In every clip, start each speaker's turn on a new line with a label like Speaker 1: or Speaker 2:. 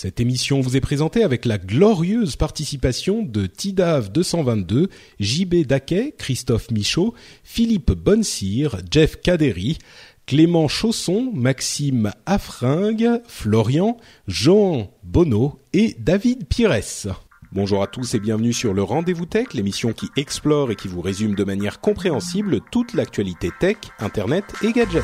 Speaker 1: Cette émission vous est présentée avec la glorieuse participation de Tidav 222, JB Daquet, Christophe Michaud, Philippe Bonsire, Jeff Caderi, Clément Chausson, Maxime Affringue, Florian, Jean Bonneau et David Pires. Bonjour à tous et bienvenue sur le Rendez-vous Tech, l'émission qui explore et qui vous résume de manière compréhensible toute l'actualité tech, internet et gadgets.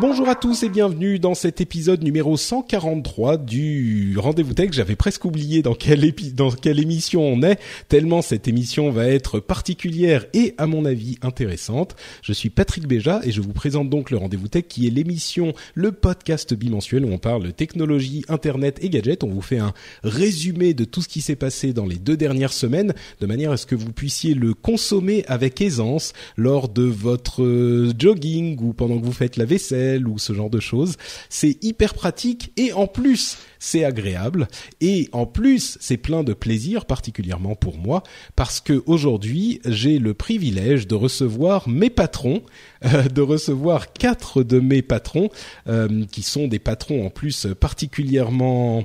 Speaker 1: Bonjour à tous et bienvenue dans cet épisode numéro 143 du Rendez-vous Tech. J'avais presque oublié dans quelle, dans quelle émission on est, tellement cette émission va être particulière et à mon avis intéressante. Je suis Patrick Béja et je vous présente donc le Rendez-vous Tech qui est l'émission, le podcast bimensuel où on parle technologie, internet et gadgets. On vous fait un résumé de tout ce qui s'est passé dans les deux dernières semaines de manière à ce que vous puissiez le consommer avec aisance lors de votre euh, jogging ou pendant que vous faites la vaisselle ou ce genre de choses. C'est hyper pratique et en plus c'est agréable et en plus c'est plein de plaisir particulièrement pour moi parce que aujourd'hui j'ai le privilège de recevoir mes patrons euh, de recevoir quatre de mes patrons euh, qui sont des patrons en plus particulièrement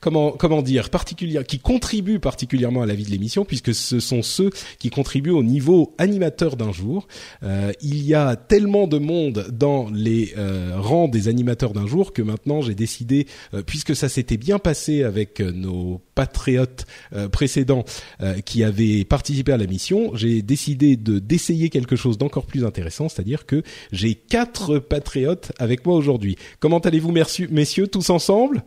Speaker 1: comment comment dire particulière qui contribuent particulièrement à la vie de l'émission puisque ce sont ceux qui contribuent au niveau animateur d'un jour. Euh, il y a tellement de monde dans les euh, rangs des animateurs d'un jour que maintenant j'ai décidé euh, puisque ça s'était bien passé avec euh, nos patriotes euh, précédents euh, qui avaient participé à la mission, j'ai décidé de d'essayer quelque chose d'encore plus intéressant, c'est-à-dire que j'ai quatre patriotes avec moi aujourd'hui. Comment allez-vous, messieurs, tous ensemble?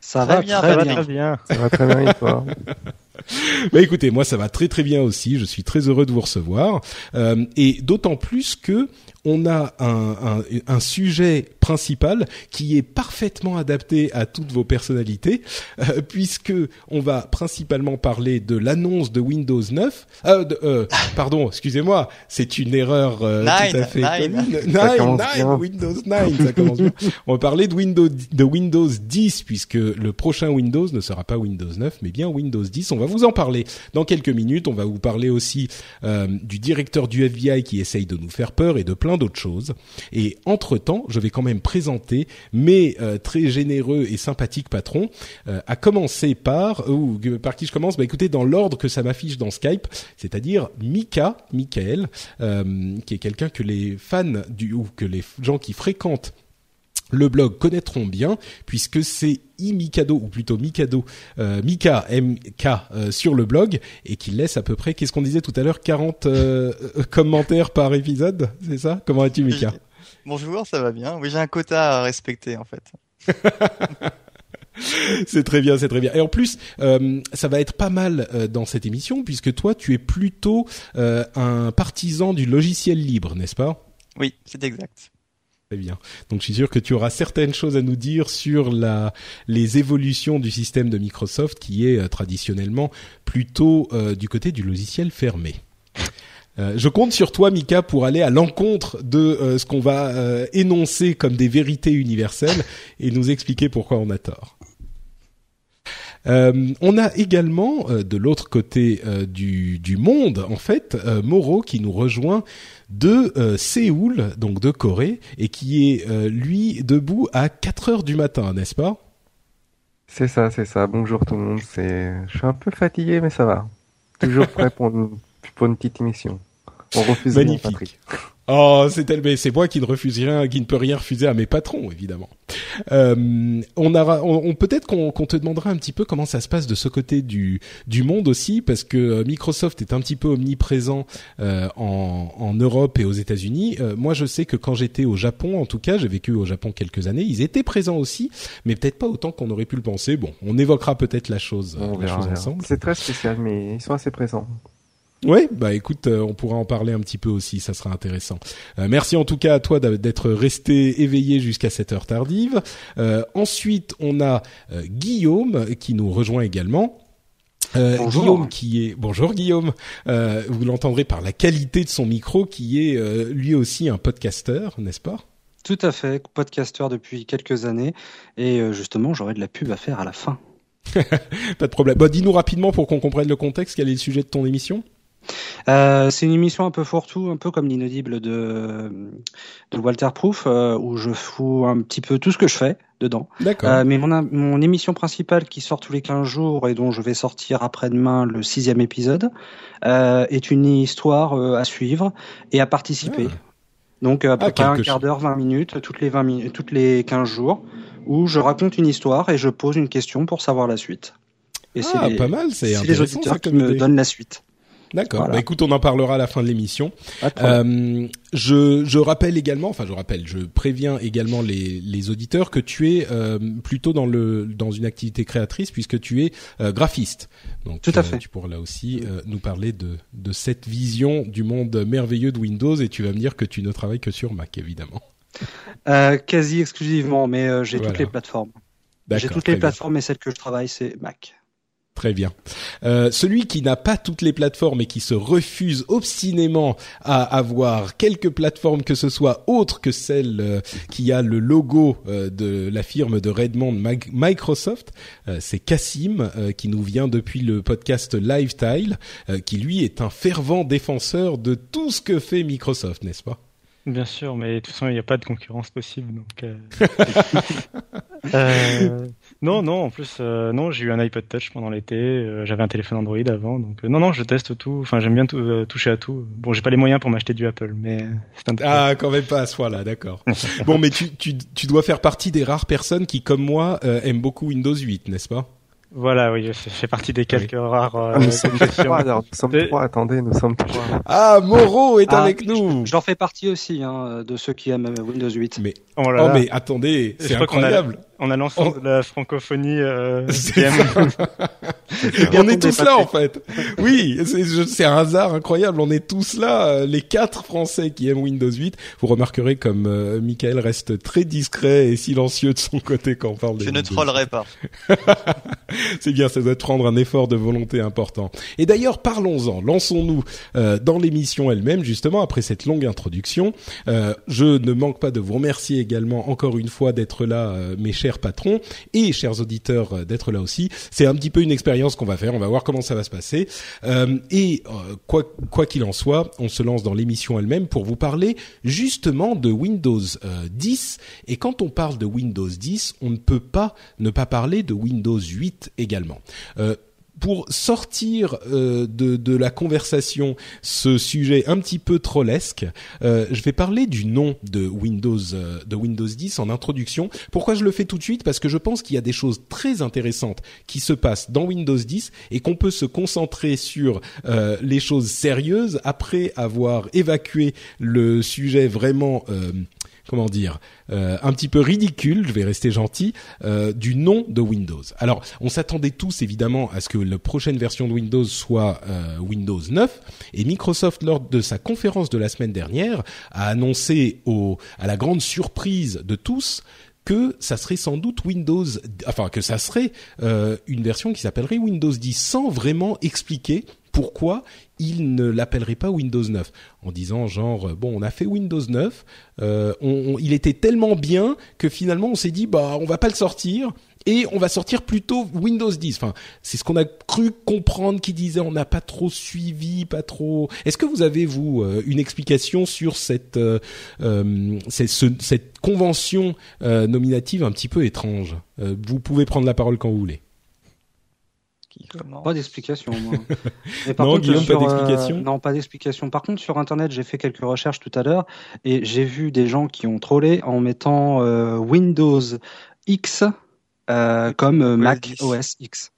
Speaker 2: Ça
Speaker 3: Très
Speaker 2: va
Speaker 3: bien,
Speaker 2: très,
Speaker 3: très
Speaker 2: bien. Ça va très bien toi?
Speaker 1: Bah écoutez, moi ça va très très bien aussi. Je suis très heureux de vous recevoir Euh, et d'autant plus que on a un, un, un sujet principal qui est parfaitement adapté à toutes vos personnalités, euh, puisque on va principalement parler de l'annonce de Windows 9. Euh, de- euh, pardon, excusez-moi, c'est une erreur euh,
Speaker 3: Nine,
Speaker 1: tout à fait
Speaker 3: nine.
Speaker 1: Nine, nine,
Speaker 2: bien.
Speaker 1: Windows 9, ça commence bien. On va parler de Windows de Windows 10 puisque le prochain Windows ne sera pas Windows 9 mais bien Windows 10. On va vous en parler dans quelques minutes. On va vous parler aussi euh, du directeur du FBI qui essaye de nous faire peur et de plein d'autres choses. Et entre-temps, je vais quand même présenter mes euh, très généreux et sympathiques patrons, euh, à commencer par ou par qui je commence? Bah écoutez, dans l'ordre que ça m'affiche dans Skype, c'est-à-dire Mika, Michael, euh, qui est quelqu'un que les fans du ou que les gens qui fréquentent le blog connaîtront bien puisque c'est iMikado ou plutôt Mikado euh, Mika MK euh, sur le blog et qui laisse à peu près qu'est-ce qu'on disait tout à l'heure 40 euh, euh, commentaires par épisode c'est ça? Comment vas-tu Mika?
Speaker 3: Bonjour, ça va bien. Oui, j'ai un quota à respecter en fait.
Speaker 1: c'est très bien c'est très bien et en plus euh, ça va être pas mal euh, dans cette émission puisque toi tu es plutôt euh, un partisan du logiciel libre n'est-ce pas?
Speaker 3: Oui, c'est exact.
Speaker 1: Très bien. Donc je suis sûr que tu auras certaines choses à nous dire sur la, les évolutions du système de Microsoft qui est traditionnellement plutôt du côté du logiciel fermé. Euh, je compte sur toi, Mika, pour aller à l'encontre de euh, ce qu'on va euh, énoncer comme des vérités universelles et nous expliquer pourquoi on a tort. On a également de l'autre côté du, monde, en fait, Moro qui nous rejoint de Séoul, donc de Corée, et qui est lui debout à 4 heures du matin, n'est-ce pas?
Speaker 2: C'est ça, c'est ça. Bonjour tout le monde. Je suis un peu fatigué, mais ça va. Toujours prêt pour une, pour une petite émission. On refuse rien, Patrick.
Speaker 1: Magnifique. Oh, c'est elle, mais c'est moi qui ne refuse rien, qui ne peut rien refuser à mes patrons, évidemment. Euh, on, aura, on, peut-être qu'on te demandera un petit peu comment ça se passe de ce côté du du monde aussi, parce que euh, Microsoft est un petit peu omniprésent euh, en, en Europe et aux États-Unis. Euh, moi, je sais que quand j'étais au Japon, en tout cas, j'ai vécu au Japon quelques années, ils étaient présents aussi, mais peut-être pas autant qu'on aurait pu le penser. Bon, on évoquera peut-être la chose, la chose ensemble.
Speaker 2: C'est très spécial, mais ils sont assez présents.
Speaker 1: Oui, bah écoute, euh, on pourra en parler un petit peu aussi, ça sera intéressant. Euh, merci en tout cas à toi d'être resté éveillé jusqu'à cette heure tardive. Euh, ensuite, on a Guillaume qui nous rejoint également.
Speaker 4: Bonjour.
Speaker 1: Guillaume qui est bonjour Guillaume, vous l'entendrez par la qualité de son micro qui est lui aussi un podcasteur, n'est-ce pas?
Speaker 4: Tout à fait, podcasteur depuis quelques années et justement j'aurai de la pub à faire à la fin.
Speaker 1: Pas de problème. Bah, dis-nous rapidement pour qu'on comprenne le contexte, quel est le sujet de ton émission?
Speaker 4: Euh, c'est une émission un peu fourre-tout, un peu comme l'inaudible de, de Walter Proof, euh, où je fous un petit peu tout ce que je fais dedans.
Speaker 1: D'accord. Euh,
Speaker 4: mais mon, mon émission principale qui sort tous les 15 jours et dont je vais sortir après-demain le sixième épisode est une histoire à suivre et à participer. Ah. Donc à peu ah, près un quart d'heure, 20 minutes, toutes les 20 minutes, toutes les 15 jours, où je raconte une histoire et je pose une question pour savoir la suite.
Speaker 1: Et ah, c'est pas mal, c'est
Speaker 4: les auditeurs qui me donnent la suite.
Speaker 1: D'accord. Bah, écoute, on en parlera à la fin de l'émission. Euh, je, je rappelle également, enfin je rappelle, je préviens également les, les auditeurs que tu es euh, plutôt dans le dans une activité créatrice puisque tu es euh, graphiste.
Speaker 4: Donc tout à euh, fait.
Speaker 1: Tu pourras là aussi euh, nous parler de de cette vision du monde merveilleux de Windows et tu vas me dire que tu ne travailles que sur Mac évidemment.
Speaker 4: quasi exclusivement, mais j'ai toutes les plateformes. J'ai toutes les plateformes, mais celle que je travaille c'est Mac.
Speaker 1: Très bien. Euh, celui qui n'a pas toutes les plateformes et qui se refuse obstinément à avoir quelques plateformes que ce soit autres que celle euh, qui a le logo euh, de la firme de Redmond Microsoft, c'est Cassim qui nous vient depuis le podcast Lifetile, qui lui est un fervent défenseur de tout ce que fait Microsoft, n'est-ce pas?
Speaker 5: Bien sûr, mais de toute façon, il n'y a pas de concurrence possible. Donc, euh... euh, non, non, en plus, euh, non, j'ai eu un iPod Touch pendant l'été. J'avais un téléphone Android avant, donc non, non, je teste tout. Enfin, j'aime bien toucher à tout. Bon, j'ai pas les moyens pour m'acheter du Apple, mais c'est un
Speaker 1: ah, quand même pas à ce point-là, d'accord. bon, mais tu, tu, tu dois faire partie des rares personnes qui, comme moi, aiment beaucoup Windows 8, n'est-ce pas?
Speaker 5: Voilà, oui, je fais partie des quelques rares. Euh,
Speaker 2: ah, nous sommes trois, alors, nous sommes trois, attendez, nous sommes trois.
Speaker 1: Ah, Moreau est ah, avec nous.
Speaker 4: J'en fais partie aussi, hein, de ceux qui aiment Windows 8.
Speaker 1: Mais, oh, oh mais attendez, c'est incroyable
Speaker 5: on a l'ensemble de la francophonie euh,
Speaker 1: on est tous là en fait. Oui, c'est un hasard incroyable. On est tous là, euh, les quatre Français qui aiment Windows 8. Vous remarquerez comme euh, Michael reste très discret et silencieux de son côté quand on parle de
Speaker 3: Je ne trollerai pas.
Speaker 1: c'est bien, ça doit prendre un effort de volonté important. Et d'ailleurs, parlons-en. Lançons-nous euh, dans l'émission elle-même, justement, après cette longue introduction. Euh, je ne manque pas de vous remercier également encore une fois d'être là, mes chers patron et chers auditeurs euh, d'être là aussi. C'est un petit peu une expérience qu'on va faire. On va voir comment ça va se passer. Euh, et euh, quoi qu'il en soit, on se lance dans l'émission elle-même pour vous parler justement de Windows 10. Et quand on parle de Windows 10, on ne peut pas ne pas parler de Windows 8 également pour sortir euh, de, de, la conversation ce sujet un petit peu trollesque, euh, je vais parler du nom de Windows euh, de Windows 10 en introduction. Pourquoi je le fais tout de suite? Parce que je pense qu'il y a des choses très intéressantes qui se passent dans Windows 10 et qu'on peut se concentrer sur les choses sérieuses après avoir évacué le sujet vraiment comment dire, euh, un petit peu ridicule, je vais rester gentil, euh, du nom de Windows. Alors, on s'attendait tous évidemment à ce que la prochaine version de Windows soit euh, Windows 9, et Microsoft, lors de sa conférence de la semaine dernière, a annoncé à la grande surprise de tous que ça serait sans doute Windows, enfin que ça serait une version qui s'appellerait Windows 10, sans vraiment expliquer pourquoi il ne l'appellerait pas Windows 9 en disant genre euh, bon on a fait Windows 9 euh, on, il était tellement bien que finalement on s'est dit bah on va pas le sortir et on va sortir plutôt Windows 10 enfin c'est ce qu'on a cru comprendre qui disait on n'a pas trop suivi pas trop. Est-ce que vous avez vous euh, une explication sur cette euh, euh cette, cette convention nominative un petit peu étrange? Vous pouvez prendre la parole quand vous voulez
Speaker 4: pas d'explication.
Speaker 1: non, Guillaume, pas d'explication.
Speaker 4: non, pas d'explication. Par contre, sur Internet, j'ai fait quelques recherches tout à l'heure et j'ai vu des gens qui ont trollé en mettant euh, Windows X euh, comme Mac OS X.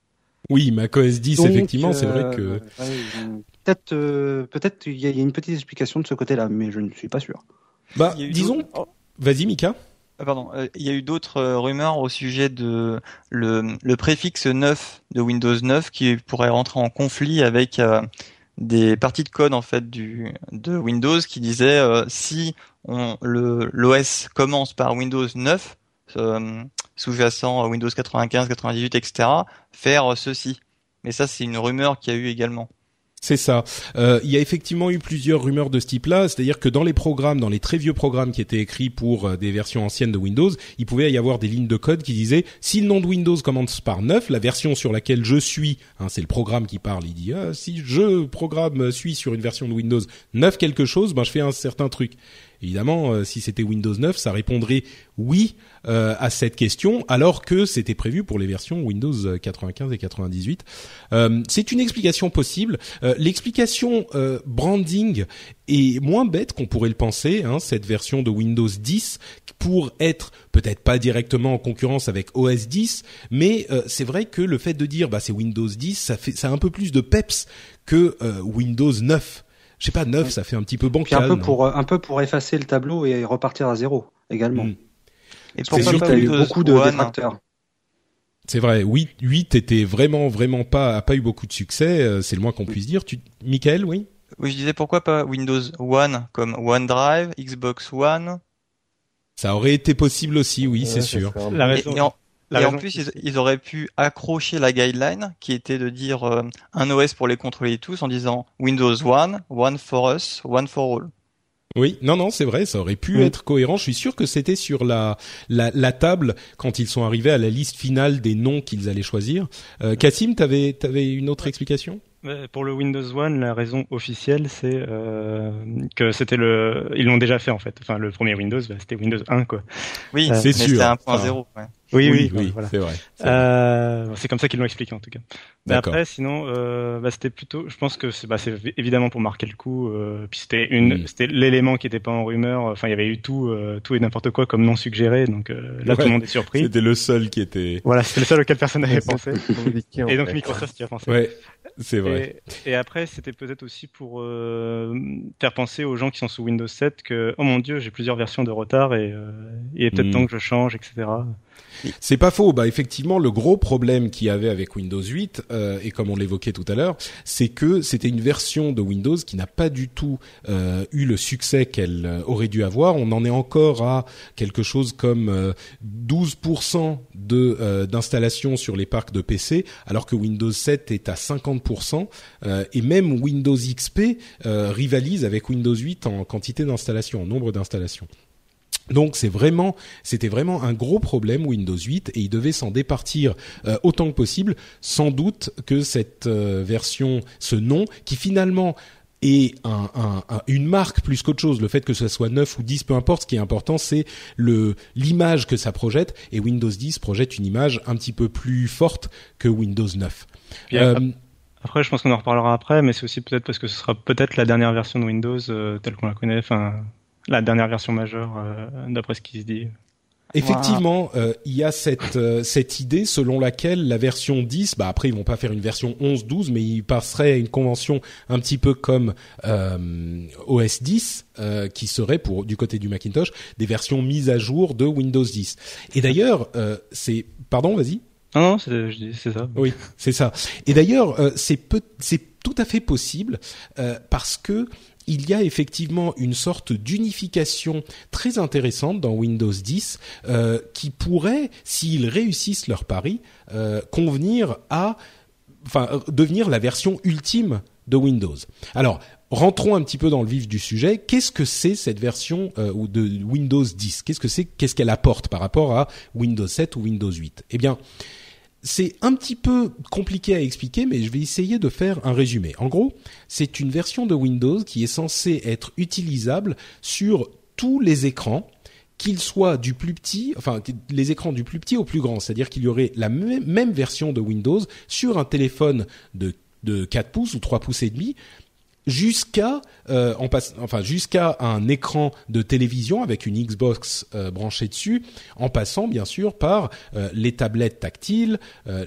Speaker 1: Oui, Mac OS 10, effectivement, c'est vrai que.
Speaker 4: peut-être, peut-être, il y, a une petite explication de ce côté-là, mais je ne suis pas sûr.
Speaker 1: Bah, disons. Vas-y, Mika.
Speaker 3: Ah, pardon, il y a eu d'autres rumeurs au sujet de le, le, préfixe 9 de Windows 9 qui pourrait rentrer en conflit avec des parties de code en fait du de Windows qui disaient euh, si on, le l'OS commence par Windows 9 euh, sous-jacent Windows 95, 98, etc. faire ceci. Mais ça c'est une rumeur qui a eu également.
Speaker 1: C'est ça. Euh, il y a effectivement eu plusieurs rumeurs de ce type-là, c'est-à-dire que dans les programmes, dans les très vieux programmes qui étaient écrits pour euh, des versions anciennes de Windows, il pouvait y avoir des lignes de code qui disaient si le nom de Windows commence par 9, la version sur laquelle je suis, hein, c'est le programme qui parle, il dit ah, si je programme suis sur une version de Windows 9 quelque chose, ben je fais un certain truc. Évidemment, euh, si c'était Windows 9, ça répondrait oui euh, à cette question, alors que c'était prévu pour les versions Windows 95 et 98. Euh, c'est une explication possible. L'explication branding est moins bête qu'on pourrait le penser. Hein, cette version de Windows 10 pour être peut-être pas directement en concurrence avec OS 10, mais c'est vrai que le fait de dire bah c'est Windows 10, ça fait ça a un peu plus de peps que Windows 9 je sais pas, 9, ça fait un petit peu bancal.
Speaker 4: un peu pour un peu pour effacer le tableau et repartir à zéro également. Hmm.
Speaker 3: Et pour sûr qu'il y a eu beaucoup de détracteurs.
Speaker 1: C'est vrai, 8, 8 était vraiment, vraiment pas, a pas eu beaucoup de succès, euh, c'est le moins qu'on puisse dire. Tu, Michael, oui?
Speaker 3: Oui, je disais pourquoi pas Windows One comme OneDrive, Xbox One.
Speaker 1: Ça aurait été possible aussi, oui, c'est sûr.
Speaker 3: La raison et en plus, ils, auraient pu accrocher la guideline qui était de dire euh, un OS pour les contrôler tous en disant Windows One, One for Us, One for All.
Speaker 1: Oui, non, non, c'est vrai, ça aurait pu être cohérent. Je suis sûr que c'était sur la, la, la table quand ils sont arrivés à la liste finale des noms qu'ils allaient choisir. Euh, Cassim, t'avais avais une autre explication?
Speaker 5: Pour le Windows One, la raison officielle, c'est euh, que c'était le, ils l'ont déjà fait en fait. Enfin, le premier Windows, bah, c'était Windows 1 quoi.
Speaker 3: Oui, euh, c'est sûr. C'était 1.0. Ouais.
Speaker 5: Oui, oui, oui, c'est vrai. Euh, c'est comme ça qu'ils l'ont expliqué en tout cas. Mais après, sinon, euh, bah, c'était plutôt, je pense que c'est bah, évidemment pour marquer le coup. Euh, puis c'était une, mm. c'était l'élément qui était pas en rumeur. Enfin, il y avait eu tout, euh, tout et n'importe quoi comme non suggéré. Donc euh, là, tout le monde est surpris.
Speaker 1: C'était le seul qui était.
Speaker 5: Voilà, c'était le seul auquel personne n'avait pensé. et donc Microsoft y a pensé.
Speaker 1: Ouais. C'est vrai.
Speaker 5: Et, et après, c'était peut-être aussi pour euh, faire penser aux gens qui sont sous Windows 7 que, oh mon dieu, j'ai plusieurs versions de retard et euh, il est peut-être mm. temps que je change, etc.
Speaker 1: C'est pas faux. Bah effectivement, le gros problème qu'il y avait avec Windows 8 euh, et comme on l'évoquait tout à l'heure, c'est que c'était une version de Windows qui n'a pas du tout euh, eu le succès qu'elle euh, aurait dû avoir. On en est encore à quelque chose comme 12% de d'installation sur les parcs de PC, alors que Windows 7 est à 50% et même Windows XP rivalise avec Windows 8 en quantité d'installation, en nombre d'installations. Donc c'est vraiment, c'était vraiment un gros problème Windows 8 et il devait s'en départir euh, autant que possible. Sans doute que cette euh, version, ce nom, qui finalement est un, une marque plus qu'autre chose. Le fait que ce soit 9 ou 10, peu importe, ce qui est important, c'est le l'image que ça projette. Et Windows 10 projette une image un petit peu plus forte que Windows 9.
Speaker 5: Euh, après, je pense qu'on en reparlera après, mais c'est aussi peut-être parce que ce sera peut-être la dernière version de Windows telle qu'on la connaît. Enfin, la dernière version majeure, euh, d'après ce qui se dit.
Speaker 1: Effectivement, euh, il y a cette euh, cette idée selon laquelle la version 10, bah après ils vont pas faire une version 11 12 mais ils passeraient à une convention un petit peu comme OS 10 qui serait pour du côté du Macintosh des versions mises à jour de Windows 10. Et d'ailleurs, c'est pardon, vas-y.
Speaker 5: Non non, c'est c'est ça.
Speaker 1: Oui, c'est ça. Et d'ailleurs, c'est c'est tout à fait possible parce que il y a effectivement une sorte d'unification très intéressante dans Windows 10 euh, qui pourrait, s'ils réussissent leur pari, euh, convenir à, enfin, devenir la version ultime de Windows. Alors, rentrons un petit peu dans le vif du sujet. Qu'est-ce que c'est cette version euh, de Windows 10 Qu'est-ce Qu'est-ce qu'elle apporte par rapport à Windows 7 ou Windows 8 Eh bien, c'est un petit peu compliqué à expliquer, mais je vais essayer de faire un résumé. En gros, c'est une version de Windows qui est censée être utilisable sur tous les écrans, qu'ils soient du plus petit, enfin les écrans du plus petit au plus grand, c'est-à-dire qu'il y aurait la même version de Windows sur un téléphone de, de 4 pouces ou 3 pouces et demi, jusqu'à euh, en enfin jusqu'à un écran de télévision avec une Xbox euh, branchée dessus, en passant bien sûr par euh, les tablettes tactiles,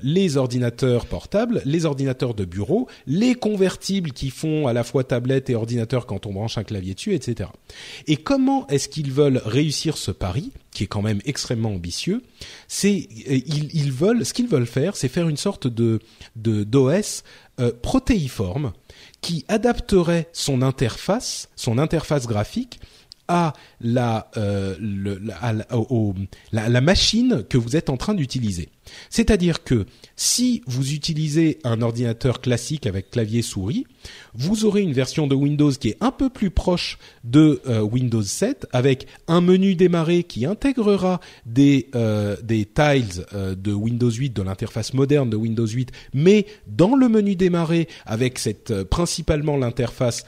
Speaker 1: les ordinateurs portables, les ordinateurs de bureau, les convertibles qui font à la fois tablette et ordinateur quand on branche un clavier dessus, etc. Et comment est-ce qu'ils veulent réussir ce pari qui est quand même extrêmement ambitieux, c'est ils, ils, veulent ce qu'ils veulent faire, c'est faire une sorte de d'OS protéiforme qui adapterait son interface, son interface graphique à la, euh, la, la, machine que vous êtes en train d'utiliser. C'est-à-dire que si vous utilisez un ordinateur classique avec clavier souris, vous aurez une version de Windows qui est un peu plus proche de euh, Windows 7 avec un menu démarrer qui intégrera des euh, tiles euh, de Windows 8 de l'interface moderne de Windows 8 mais dans le menu démarrer avec cette principalement l'interface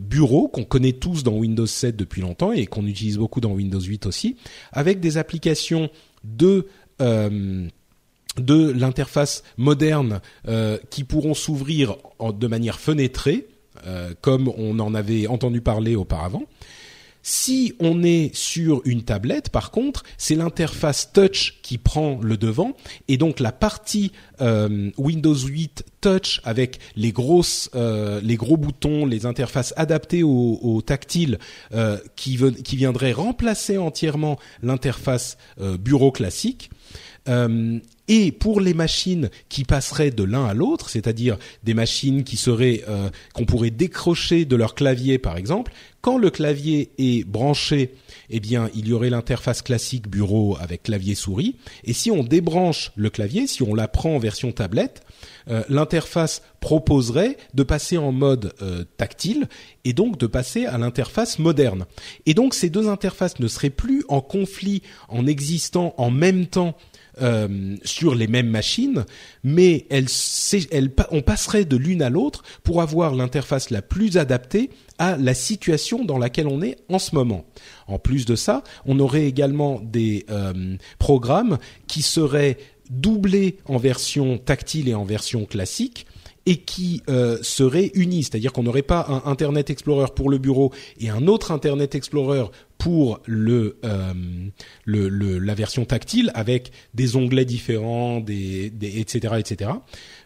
Speaker 1: bureau qu'on connaît tous dans Windows 7 depuis longtemps et qu'on utilise beaucoup dans Windows 8 aussi avec des applications de de l'interface moderne euh, qui pourront s'ouvrir de manière fenêtrée, euh, comme on en avait entendu parler auparavant. Si on est sur une tablette, par contre, c'est l'interface touch qui prend le devant, et donc la partie euh, Windows 8 touch avec les grosses, les gros boutons, les interfaces adaptées au, au tactile, qui, qui viendraient remplacer entièrement l'interface bureau classique. Euh, et pour les machines qui passeraient de l'un à l'autre, c'est-à-dire des machines qui seraient euh, qu'on pourrait décrocher de leur clavier par exemple, quand le clavier est branché, eh bien il y aurait l'interface classique bureau avec clavier souris. Et si on débranche le clavier, si on la prend en version tablette, euh, l'interface proposerait de passer en mode euh, tactile et donc de passer à l'interface moderne. Et donc ces deux interfaces ne seraient plus en conflit en existant en même temps euh, sur les mêmes machines, mais on passerait de l'une à l'autre pour avoir l'interface la plus adaptée à la situation dans laquelle on est en ce moment. En plus de ça, on aurait également des euh, programmes qui seraient doublés en version tactile et en version classique et qui euh, seraient unis, c'est-à-dire qu'on n'aurait pas un Internet Explorer pour le bureau et un autre Internet Explorer pour le, euh, la version tactile avec des onglets différents, etc., etc.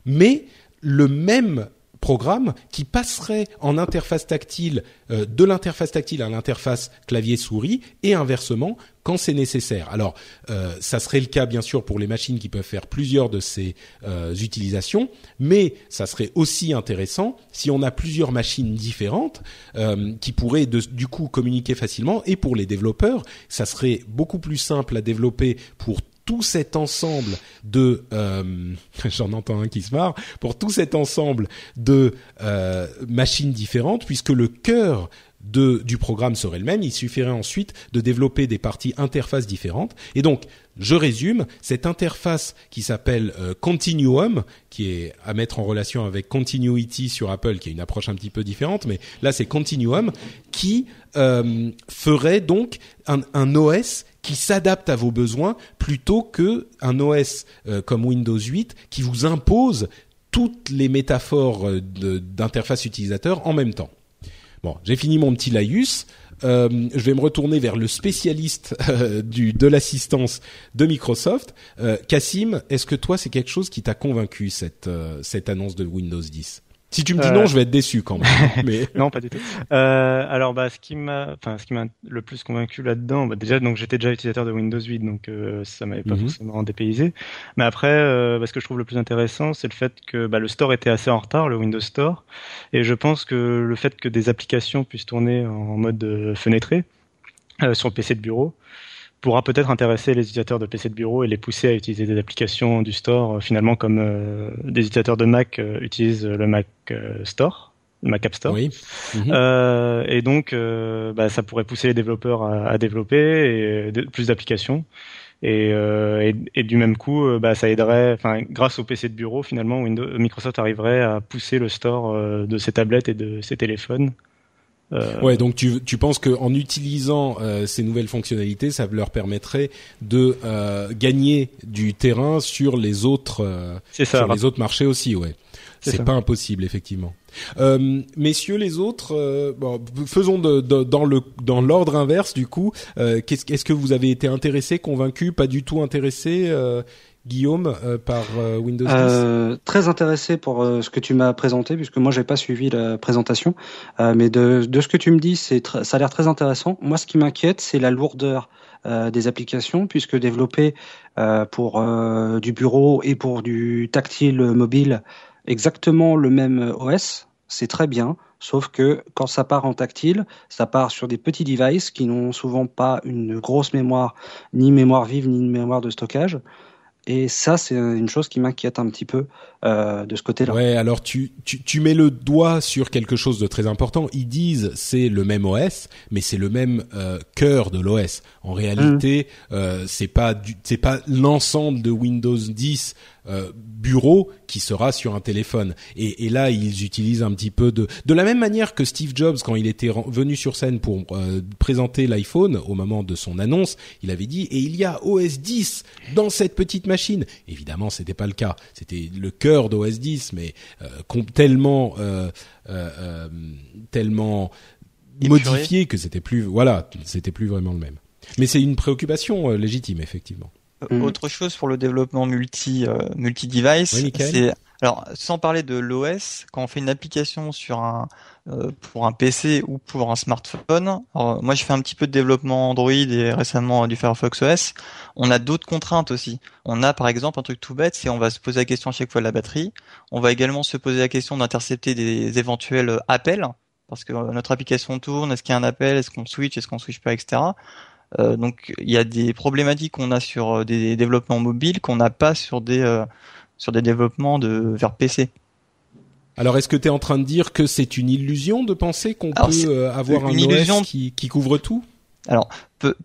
Speaker 1: Mais le même programme qui passerait en interface tactile euh, de l'interface tactile à l'interface clavier souris et inversement quand c'est nécessaire. Alors euh, ça serait le cas bien sûr pour les machines qui peuvent faire plusieurs de ces euh, utilisations, mais ça serait aussi intéressant si on a plusieurs machines différentes qui pourraient du coup communiquer facilement et pour les développeurs, ça serait beaucoup plus simple à développer pour tout cet ensemble de euh, j'en entends un qui se marre pour tout cet ensemble de euh, machines différentes puisque le cœur de, du programme serait le même, il suffirait ensuite de développer des parties interfaces différentes. Et donc, je résume, cette interface qui s'appelle euh, Continuum, qui est à mettre en relation avec Continuity sur Apple, qui est une approche un petit peu différente, mais là c'est Continuum, qui ferait donc un OS qui s'adapte à vos besoins plutôt que un OS euh, comme Windows 8 qui vous impose toutes les métaphores euh, d'interface utilisateur en même temps. Bon, j'ai fini mon petit laïus. Euh, je vais me retourner vers le spécialiste de l'assistance de Microsoft. Cassim, est-ce que toi c'est quelque chose qui t'a convaincu cette cette annonce de Windows 10 si tu me dis non, euh, je vais être déçu quand même.
Speaker 5: Mais... non, pas du tout. Euh, alors, bah, ce qui m'a, enfin, ce qui m'a le plus convaincu là-dedans, bah, déjà, donc j'étais déjà utilisateur de Windows 8, donc euh, ça m'avait pas mhm. forcément dépaysé. Mais après, euh, bah, ce que je trouve le plus intéressant, c'est le fait que bah, le store était assez en retard, le Windows Store, et je pense que le fait que des applications puissent tourner en mode euh, fenêtré sur le PC de bureau, pourra peut-être intéresser les utilisateurs de PC de bureau et les pousser à utiliser des applications du store, euh, finalement comme euh, des utilisateurs de Mac euh, utilisent le Mac Store, le Mac App Store. Oui. Mhm. et donc, bah, ça pourrait pousser les développeurs à, développer et plus d'applications. Et, et, du même coup, bah, ça aiderait, enfin, grâce au PC de bureau, finalement, Windows, Microsoft arriverait à pousser le store de ses tablettes et de ses téléphones
Speaker 1: euh... Ouais, donc tu, tu penses qu'en utilisant euh, ces nouvelles fonctionnalités, ça leur permettrait de euh, gagner du terrain sur les autres, euh, sur les autres marchés aussi, ouais. c'est pas impossible effectivement. Euh, messieurs les autres, euh, bon, faisons de, de, dans le dans l'ordre inverse du coup. Euh, qu'est-ce, est-ce que vous avez été intéressé, convaincu, pas du tout intéressé euh, Guillaume euh, par euh, Windows 10
Speaker 4: euh, Très intéressé pour ce que tu m'as présenté, puisque moi j'ai pas suivi la présentation, mais de, ce que tu me dis, ça a l'air très intéressant. Moi, ce qui m'inquiète, c'est la lourdeur des applications, puisque développer pour du bureau et pour du tactile mobile exactement le même OS, c'est très bien. Sauf que quand ça part en tactile, ça part sur des petits devices qui n'ont souvent pas une grosse mémoire, ni mémoire vive, ni mémoire de stockage. Et ça, c'est une chose qui m'inquiète un petit peu. euh, de ce côté-là.
Speaker 1: Ouais, alors tu, tu, tu mets le doigt sur quelque chose de très important. Ils disent c'est le même OS, mais c'est le même euh, cœur de l'OS. En réalité, mmh. euh, c'est pas c'est pas l'ensemble de Windows 10 euh, bureau qui sera sur un téléphone. Et, et, là, ils utilisent un petit peu de de la même manière que Steve Jobs quand il était venu sur scène pour euh, présenter l'iPhone au moment de son annonce, il avait dit et il y a OS 10 dans cette petite machine. Évidemment, c'était pas le cas. C'était le cœur d'OS 10, mais euh, tellement euh, euh, tellement modifié que c'était plus voilà, c'était plus vraiment le même. Mais c'est une préoccupation légitime effectivement.
Speaker 3: Mm. Autre chose pour le développement multi euh, multi device, c'est alors sans parler de l'OS, quand on fait une application sur un euh, pour un PC ou pour un smartphone, moi je fais un petit peu de développement Android et récemment du Firefox OS, on a d'autres contraintes aussi. On a par exemple un truc tout bête, c'est on va se poser la question à chaque fois de la batterie. On va également se poser la question d'intercepter des éventuels appels parce que notre application tourne, est-ce qu'il y a un appel, est-ce qu'on switch, est-ce qu'on switch pas, etc. Euh, donc il y a des problématiques qu'on a sur euh, des développements mobiles qu'on n'a pas sur des euh, sur des développements de vers PC.
Speaker 1: Alors, est-ce que tu es en train de dire que c'est une illusion de penser qu'on peut avoir un OS qui, qui, couvre tout?
Speaker 3: Alors,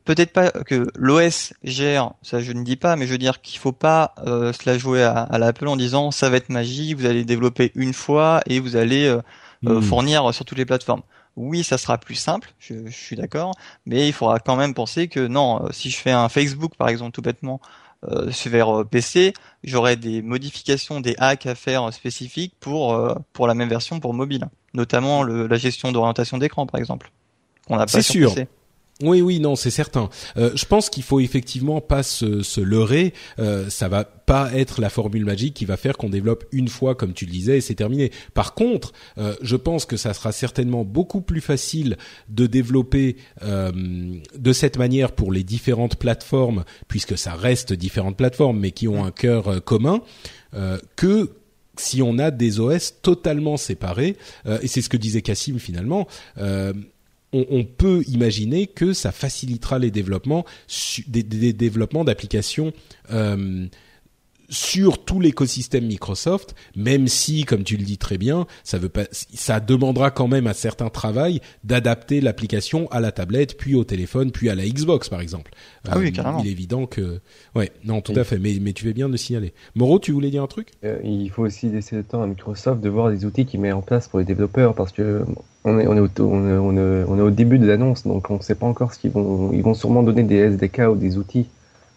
Speaker 3: peut-être pas que l'OS gère, ça je ne dis pas, mais je veux dire qu'il faut pas euh, se la jouer à, à l'Apple en disant ça va être magie, vous allez développer une fois et vous allez hmm. fournir sur toutes les plateformes oui, ça sera plus simple, je, suis d'accord, mais il faudra quand même penser que non, euh, si je fais un Facebook par exemple tout bêtement euh, vers euh, PC, j'aurai des modifications, des hacks à faire spécifiques pour euh, pour la même version pour mobile, notamment le, la gestion d'orientation d'écran par exemple,
Speaker 1: qu'on n'a pas sur sûr. PC. Oui, oui, non, c'est certain. Euh, je pense qu'il faut effectivement pas se, se leurrer. Euh, ça va pas être la formule magique qui va faire qu'on développe une fois, comme tu le disais, et c'est terminé. Par contre, euh, je pense que ça sera certainement beaucoup plus facile de développer euh, de cette manière pour les différentes plateformes, puisque ça reste différentes plateformes, mais qui ont un cœur euh, commun, que si on a des OS totalement séparés, et c'est ce que disait Cassim finalement, euh, on, on, peut imaginer que ça facilitera les développements, des, des, développements d'applications euh, sur tout l'écosystème Microsoft, même si, comme tu le dis très bien, ça veut pas, ça demandera quand même un certain travail d'adapter l'application à la tablette, puis au téléphone, puis à la Xbox, par exemple.
Speaker 3: Ah oui, euh, carrément.
Speaker 1: Il est évident que, ouais, non, tout à fait. Mais, mais tu fais bien de signaler. Moreau, tu voulais dire un truc?
Speaker 2: Euh, Il faut aussi laisser le temps à Microsoft de voir les outils qu'il met en place pour les développeurs, parce que on est, on est, au, on est, on est, au début de l'annonce, donc on ne sait pas encore ce qu'ils vont. Ils vont sûrement donner des SDK ou des outils,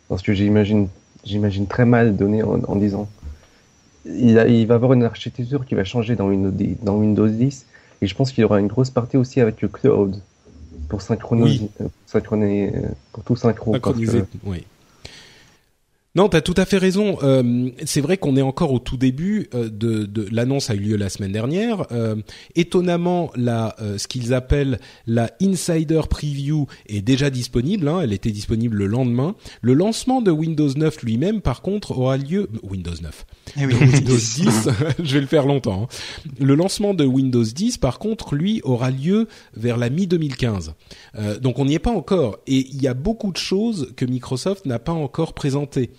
Speaker 2: parce que j'imagine j'imagine très mal donné en, en disant il, a, il, va avoir une architecture qui va changer dans Windows, dans Windows 10 et je pense qu'il y aura une grosse partie aussi avec le cloud pour synchroniser, oui. euh, pour tout synchro.
Speaker 1: Synchroniser, que, oui. Non, tu as tout à fait raison. Euh, c'est vrai qu'on est encore au tout début euh, de, de l'annonce a eu lieu la semaine dernière. Euh, étonnamment, la, euh, ce qu'ils appellent la Insider Preview est déjà disponible. Hein, elle était disponible le lendemain. Le lancement de Windows 9 lui-même, par contre, aura lieu Windows 9. Eh oui. Windows 10, je vais le faire longtemps. Hein. Le lancement de Windows 10, par contre, lui aura lieu vers la mi 2015. donc on n'y est pas encore. Et il y a beaucoup de choses que Microsoft n'a pas encore présentées.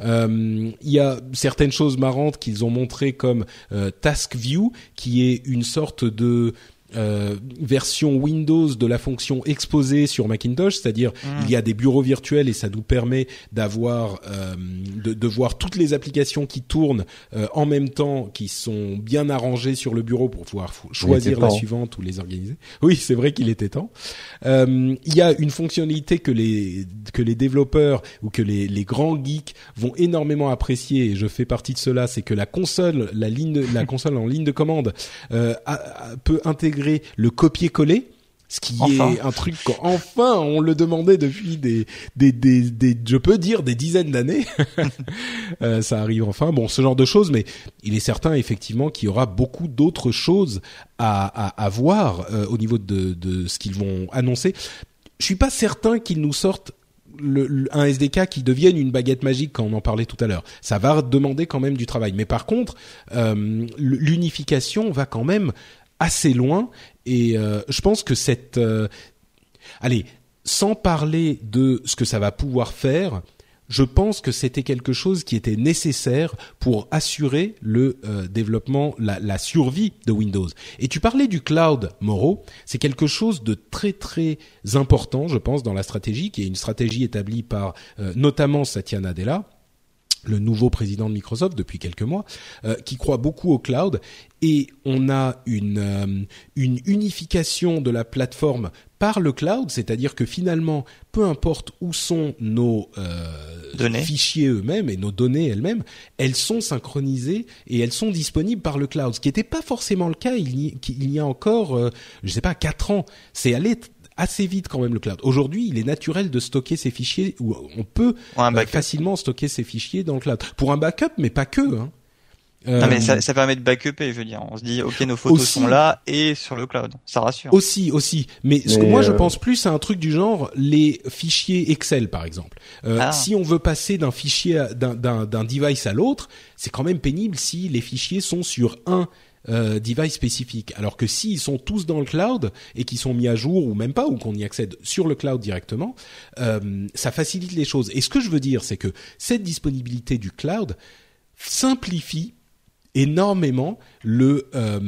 Speaker 1: Euh, il y a certaines choses marrantes qu'ils ont montrées comme euh, Task View, qui est une sorte de euh, version Windows de la fonction exposée sur Macintosh, c'est-à-dire mmh. il y a des bureaux virtuels et ça nous permet d'avoir euh, de, de, voir toutes les applications qui tournent euh, en même temps, qui sont bien arrangées sur le bureau pour pouvoir choisir la suivante ou les organiser. Oui, c'est vrai qu'il était temps. il y a une fonctionnalité que les que les développeurs ou que les, les grands geeks vont énormément apprécier et je fais partie de cela, c'est que la console, la ligne, la console en ligne de commande peut intégrer le copier-coller ce qui est un truc enfin on le demandait depuis des des des, je peux dire des dizaines d'années euh, ça arrive enfin bon ce genre de choses mais il est certain effectivement qu'il y aura beaucoup d'autres choses à à, voir euh, au niveau de de ce qu'ils vont annoncer je suis pas certain qu'ils nous sortent le, un SDK qui devienne une baguette magique quand on en parlait tout à l'heure. Ça va demander quand même du travail. Mais par contre, euh, l'unification va quand même assez loin. Et euh, je pense que cette euh, allez sans parler de ce que ça va pouvoir faire je pense que c'était quelque chose qui était nécessaire pour assurer le euh, développement, la, la, survie de Windows. Et tu parlais du cloud, Moreau, c'est quelque chose de très très important, je pense, dans la stratégie, qui est une stratégie établie par notamment Satya Nadella le nouveau président de Microsoft depuis quelques mois, euh, qui croit beaucoup au cloud. Et on a une euh, une unification de la plateforme par le cloud, c'est-à-dire que finalement, peu importe où sont nos euh, fichiers eux-mêmes et nos données elles-mêmes, elles sont synchronisées et elles sont disponibles par le cloud, ce qui n'était pas forcément le cas il y, il y a encore, euh, je sais pas, quatre ans. C'est allé assez vite quand même le cloud. Aujourd'hui, il est naturel de stocker ses fichiers ou on peut euh, facilement stocker ses fichiers dans le cloud pour un backup, mais pas que. Hein.
Speaker 3: Non mais ça, euh, ça, permet de backuper, je veux dire. On se dit, ok, nos photos sont là et sur le cloud, ça rassure.
Speaker 1: Aussi, aussi. Mais, ce que moi je euh, pense plus à un truc du genre les fichiers Excel, par exemple. Euh, ah. Si on veut passer d'un fichier d'un device à l'autre, c'est quand même pénible si les fichiers sont sur un euh, device spécifique. Alors que s'ils sont tous dans le cloud et qu'ils sont mis à jour ou même pas ou qu'on y accède sur le cloud directement, euh, ça facilite les choses. Et ce que je veux dire, c'est que cette disponibilité du cloud simplifie énormément le, euh,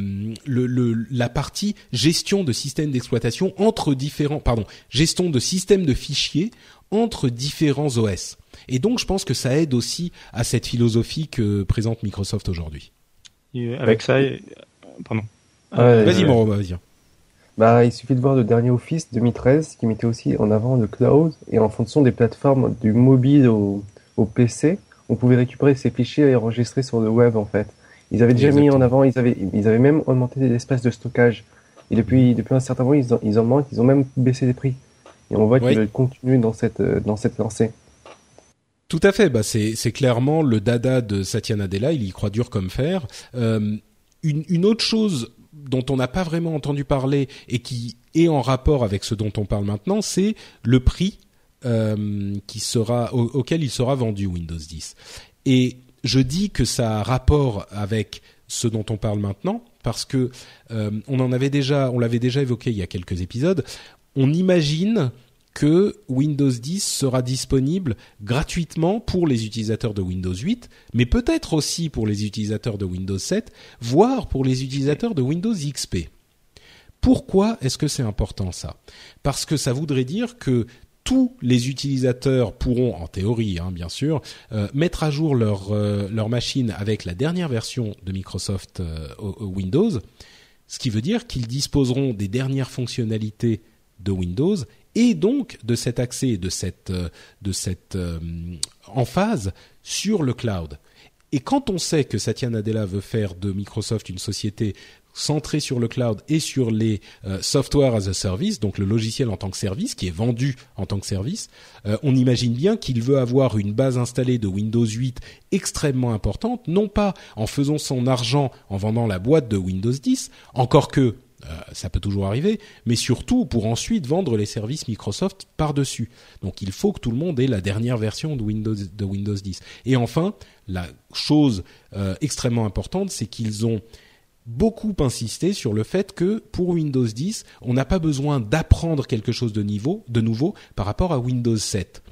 Speaker 1: le, le, la partie gestion de systèmes d'exploitation entre différents pardon gestion de systèmes de fichiers entre différents OS. Et donc je pense que ça aide aussi à cette philosophie que présente Microsoft aujourd'hui
Speaker 5: avec ça, pardon.
Speaker 1: vas-y, Moro, vas-y.
Speaker 2: Bah, il suffit de voir le dernier Office 2013 qui mettait aussi en avant le cloud et en fonction des plateformes du mobile au, au PC, on pouvait récupérer ces fichiers et enregistrer sur le web en fait. Ils avaient déjà mis en avant, ils avaient, ils avaient même augmenté l'espace de stockage. Et depuis, depuis un certain moment, ils en, ils en manquent, ils ont même baissé les prix. Et on voit qu'ils veulent continuer dans cette, dans cette lancée.
Speaker 1: Tout à fait. Bah c'est clairement le dada de Satya Nadella. Il y croit dur comme fer. Euh, une, autre chose dont on n'a pas vraiment entendu parler et qui est en rapport avec ce dont on parle maintenant, c'est le prix euh, auquel il sera vendu Windows 10. Et je dis que ça a rapport avec ce dont on parle maintenant parce que euh, on en avait déjà, on l'avait déjà évoqué il y a quelques épisodes. On imagine que Windows 10 sera disponible gratuitement pour les utilisateurs de Windows 8, mais peut-être aussi pour les utilisateurs de Windows 7, voire pour les utilisateurs de Windows XP. Pourquoi est-ce que c'est important ça? Parce que ça voudrait dire que tous les utilisateurs pourront, en théorie hein, bien sûr, euh, mettre à jour leur, euh, leur machine avec la dernière version de Microsoft euh, Windows, ce qui veut dire qu'ils disposeront des dernières fonctionnalités de Windows et donc de cet accès, de cette, euh, de cette euh, emphase sur le cloud. Et quand on sait que Satya Nadella veut faire de Microsoft une société centrée sur le cloud et sur les euh, software as a service, donc le logiciel en tant que service qui est vendu en tant que service, on imagine bien qu'il veut avoir une base installée de Windows 8 extrêmement importante, non pas en faisant son argent en vendant la boîte de Windows 10, encore que euh, ça peut toujours arriver, mais surtout pour ensuite vendre les services Microsoft par-dessus. Donc il faut que tout le monde ait la dernière version de Windows, de Windows 10. Et enfin, la chose euh, extrêmement importante, c'est qu'ils ont beaucoup insisté sur le fait que pour Windows 10, on n'a pas besoin d'apprendre quelque chose de, de nouveau par rapport à Windows 7.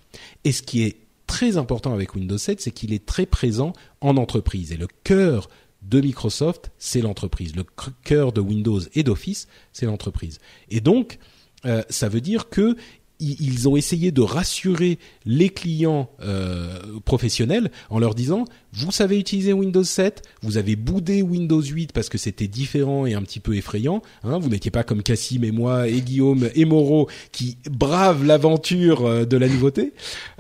Speaker 1: Et ce qui est très important avec Windows 7, c'est qu'il est très présent en entreprise. Et le cœur de Microsoft, c'est l'entreprise. Le cœur de Windows et d'Office, c'est l'entreprise. Et donc, euh, ça veut dire que ils ont essayé de rassurer les clients euh, professionnels en leur disant vous savez utiliser Windows 7, vous avez boudé Windows 8 parce que c'était différent et un petit peu effrayant. Hein, vous n'étiez pas comme Cassim et moi et Guillaume et Moreau qui bravent l'aventure euh, de la nouveauté.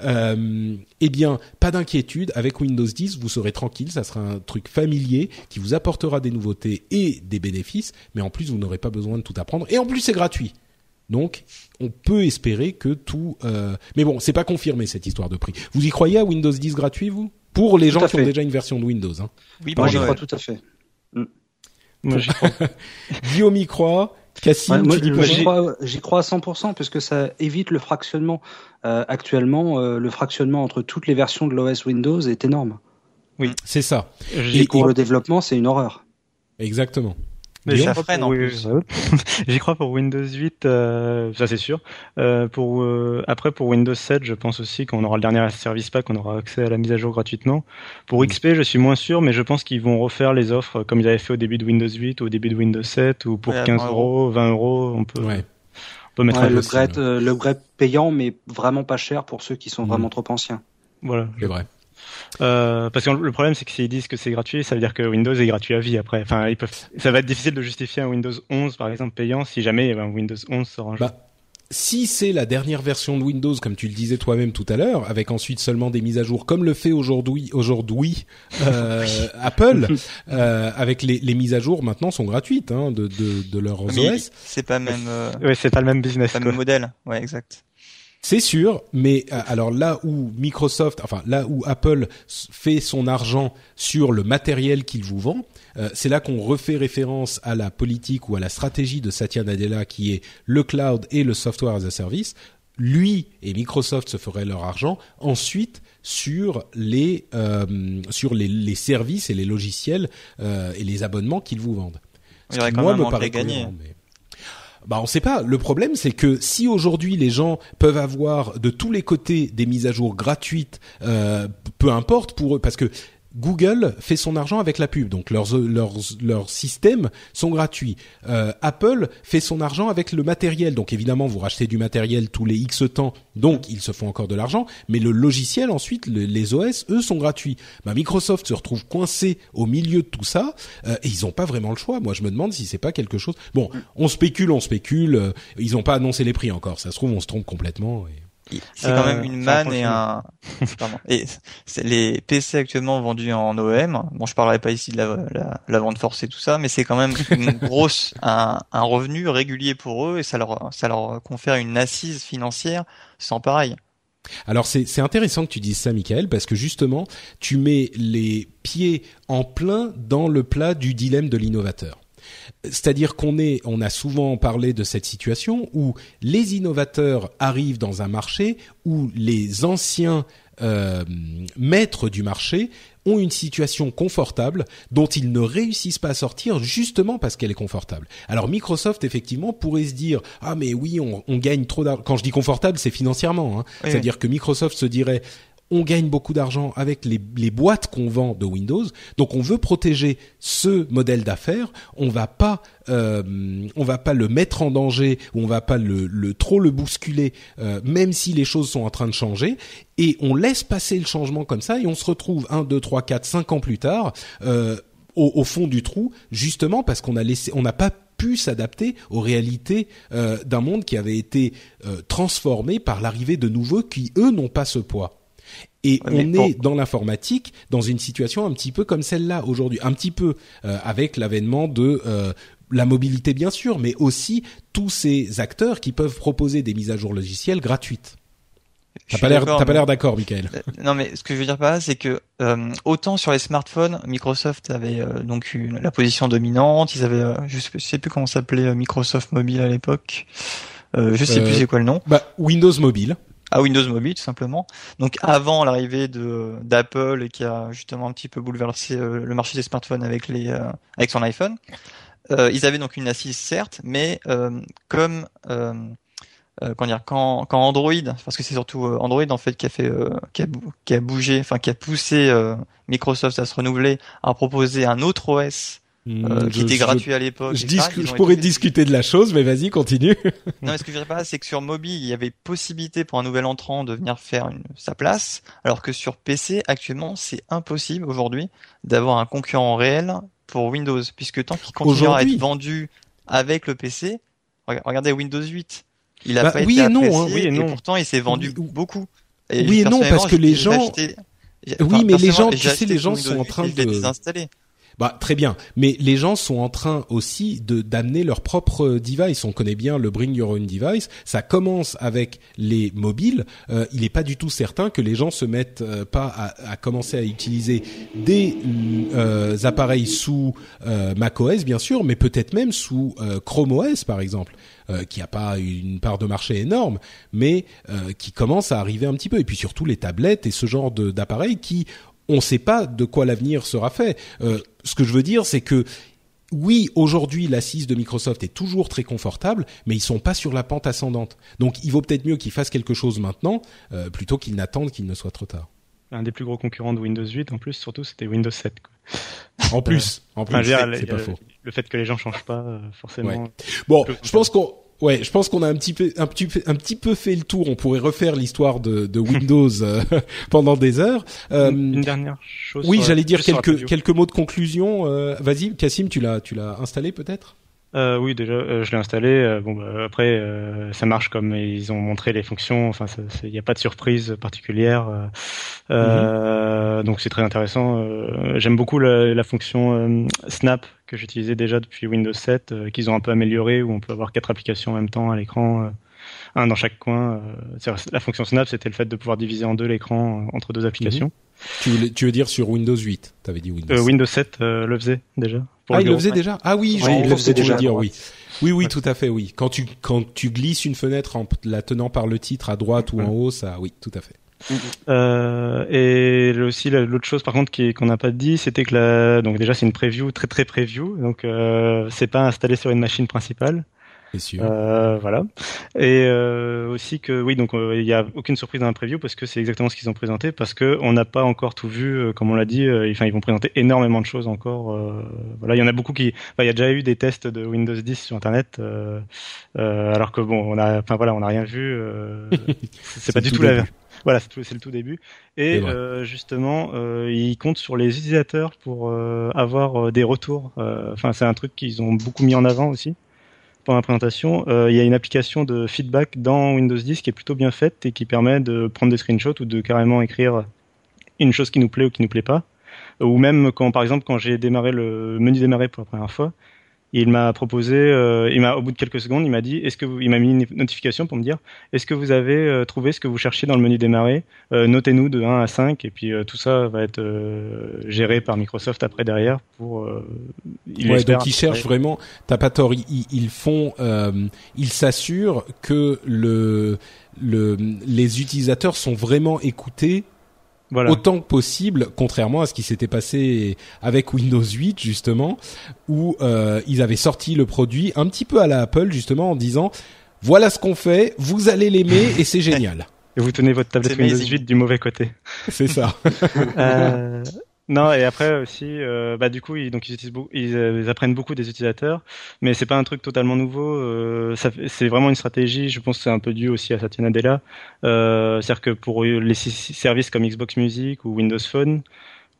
Speaker 1: Euh, eh bien, pas d'inquiétude, avec Windows 10, vous serez tranquille, ça sera un truc familier qui vous apportera des nouveautés et des bénéfices, mais en plus vous n'aurez pas besoin de tout apprendre et en plus c'est gratuit. Donc, on peut espérer que tout. Euh... Mais bon, c'est pas confirmé cette histoire de prix. Vous y croyez à Windows 10 gratuit, vous? Pour les gens qui ont déjà une version de Windows. Hein.
Speaker 4: Oui, moi j'y crois tout à fait. Mm.
Speaker 5: Moi j'y crois.
Speaker 1: Guillaume y croit. Cassim,
Speaker 4: moi, j'y crois, j'y crois à 100% parce que ça évite le fractionnement. Euh, actuellement, euh, le fractionnement entre toutes les versions de l'OS Windows est énorme.
Speaker 1: Oui, c'est ça.
Speaker 4: Et pour le développement, c'est une horreur.
Speaker 1: Exactement.
Speaker 5: Mais j'y crois, pour... j'y crois pour Windows 8, euh, ça c'est sûr. Euh, pour euh, après pour Windows 7, je pense aussi qu'on aura le dernier service pack, on aura accès à la mise à jour gratuitement. Pour mm. XP, je suis moins sûr, mais je pense qu'ils vont refaire les offres comme ils avaient fait au début de Windows 8, au début de Windows 7, ou pour 15 euros, 20 euros, on peut.
Speaker 4: Ouais. On peut mettre ouais, le euh, le grade payant, mais vraiment pas cher pour ceux qui sont mm. vraiment trop anciens.
Speaker 5: Voilà.
Speaker 1: C'est vrai.
Speaker 5: Euh, parce que le problème, c'est que s'ils disent que c'est gratuit, ça veut dire que Windows est gratuit à vie après. Enfin, ils peuvent, ça va être difficile de justifier un Windows 11, par exemple, payant si jamais un Windows 11 sort un
Speaker 1: bah, si c'est la dernière version de Windows, comme tu le disais toi-même tout à l'heure, avec ensuite seulement des mises à jour, comme le fait aujourd'hui aujourd'hui euh, Apple, euh, avec les, les, mises à jour maintenant sont gratuites hein, de, de, de leurs OS.
Speaker 3: C'est pas même. Euh,
Speaker 5: ouais, c'est pas le même business.
Speaker 3: Pas le même modèle. Ouais, exact.
Speaker 1: C'est sûr, mais euh, alors là où Microsoft, enfin là où Apple fait son argent sur le matériel qu'il vous vend, euh, c'est là qu'on refait référence à la politique ou à la stratégie de Satya Nadella qui est le cloud et le software as a service. Lui et Microsoft se feraient leur argent ensuite sur les euh, sur les, les, services et les logiciels et les abonnements qu'ils vous vendent.
Speaker 3: Il y aurait quand même me paraît gagner.
Speaker 1: Bah on sait pas. Le problème c'est que si aujourd'hui les gens peuvent avoir de tous les côtés des mises à jour gratuites, euh, peu importe pour eux, parce que Google fait son argent avec la pub, donc leurs leurs leurs systèmes sont gratuits. Euh, Apple fait son argent avec le matériel, donc évidemment vous rachetez du matériel tous les X temps, donc ils se font encore de l'argent. Mais le logiciel ensuite, les OS, eux sont gratuits. Bah, Microsoft se retrouve coincé au milieu de tout ça euh, et ils ont pas vraiment le choix. Moi je me demande si c'est pas quelque chose. Bon, on spécule, on spécule. Euh, ils ont pas annoncé les prix encore. Ça se trouve on se trompe complètement.
Speaker 3: C'est quand même euh, une manne et un. Pardon. Et les PC actuellement vendus en OEM. Bon, je parlerai pas ici de la, la, la vente forcée tout ça, mais c'est quand même une grosse un, un, revenu régulier pour eux et ça leur ça leur confère une assise financière sans pareil.
Speaker 1: Alors c'est intéressant que tu dises ça, Michael, parce que justement, tu mets les pieds en plein dans le plat du dilemme de l'innovateur. C'est-à-dire qu'on est, on a souvent parlé de cette situation où les innovateurs arrivent dans un marché où les anciens euh, maîtres du marché ont une situation confortable dont ils ne réussissent pas à sortir justement parce qu'elle est confortable. Alors Microsoft effectivement pourrait se dire ah mais oui on, gagne trop d'argent. Quand je dis confortable c'est financièrement. Hein. C'est-à-dire que Microsoft se dirait on gagne beaucoup d'argent avec les, boîtes qu'on vend de Windows. Donc on veut protéger ce modèle d'affaires. On va pas, euh, va pas le mettre en danger ou on va pas trop le bousculer, euh, même si les choses sont en train de changer. Et on laisse passer le changement comme ça et on se retrouve un, deux, trois, quatre, cinq ans plus tard. Euh, au, fond du trou, justement parce qu'on n'a pas pu s'adapter aux réalités d'un monde qui avait été transformé par l'arrivée de nouveaux qui eux n'ont pas ce poids. Et on est dans l'informatique dans une situation un petit peu comme celle-là aujourd'hui, un petit peu euh, avec l'avènement de euh, la mobilité bien sûr, mais aussi tous ces acteurs qui peuvent proposer des mises à jour logicielles gratuites. T'as pas l'air, t'as pas l'air d'accord, Michael.
Speaker 3: Euh, non, mais ce que je veux dire par là, c'est que autant sur les smartphones, Microsoft avait donc eu la position dominante. Ils avaient, je, sais, sais plus comment s'appelait Microsoft Mobile à l'époque. je sais plus c'est quoi le nom.
Speaker 1: Bah, Windows Mobile
Speaker 3: à Windows Mobile tout simplement. Donc avant l'arrivée de d'Apple qui a justement un petit peu bouleversé euh, le marché des smartphones avec les euh, avec son iPhone, euh, ils avaient donc une assise certes, mais comme euh, quand, dire, quand, quand Android, parce que c'est surtout Android en fait qui a fait, euh, qui, a, qui a bougé, enfin qui a poussé Microsoft à se renouveler, à proposer un autre OS hmm, qui était gratuit à l'époque.
Speaker 1: Je, je pourrais discuter de la chose, mais vas-y, continue.
Speaker 3: non, mais ce que je dirais pas, c'est que sur mobile, il y avait possibilité pour un nouvel entrant de venir faire une, sa place, alors que sur PC, actuellement, c'est impossible aujourd'hui d'avoir un concurrent réel pour Windows, puisque tant qu'il continuera à être vendu avec le PC, regardez Windows 8 il a bah, pas oui été et non, hein, oui et, non. pourtant il s'est vendu beaucoup.
Speaker 1: oui et non parce que les gens. Oui, mais les gens, tu sais, les gens sont en train de. Bah très bien, mais les gens sont en train aussi de d'amener leur propre device. On connaît bien le Bring Your Own Device. Ça commence avec les mobiles. Euh, il n'est pas du tout certain que les gens se mettent euh, pas à, à, commencer à utiliser des euh, appareils sous euh, macOS bien sûr, mais peut-être même sous euh, Chrome OS par exemple. Euh, qui a pas une part de marché énorme, mais euh, qui commence à arriver un petit peu. Et puis surtout les tablettes et ce genre d'appareils qui, on ne sait pas de quoi l'avenir sera fait. Euh, ce que je veux dire, c'est que oui, aujourd'hui, l'assise de Microsoft est toujours très confortable, mais ils sont pas sur la pente ascendante. Donc, il vaut peut-être mieux qu'ils fassent quelque chose maintenant, plutôt qu'ils n'attendent qu'il ne soit trop tard.
Speaker 5: Un des plus gros concurrents de Windows 8, en plus, surtout, c'était Windows 7.
Speaker 1: En plus, en plus, c'est pas faux
Speaker 5: le fait que les gens changent pas euh, forcément.
Speaker 1: Bon, je pense qu'on Ouais, je pense qu'on a un petit peu, un petit peu, un petit peu fait le tour. On pourrait refaire l'histoire de, de Windows euh, pendant des heures.
Speaker 5: Euh, une, dernière chose.
Speaker 1: Oui, j'allais dire quelques quelques mots de conclusion. Euh, Vas-y, Cassim, tu l'as, tu l'as installé peut-être?
Speaker 5: Euh, oui, déjà, euh, je l'ai installé. Euh, bon, bah, après, euh, ça marche comme ils ont montré les fonctions. Enfin, il n'y a pas de surprise particulière. Mhm. Donc, c'est très intéressant. J'aime beaucoup la, la fonction Snap que j'utilisais déjà depuis Windows 7, qu'ils ont un peu amélioré, où on peut avoir quatre applications en même temps à l'écran, un dans chaque coin. la fonction Snap, c'était le fait de pouvoir diviser en deux l'écran entre deux applications. Mhm.
Speaker 1: Tu, veux, tu veux dire sur Windows 8 T'avais dit Windows.
Speaker 5: Euh, Windows 7 euh, le faisait déjà.
Speaker 1: ah, il le faisait déjà? Ah oui, je il le faisait déjà. Dire, oui. Oui, oui, tout à fait, oui. Quand tu quand tu glisses une fenêtre en la tenant par le titre à droite ou en haut, ça, oui, tout à fait.
Speaker 5: Euh, et aussi l'autre chose par contre qu'on n'a pas dit, c'était que la, donc déjà c'est une preview très très preview, donc euh, c'est pas installé sur une machine principale. Euh, voilà. Et euh, aussi que oui, donc euh, il n'y a aucune surprise dans la preview parce que c'est exactement ce qu'ils ont présenté parce que on n'a pas encore tout vu, euh, comme on l'a dit. enfin, ils vont présenter énormément de choses encore. voilà, il y en a beaucoup qui. il y a déjà eu des tests de Windows 10 sur Internet, alors que bon, on a, enfin voilà, on n'a rien vu. c'est pas du tout, la. Voilà, c'est le tout début. Et euh, justement, euh, ils comptent sur les utilisateurs pour avoir des retours. Enfin, c'est un truc qu'ils ont beaucoup mis en avant aussi pendant la présentation, euh, il y a une application de feedback dans Windows 10 qui est plutôt bien faite et qui permet de prendre des screenshots ou de carrément écrire une chose qui nous plaît ou qui nous plaît pas. Ou même quand, par exemple, quand j'ai démarré le menu démarrer pour la première fois, il m'a proposé, euh, il m'a au bout de quelques secondes, il m'a dit, est-ce que vous, il m'a mis une notification pour me dire, est-ce que vous avez euh, trouvé ce que vous cherchiez dans le menu démarrer euh, Notez-nous de 1 à 5 et puis tout ça va être géré par Microsoft après derrière pour.
Speaker 1: Il ouais, donc ils cherchent vraiment. T'as pas tort. Ils, ils font, ils s'assurent que le, le, les utilisateurs sont vraiment écoutés autant que possible, contrairement à ce qui s'était passé avec Windows 8 justement, où euh, ils avaient sorti le produit un petit peu à la Apple justement en disant voilà ce qu'on fait, vous allez l'aimer et c'est génial.
Speaker 5: Et vous tenez votre tablette Windows 8 du mauvais côté.
Speaker 1: C'est ça.
Speaker 5: euh, non, et après aussi, euh, bah du coup, ils, donc ils, utilisent euh, ils, apprennent beaucoup des utilisateurs, mais c'est pas un truc totalement nouveau. Euh, c'est vraiment une stratégie. Je pense que c'est un peu dû aussi à Satya Nadella. Euh, C'est-à-dire que pour les services comme Xbox Music ou Windows Phone,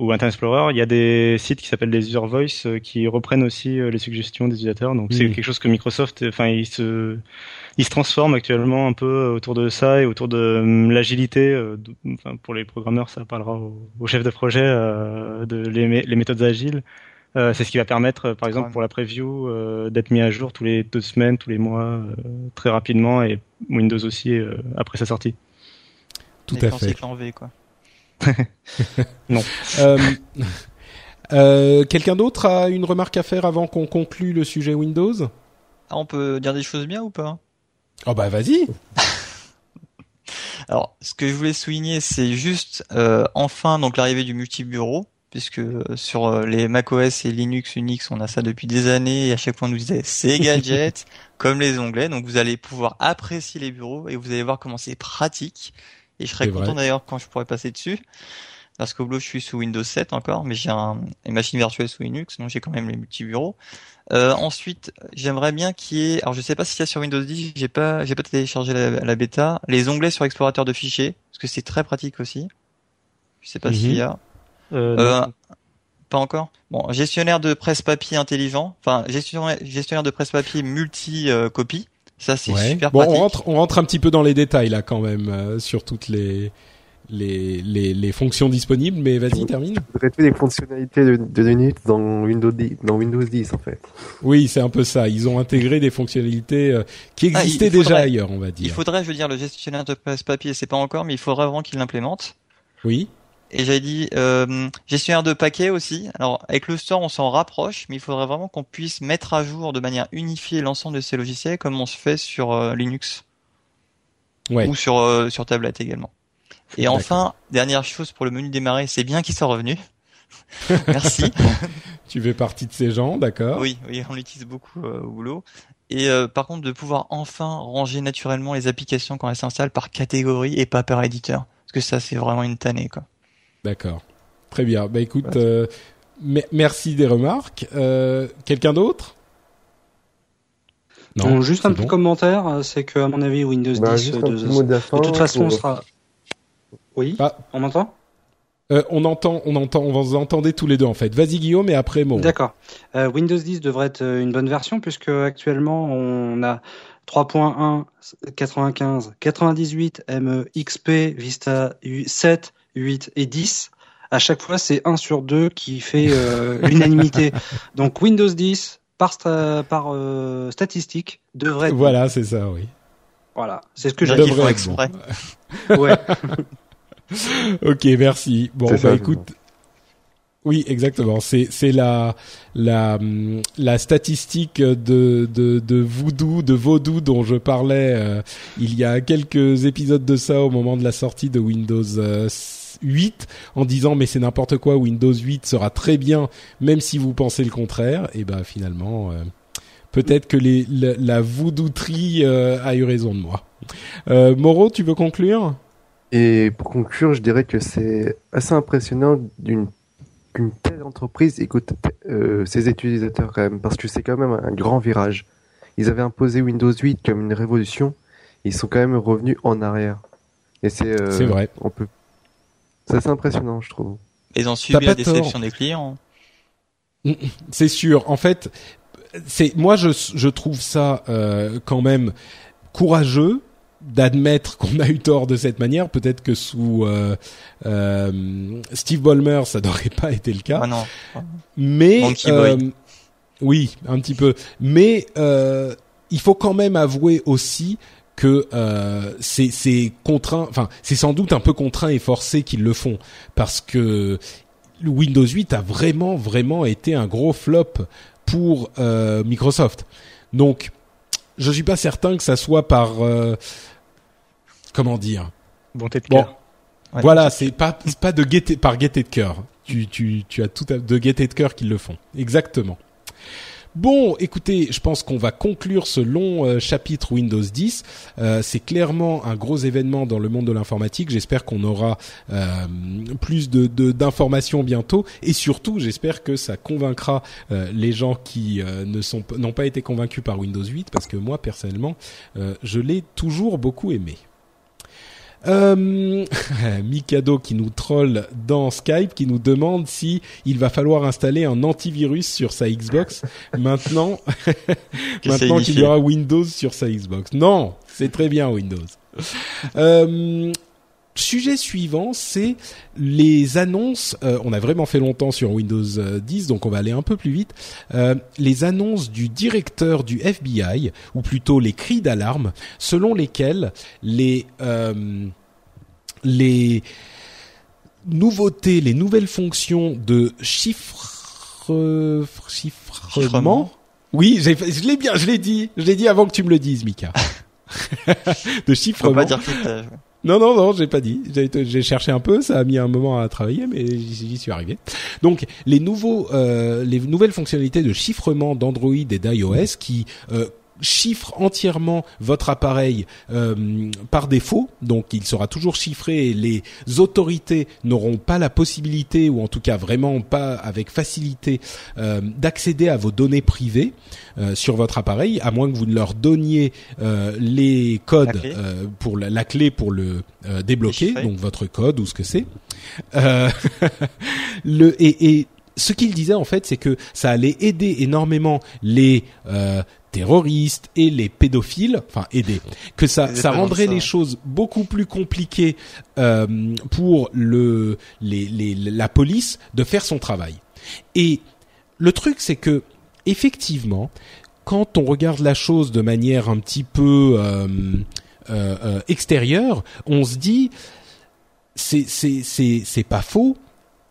Speaker 5: ou Internet Explorer, il y a des sites qui s'appellent les User Voice euh, qui reprennent aussi euh, les suggestions des utilisateurs. Donc c'est quelque chose que Microsoft, enfin, il se, il se transforme actuellement un peu autour de ça et autour de euh, l'agilité. Enfin, pour les programmeurs, ça parlera aux au chefs de projet de les, les méthodes agiles. c'est ce qui va permettre, par exemple, pour la preview, d'être mis à jour tous les deux semaines, tous les mois, très rapidement, et Windows aussi après sa sortie.
Speaker 1: Tout à fait.
Speaker 3: V, quoi.
Speaker 5: non.
Speaker 1: Euh, euh, quelqu'un d'autre a une remarque à faire avant qu'on conclue le sujet Windows?
Speaker 3: Ah, On peut dire des choses bien ou pas?
Speaker 1: Oh bah vas-y
Speaker 3: Alors, ce que je voulais souligner, c'est juste euh, enfin donc l'arrivée du multi-bureau, puisque sur les macOS et Linux, Unix, on a ça depuis des années et à chaque fois on nous disait c'est gadget, comme les onglets. Donc vous allez pouvoir apprécier les bureaux et vous allez voir comment c'est pratique. Et je serais content d'ailleurs quand je pourrais passer dessus. Parce qu'au boulot, je suis sous Windows 7 encore, mais j'ai un, une machine virtuelle sous Linux, donc j'ai quand même les multi-bureaux. Euh, ensuite, j'aimerais bien qu'il y ait, alors je sais pas s'il y a sur Windows 10, j'ai pas, j'ai pas téléchargé la, bêta, les onglets sur explorateur de fichiers, parce que c'est très pratique aussi. Je sais pas s'il y a. Mhm. Euh, euh, pas encore. Bon, gestionnaire de presse-papier intelligent, enfin gestionnaire, gestionnaire de presse-papier multi-copie. Ça c'est super
Speaker 1: bon,
Speaker 3: pratique.
Speaker 1: On rentre, on rentre un petit peu dans les détails là quand même euh, sur toutes les les, les, les fonctions disponibles, mais vas-y, termine.
Speaker 2: Vous des fonctionnalités de, de, Linux dans Windows 10, dans Windows 10 en fait.
Speaker 1: Oui, c'est un peu ça. Ils ont intégré des fonctionnalités euh, qui ah, existaient déjà ailleurs, on va dire.
Speaker 3: Il faudrait, je veux dire, le gestionnaire de presse-papier, c'est pas encore, mais il faudrait vraiment qu'il l'implémente.
Speaker 1: Oui.
Speaker 3: Et j'avais dit euh, gestionnaire de paquets aussi. Alors avec le store, on s'en rapproche, mais il faudrait vraiment qu'on puisse mettre à jour de manière unifiée l'ensemble de ces logiciels, comme on se fait sur euh, Linux. Ouais. Ou sur euh, sur tablette également. Et enfin, dernière chose pour le menu démarrer, c'est bien qu'il soit revenu. Merci.
Speaker 1: tu fais partie de ces gens, d'accord
Speaker 3: Oui, oui, on l'utilise beaucoup euh, au boulot. Et euh, par contre, de pouvoir enfin ranger naturellement les applications quand elles s'installent par catégorie et pas par éditeur, parce que ça, c'est vraiment une tannée, quoi.
Speaker 1: D'accord. Très bien. Bah écoute, euh, merci des remarques. Quelqu'un d'autre?
Speaker 4: Non, juste un petit commentaire, c'est que à mon avis Windows 10 bah, de, toute façon sera oui. Ah. On m'entend?
Speaker 1: Euh, on entend, on entend, on vous entendez tous les deux en fait. Vas-y Guillaume et après moi.
Speaker 4: D'accord. Euh, Windows 10 devrait être une bonne version puisque actuellement on a 3.1, 95, 98, ME, XP, Vista 7, 8 et 10. À chaque fois, c'est 1 sur 2 qui fait euh, l'unanimité. Donc Windows 10 par, par euh, statistique devrait. Être
Speaker 1: voilà, c'est ça, oui.
Speaker 4: Voilà, c'est ce que j'ai dit.
Speaker 3: exprès.
Speaker 4: ouais.
Speaker 1: ok, merci. Bon, bah écoute. Oui, exactement. C'est c'est la la la statistique de de de voodoo de vaudou dont je parlais euh, il y a quelques épisodes de ça au moment de la sortie de Windows 8 euh, en disant mais c'est n'importe quoi Windows 8 sera très bien même si vous pensez le contraire et ben finalement euh, peut-être que les la, la voodooterie a eu raison de moi. Moreau, tu veux conclure?
Speaker 2: Et pour conclure, je dirais que c'est assez impressionnant d'une qu'une telle entreprise écoute euh, ses utilisateurs quand même, parce que c'est quand même un grand virage. Ils avaient imposé Windows 8 comme une révolution, ils sont quand même revenus en arrière. Et c'est euh,
Speaker 1: c'est vrai.
Speaker 2: On peut. C'est assez impressionnant, je trouve.
Speaker 3: Ils ont subi la déception des clients.
Speaker 1: C'est sûr. En fait, c'est moi je je trouve ça euh, quand même courageux d'admettre qu'on a eu tort de cette manière. Peut-être que sous euh, euh, Steve Ballmer, ça n'aurait pas été le cas.
Speaker 3: Ah non.
Speaker 1: Mais euh, oui, un petit peu. Mais euh, il faut quand même avouer aussi que euh, c'est contraint. Enfin, c'est sans doute un peu contraint et forcé qu'ils le font parce que Windows 8 a vraiment vraiment été un gros flop pour Microsoft. Donc je suis pas certain que ça soit par comment dire?
Speaker 5: Bonté de cœur.
Speaker 1: voilà, c'est pas pas de gaieté par gaieté de cœur. Tu tu tu as tout à, de gaieté de cœur qu'ils le font. Exactement. Bon, écoutez, je pense qu'on va conclure ce long euh, chapitre Windows 10. Euh, c'est clairement un gros événement dans le monde de l'informatique. J'espère qu'on aura euh, plus de d'informations bientôt, et surtout, j'espère que ça convaincra les gens qui ne sont n'ont pas été convaincus par Windows 8, parce que moi personnellement, je l'ai toujours beaucoup aimé. Euh, Mikado qui nous troll dans Skype, qui nous demande si il va falloir installer un antivirus sur sa Xbox maintenant, maintenant qu'il y aura Windows sur sa Xbox. Non, c'est très bien Windows. Euh, Sujet suivant, c'est les annonces. Euh, on a vraiment fait longtemps sur Windows 10, euh, donc on va aller un peu plus vite. Euh, les annonces du directeur du FBI, ou plutôt les cris d'alarme, selon lesquels les les nouveautés, les nouvelles fonctions de chiffre, chiffrement? Oui, je l'ai bien, je l'ai dit, je l'ai dit avant que tu me le dises, Mika. de chiffrement.
Speaker 3: pas dire
Speaker 1: Non, non, non, j'ai pas dit. J'ai cherché un peu, ça a mis un moment à travailler, mais j'y suis arrivé. Donc, les nouveaux, euh, les nouvelles fonctionnalités de chiffrement d'Android et d'iOS qui euh, chiffre entièrement votre appareil euh, par défaut, donc il sera toujours chiffré et les autorités n'auront pas la possibilité, ou en tout cas vraiment pas avec facilité, euh, d'accéder à vos données privées euh, sur votre appareil, à moins que vous ne leur donniez les codes pour la, clé pour le débloquer, donc votre code ou ce que c'est. le et, et ce qu'il disait en fait, c'est que ça allait aider énormément les euh, terroristes et les pédophiles, enfin aider, que ça, ça rendrait les choses beaucoup plus compliquées euh, pour le, les, les, la police de faire son travail. Et le truc, c'est que effectivement, quand on regarde la chose de manière un petit peu euh, euh, euh extérieure, on se dit c'est c'est c'est c'est pas faux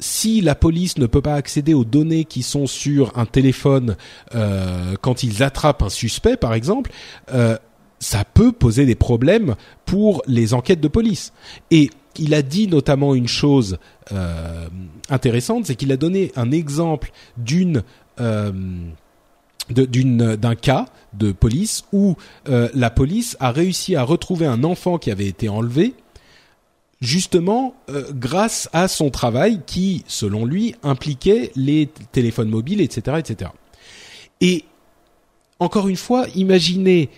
Speaker 1: si la police ne peut pas accéder aux données qui sont sur un téléphone euh, quand ils attrapent un suspect, par exemple, euh, ça peut poser des problèmes pour les enquêtes de police. Et il a dit notamment une chose euh, intéressante, c'est qu'il a donné un exemple d'un cas de police où la police a réussi à retrouver un enfant qui avait été enlevé justement euh, grâce à son travail qui, selon lui, impliquait les téléphones mobiles, etc., etc. Et encore une fois, imaginez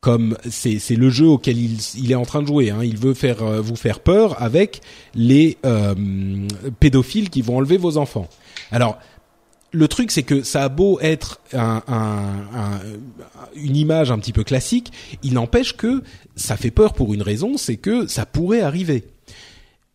Speaker 1: comme c'est le jeu auquel il, est en train de jouer. Hein. Il veut faire euh, vous faire peur avec les euh, pédophiles qui vont enlever vos enfants. Alors le truc, c'est que ça a beau être un, un, une image un petit peu classique, il n'empêche que ça fait peur pour une raison, c'est que ça pourrait arriver.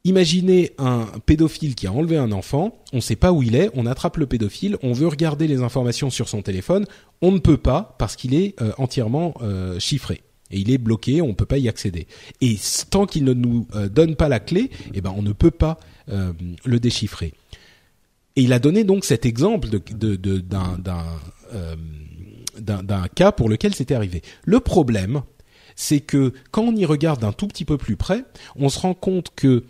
Speaker 1: Imaginez un pédophile qui a enlevé un enfant, on ne sait pas où il est, on attrape le pédophile, on veut regarder les informations sur son téléphone, on ne peut pas parce qu'il est euh, entièrement euh, chiffré. Et il est bloqué, on ne peut pas y accéder. Et tant qu'il ne nous euh, donne pas la clé, eh ben on ne peut pas le déchiffrer. Et il a donné donc cet exemple euh, d'un, cas pour lequel c'était arrivé. Le problème, c'est que quand on y regarde d'un tout petit peu plus près, on se rend compte que,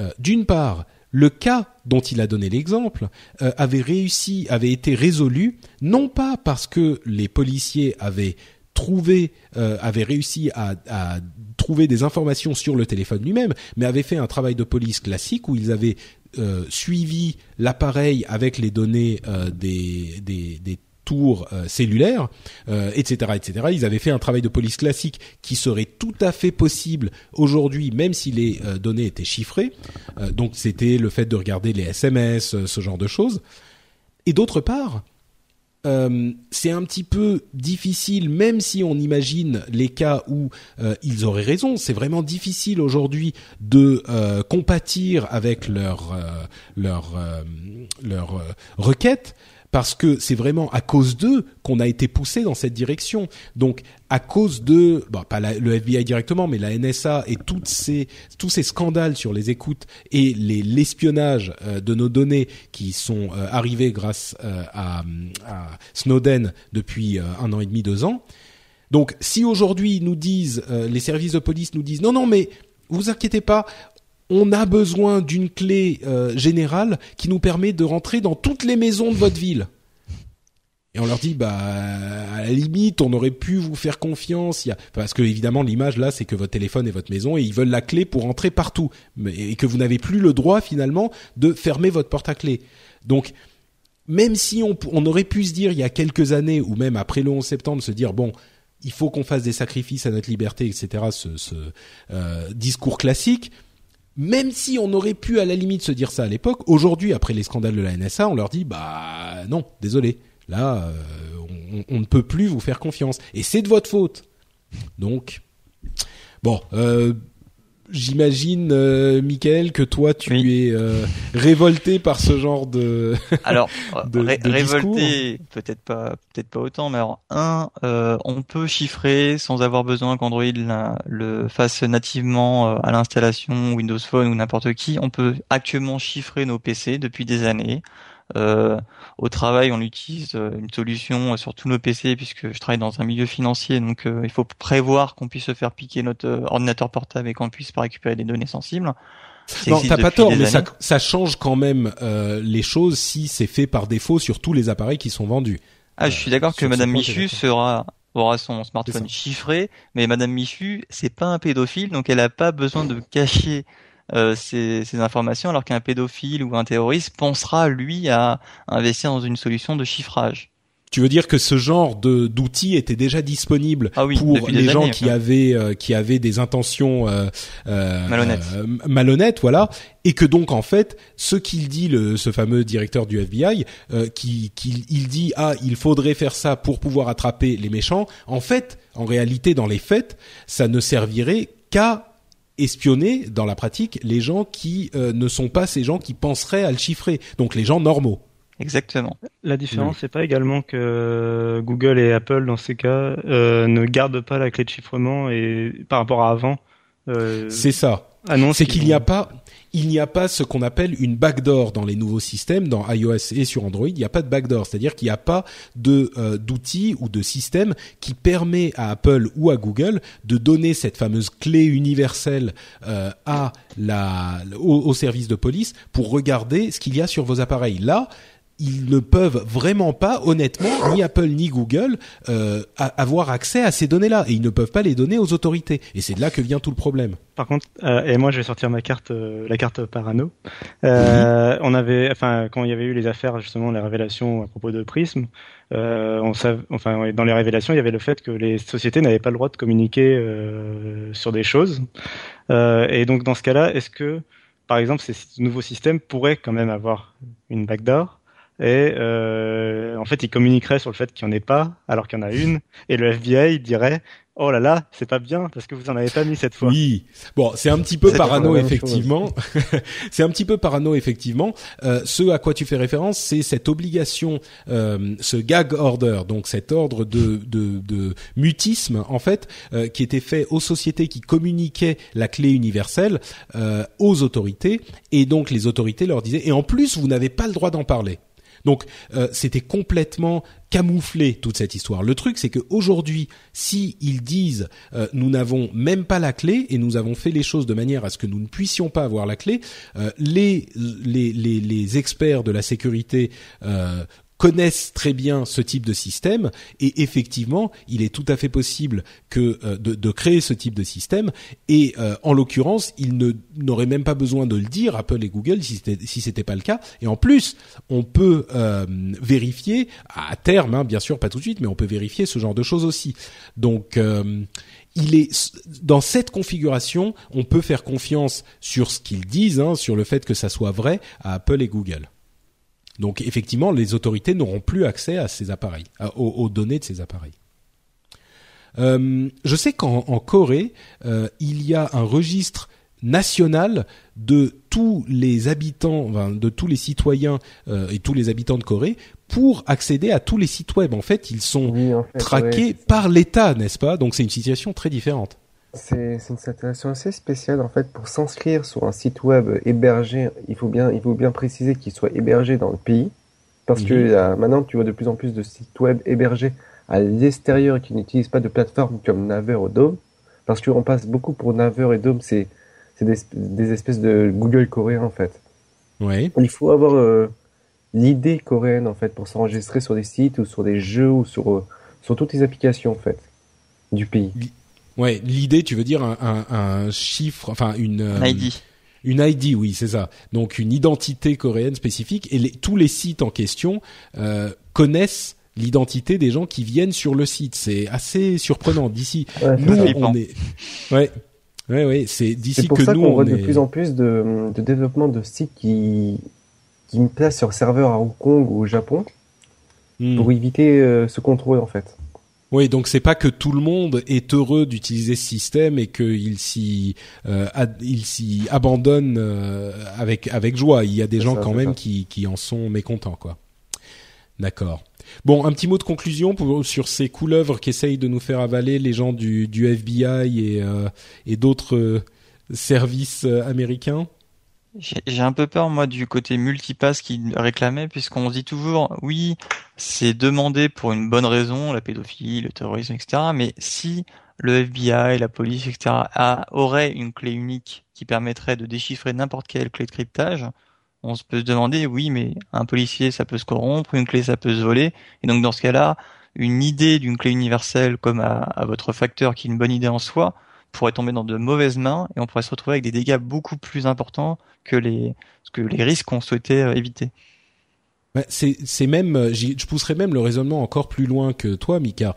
Speaker 1: euh, d'une part, le cas dont il a donné l'exemple euh, avait réussi, avait été résolu, non pas parce que les policiers avaient réussi à, trouver des informations sur le téléphone lui-même, mais avaient fait un travail de police classique où ils avaient euh, suivi l'appareil avec les données euh, des, des, tours euh, cellulaires, etc., etc. Ils avaient fait un travail de police classique qui serait tout à fait possible aujourd'hui, même si les données étaient chiffrées. donc c'était le fait de regarder les SMS, ce genre de choses. Et d'autre part, euh, c'est un petit peu difficile, même si on imagine les cas où euh, ils auraient raison. C'est vraiment difficile aujourd'hui de euh, compatir avec leur leur leur requête parce que c'est vraiment à cause d'eux qu'on a été poussé dans cette direction. Donc à cause de, pas le FBI directement, mais la NSA et ces, tous ces scandales sur les écoutes et l'espionnage euh, de nos données qui sont euh, arrivés grâce euh, à, à, Snowden depuis un an et demi, deux ans. Donc si aujourd'hui nous disent, les services de police nous disent, non, non, mais vous inquiétez pas, on a besoin d'une clé euh, générale qui nous permet de rentrer dans toutes les maisons de votre ville. Et on leur dit, bah, à la limite, on aurait pu vous faire confiance. Parce que évidemment, l'image là, c'est que votre téléphone est votre maison et ils veulent la clé pour entrer partout, et que vous n'avez plus le droit finalement de fermer votre porte à clé. Donc, même si on, aurait pu se dire il y a quelques années ou même après le 11 septembre, se dire bon, il faut qu'on fasse des sacrifices à notre liberté, etc. Ce, ce euh, discours classique même si on aurait pu à la limite se dire ça à l'époque, aujourd'hui, après les scandales de la NSA, on leur dit bah non, désolé, là, euh, on, ne peut plus vous faire confiance, et c'est de votre faute. Donc, bon, euh, J'imagine, euh, Michael, que toi tu es euh, révolté par ce genre de.
Speaker 3: alors, de, révolté, peut-être pas, peut-être pas autant, mais alors un, euh, on peut chiffrer sans avoir besoin qu'Android le fasse nativement euh, à l'installation Windows Phone ou n'importe qui. On peut actuellement chiffrer nos PC depuis des années. Euh, au travail, on utilise une solution sur tous nos PC puisque je travaille dans un milieu financier, donc il faut prévoir qu'on puisse se faire piquer notre ordinateur portable et qu'on puisse pas récupérer des données sensibles.
Speaker 1: Non, t'as pas tort, mais ça, ça, change quand même les choses si c'est fait par défaut sur tous les appareils qui sont vendus.
Speaker 3: Ah, je suis d'accord que Madame Michu sera aura son smartphone chiffré, mais Madame Michu, c'est pas un pédophile, donc elle a pas besoin de cacher euh, ces, ces, informations, alors qu'un pédophile ou un terroriste pensera lui à investir dans une solution de chiffrage.
Speaker 1: Tu veux dire que ce genre de d'outils était déjà disponible
Speaker 3: ah
Speaker 1: pour les gens qui avaient euh, qui avaient des intentions euh,
Speaker 3: euh, malhonnêtes.
Speaker 1: Malhonnêtes, voilà, et que donc en fait, ce qu'il dit, le, ce fameux directeur du FBI, qui, qui il dit ah il faudrait faire ça pour pouvoir attraper les méchants. En fait, en réalité, dans les faits, ça ne servirait qu'à espionner dans la pratique les gens qui ne sont pas ces gens qui penseraient à le chiffrer, donc les gens normaux.
Speaker 3: Exactement.
Speaker 5: La différence, c'est pas également que Google et Apple, dans ces cas, euh, ne gardent pas la clé de chiffrement et par rapport à avant.
Speaker 1: Euh, c'est ça. C'est qu'il n'y a pas, il n'y a pas ce qu'on appelle une backdoor dans les nouveaux systèmes, dans iOS et sur Android. Il n'y a pas de backdoor, c'est-à-dire qu'il n'y a pas de euh, d'outils ou de système qui permet à Apple ou à Google de donner cette fameuse clé universelle euh, au, au service de police pour regarder ce qu'il y a sur vos appareils. Là, ils ne peuvent vraiment pas, honnêtement, ni Apple ni Google, euh, avoir accès à ces données-là, et ils ne peuvent pas les donner aux autorités. Et c'est de là que vient tout le problème.
Speaker 5: Par contre, euh, et moi je vais sortir ma carte, euh, la carte parano. Euh, On avait, enfin, quand il y avait eu les affaires justement, les révélations à propos de Prism, euh, on savait, enfin, dans les révélations, il y avait le fait que les sociétés n'avaient pas le droit de communiquer sur des choses. et donc dans ce cas-là, est-ce que par exemple, ces nouveaux systèmes pourraient quand même avoir une backdoor et euh, en fait il communiquerait sur le fait qu'il n'y en ait pas alors qu'il y en a une. Et le FBI dirait oh là là c'est pas bien parce que vous en avez pas mis cette fois.
Speaker 1: Oui. Bon c'est un petit peu parano effectivement. C'est un petit peu parano effectivement. Euh, ce à quoi tu fais référence c'est cette obligation euh, ce gag order donc cet ordre de, de, de mutisme en fait euh, qui était fait aux sociétés qui communiquaient la clé universelle euh, aux autorités. Et donc les autorités leur disaient et en plus vous n'avez pas le droit d'en parler donc euh, c'était complètement camouflé toute cette histoire. Le truc c'est qu'aujourd'hui, si ils disent euh, nous n'avons même pas la clé et nous avons fait les choses de manière à ce que nous ne puissions pas avoir la clé, euh, les, les, les, experts de la sécurité connaissent très bien ce type de système et effectivement, il est tout à fait possible que euh, de, créer ce type de système et euh, en l'occurrence, ils n'auraient même pas besoin de le dire Apple et Google si c'était si c'était pas le cas et en plus, on peut euh, vérifier à terme hein, bien sûr pas tout de suite mais on peut vérifier ce genre de choses aussi. Donc il est dans cette configuration, on peut faire confiance sur ce qu'ils disent, hein, sur le fait que ça soit vrai à Apple et Google. Donc effectivement, les autorités n'auront plus accès à ces appareils, aux, données de ces appareils. Euh, je sais qu'en Corée, euh, il y a un registre national de tous les habitants, enfin, de tous les citoyens euh, et tous les habitants de Corée pour accéder à tous les sites web. En fait, ils sont traqués par l'État, n'est-ce pas? Donc c'est une situation très différente.
Speaker 2: C'est une situation assez spéciale en fait pour s'inscrire sur un site web hébergé. Il faut bien, il faut bien préciser qu'il soit hébergé dans le pays parce que mhm. maintenant tu vois de plus en plus de sites web hébergés à l'extérieur qui n'utilisent pas de plateforme comme Naver ou Dome parce qu'on passe beaucoup pour Naver et Dome, c'est des, des, espèces de Google coréen en fait.
Speaker 1: Oui.
Speaker 2: Il faut avoir euh, l'idée coréenne en fait pour s'enregistrer sur des sites ou sur des jeux ou sur, euh, sur toutes les applications en fait du pays.
Speaker 1: Ouais, l'idée, tu veux dire un, un, un chiffre, enfin une.
Speaker 3: Euh, ID.
Speaker 1: Une ID, oui, c'est ça. Donc une identité coréenne spécifique et les, tous les sites en question euh, connaissent l'identité des gens qui viennent sur le site. C'est assez surprenant. D'ici, nous, on est. Ouais. Ouais, ouais, c'est d'ici que nous.
Speaker 2: on voit de plus en plus de, de développement de sites qui qui me placent sur serveur à Hong Kong ou au Japon hmm. pour éviter euh, ce contrôle en fait.
Speaker 1: Oui, donc c'est pas que tout le monde est heureux d'utiliser ce système et qu'il s'y euh, il s'y abandonne euh, avec avec joie. Il y a des gens quand même qui qui en sont mécontents quoi. D'accord. Bon, un petit mot de conclusion pour, sur ces couleuvres qu'essayent de nous faire avaler les gens du, du FBI et, euh, et d'autres services américains?
Speaker 3: J'ai un peu peur moi du côté multipass qu'il réclamait puisqu'on se dit toujours oui c'est demandé pour une bonne raison la pédophilie le terrorisme etc mais si le FBI la police etc a, aurait une clé unique qui permettrait de déchiffrer n'importe quelle clé de cryptage on peut se demander oui mais un policier ça peut se corrompre une clé ça peut se voler et donc dans ce cas-là une idée d'une clé universelle comme à votre facteur qui est une bonne idée en soi pourrait tomber dans de mauvaises mains et on pourrait se retrouver avec des dégâts beaucoup plus importants que les, que les risques qu'on souhaitait euh, éviter.
Speaker 1: C'est même, euh, je pousserais même le raisonnement encore plus loin que toi, Mika.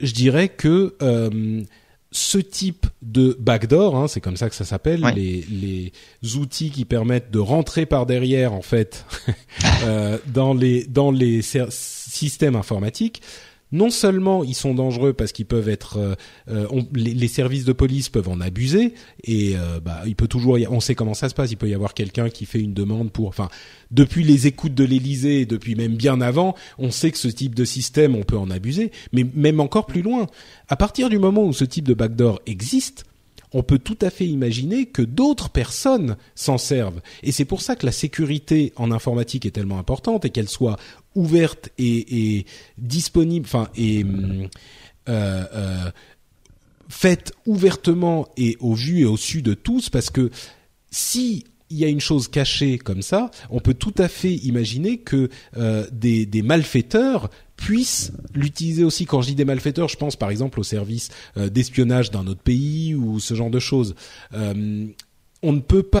Speaker 1: Je dirais que euh, ce type de backdoor, hein, c'est comme ça que ça s'appelle, les, les outils qui permettent de rentrer par derrière en fait euh, dans les dans les systèmes informatiques, non seulement ils sont dangereux parce qu'ils peuvent être, euh, euh, les, services de police peuvent en abuser et euh, bah il peut toujours, on sait comment ça se passe, il peut y avoir quelqu'un qui fait une demande pour, enfin depuis les écoutes de l'Élysée, depuis même bien avant, on sait que ce type de système on peut en abuser, mais même encore plus loin, à partir du moment où ce type de backdoor existe, on peut tout à fait imaginer que d'autres personnes s'en servent. Et c'est pour ça que la sécurité en informatique est tellement importante et qu'elle soit ouverte et, disponible, enfin et euh, euh, faite ouvertement et au vu et au su de tous, parce que si il y a une chose cachée comme ça, on peut tout à fait imaginer que euh, des, des malfaiteurs puissent l'utiliser aussi. Quand je dis des malfaiteurs, je pense par exemple au service d'espionnage d'un autre pays ou ce genre de choses. On ne peut pas.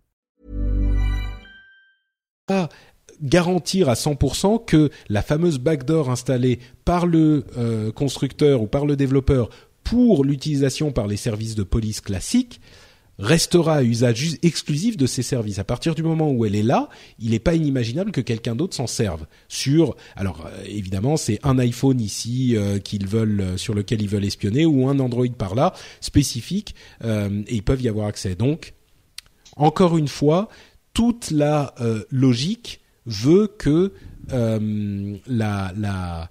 Speaker 1: Garantir à 100% que la fameuse backdoor installée par le euh, constructeur ou par le développeur pour l'utilisation par les services de police classiques restera à usage exclusif de ces services. À partir du moment où elle est là, il n'est pas inimaginable que quelqu'un d'autre s'en serve. Sur, alors euh, évidemment, c'est un iPhone ici euh, qu'ils veulent, sur lequel ils veulent espionner, ou un Android par là spécifique, et ils peuvent y avoir accès. Donc, encore une fois, toute la logique veut que la, la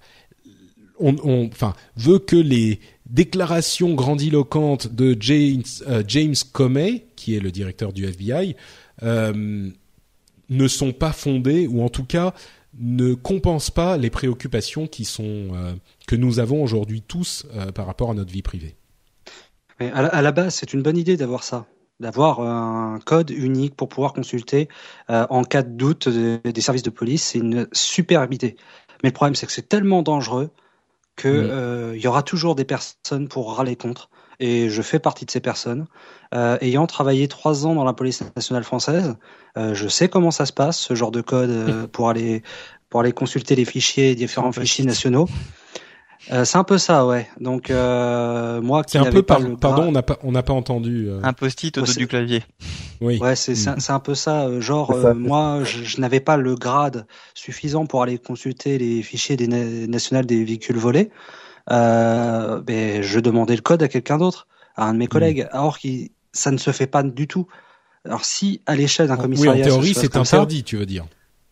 Speaker 1: on, enfin, veut que les déclarations grandiloquentes de James, euh, James Comey, qui est le directeur du FBI, euh, ne sont pas fondées ou en tout cas ne compensent pas les préoccupations qui sont euh, que nous avons aujourd'hui tous par rapport à notre vie privée.
Speaker 4: Mais à, la, base, c'est une bonne idée d'avoir ça, d'avoir un code unique pour pouvoir consulter en cas de doute des services de police. C'est une superbe idée. Mais le problème, c'est que c'est tellement dangereux mm. euh, y aura toujours des personnes pour râler contre. Et je fais partie de ces personnes. Euh, ayant travaillé trois ans dans la police nationale française, euh, je sais comment ça se passe, ce genre de code euh, pour aller pour aller consulter les fichiers, différents fichiers nationaux. Euh, c'est un peu ça, ouais. Donc euh, moi,
Speaker 1: c'est un peu par... pardon, on n'a pas on n'a pas entendu.
Speaker 3: Euh... Un post-it au dos du clavier.
Speaker 4: Oui. Ouais, c'est mm. c'est un peu ça. Genre euh, moi, je, je n'avais pas le grade suffisant pour aller consulter les fichiers des nationales des véhicules volés. Euh, ben, je demandais le code à quelqu'un d'autre, à un de mes mm. collègues. Alors que ça ne se fait pas du tout. Alors si à l'échelle d'un commissariat,
Speaker 1: oui, en théorie, c'est interdit, tu veux dire.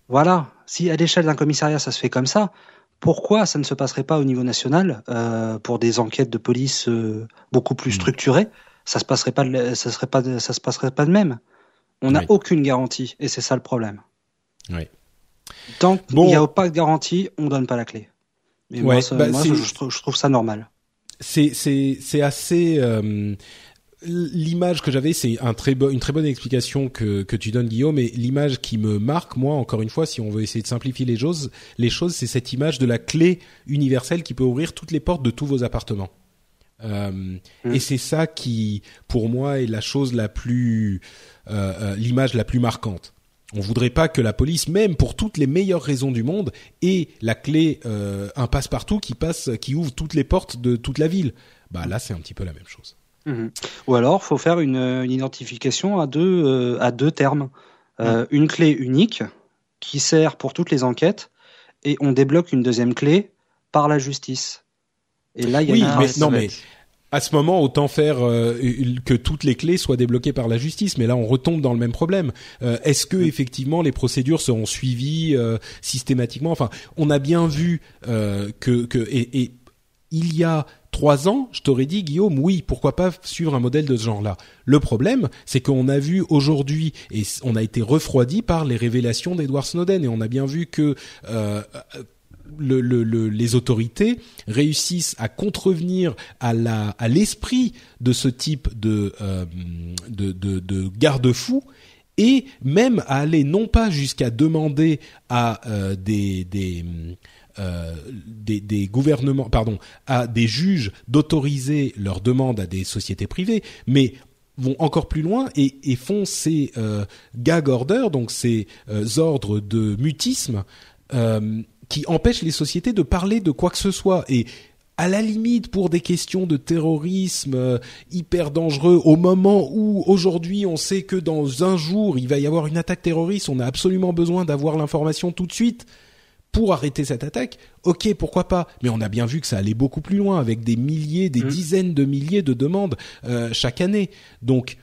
Speaker 4: Voilà. Si à l'échelle d'un commissariat, ça se fait comme ça, pourquoi ça ne se passerait pas au niveau national euh, pour des enquêtes de police euh, beaucoup plus hmm. structurées Ça se passerait pas, ça serait pas, ça se passerait pas de même. On n'a aucune garantie et c'est ça le problème.
Speaker 1: Oui.
Speaker 4: Tant qu'il n'y a pas de garantie, on donne pas la clé. Mais moi, bah, je, trouve, ça normal.
Speaker 1: C'est c'est c'est assez. Euh, l'image que j'avais, c'est un très une très bonne explication que, que tu donnes, Guillaume. Mais l'image qui me marque, moi, encore une fois, si on veut essayer de simplifier les choses, les choses, c'est cette image de la clé universelle qui peut ouvrir toutes les portes de tous vos appartements. Euh, mmh. Et c'est ça qui, pour moi, est la chose la plus, euh, euh, l'image la plus marquante. On voudrait pas que la police, même pour toutes les meilleures raisons du monde, ait la clé euh, un passe-partout qui passe, qui ouvre toutes les portes de toute la ville. Bah là, c'est un petit peu la même chose.
Speaker 4: Mhm. Ou alors, faut faire une, une identification à deux, euh, à deux termes. Euh, mhm. Une clé unique qui sert pour toutes les enquêtes et on débloque une deuxième clé par la justice.
Speaker 1: Et là, il y a oui, mais non, mais à ce moment, autant faire euh, que toutes les clés soient débloquées par la justice. Mais là, on retombe dans le même problème. Euh, est-ce que effectivement les procédures seront suivies euh, systématiquement? Enfin, on a bien vu que, que et, et, il y a trois ans, je t'aurais dit Guillaume, oui, pourquoi pas suivre un modèle de ce genre-là. Le problème, c'est qu'on a vu aujourd'hui et on a été refroidi par les révélations d'Edward Snowden et on a bien vu que le, le, les autorités réussissent à contrevenir à la à l'esprit de ce type de euh, de, de, de garde-fou et même à aller non pas jusqu'à demander à euh, des des, euh, des, gouvernements, pardon, à des juges d'autoriser leurs demandes à des sociétés privées, mais vont encore plus loin et, font ces euh, gag orders, donc ces euh, ordres de mutisme qui empêche les sociétés de parler de quoi que ce soit. Et à la limite, pour des questions de terrorisme hyper dangereux, au moment où aujourd'hui on sait que dans un jour il va y avoir une attaque terroriste, on a absolument besoin d'avoir l'information tout de suite pour arrêter cette attaque. Ok, pourquoi pas Mais on a bien vu que ça allait beaucoup plus loin, avec des milliers, des mmh. dizaines de milliers de demandes euh, chaque année. Donc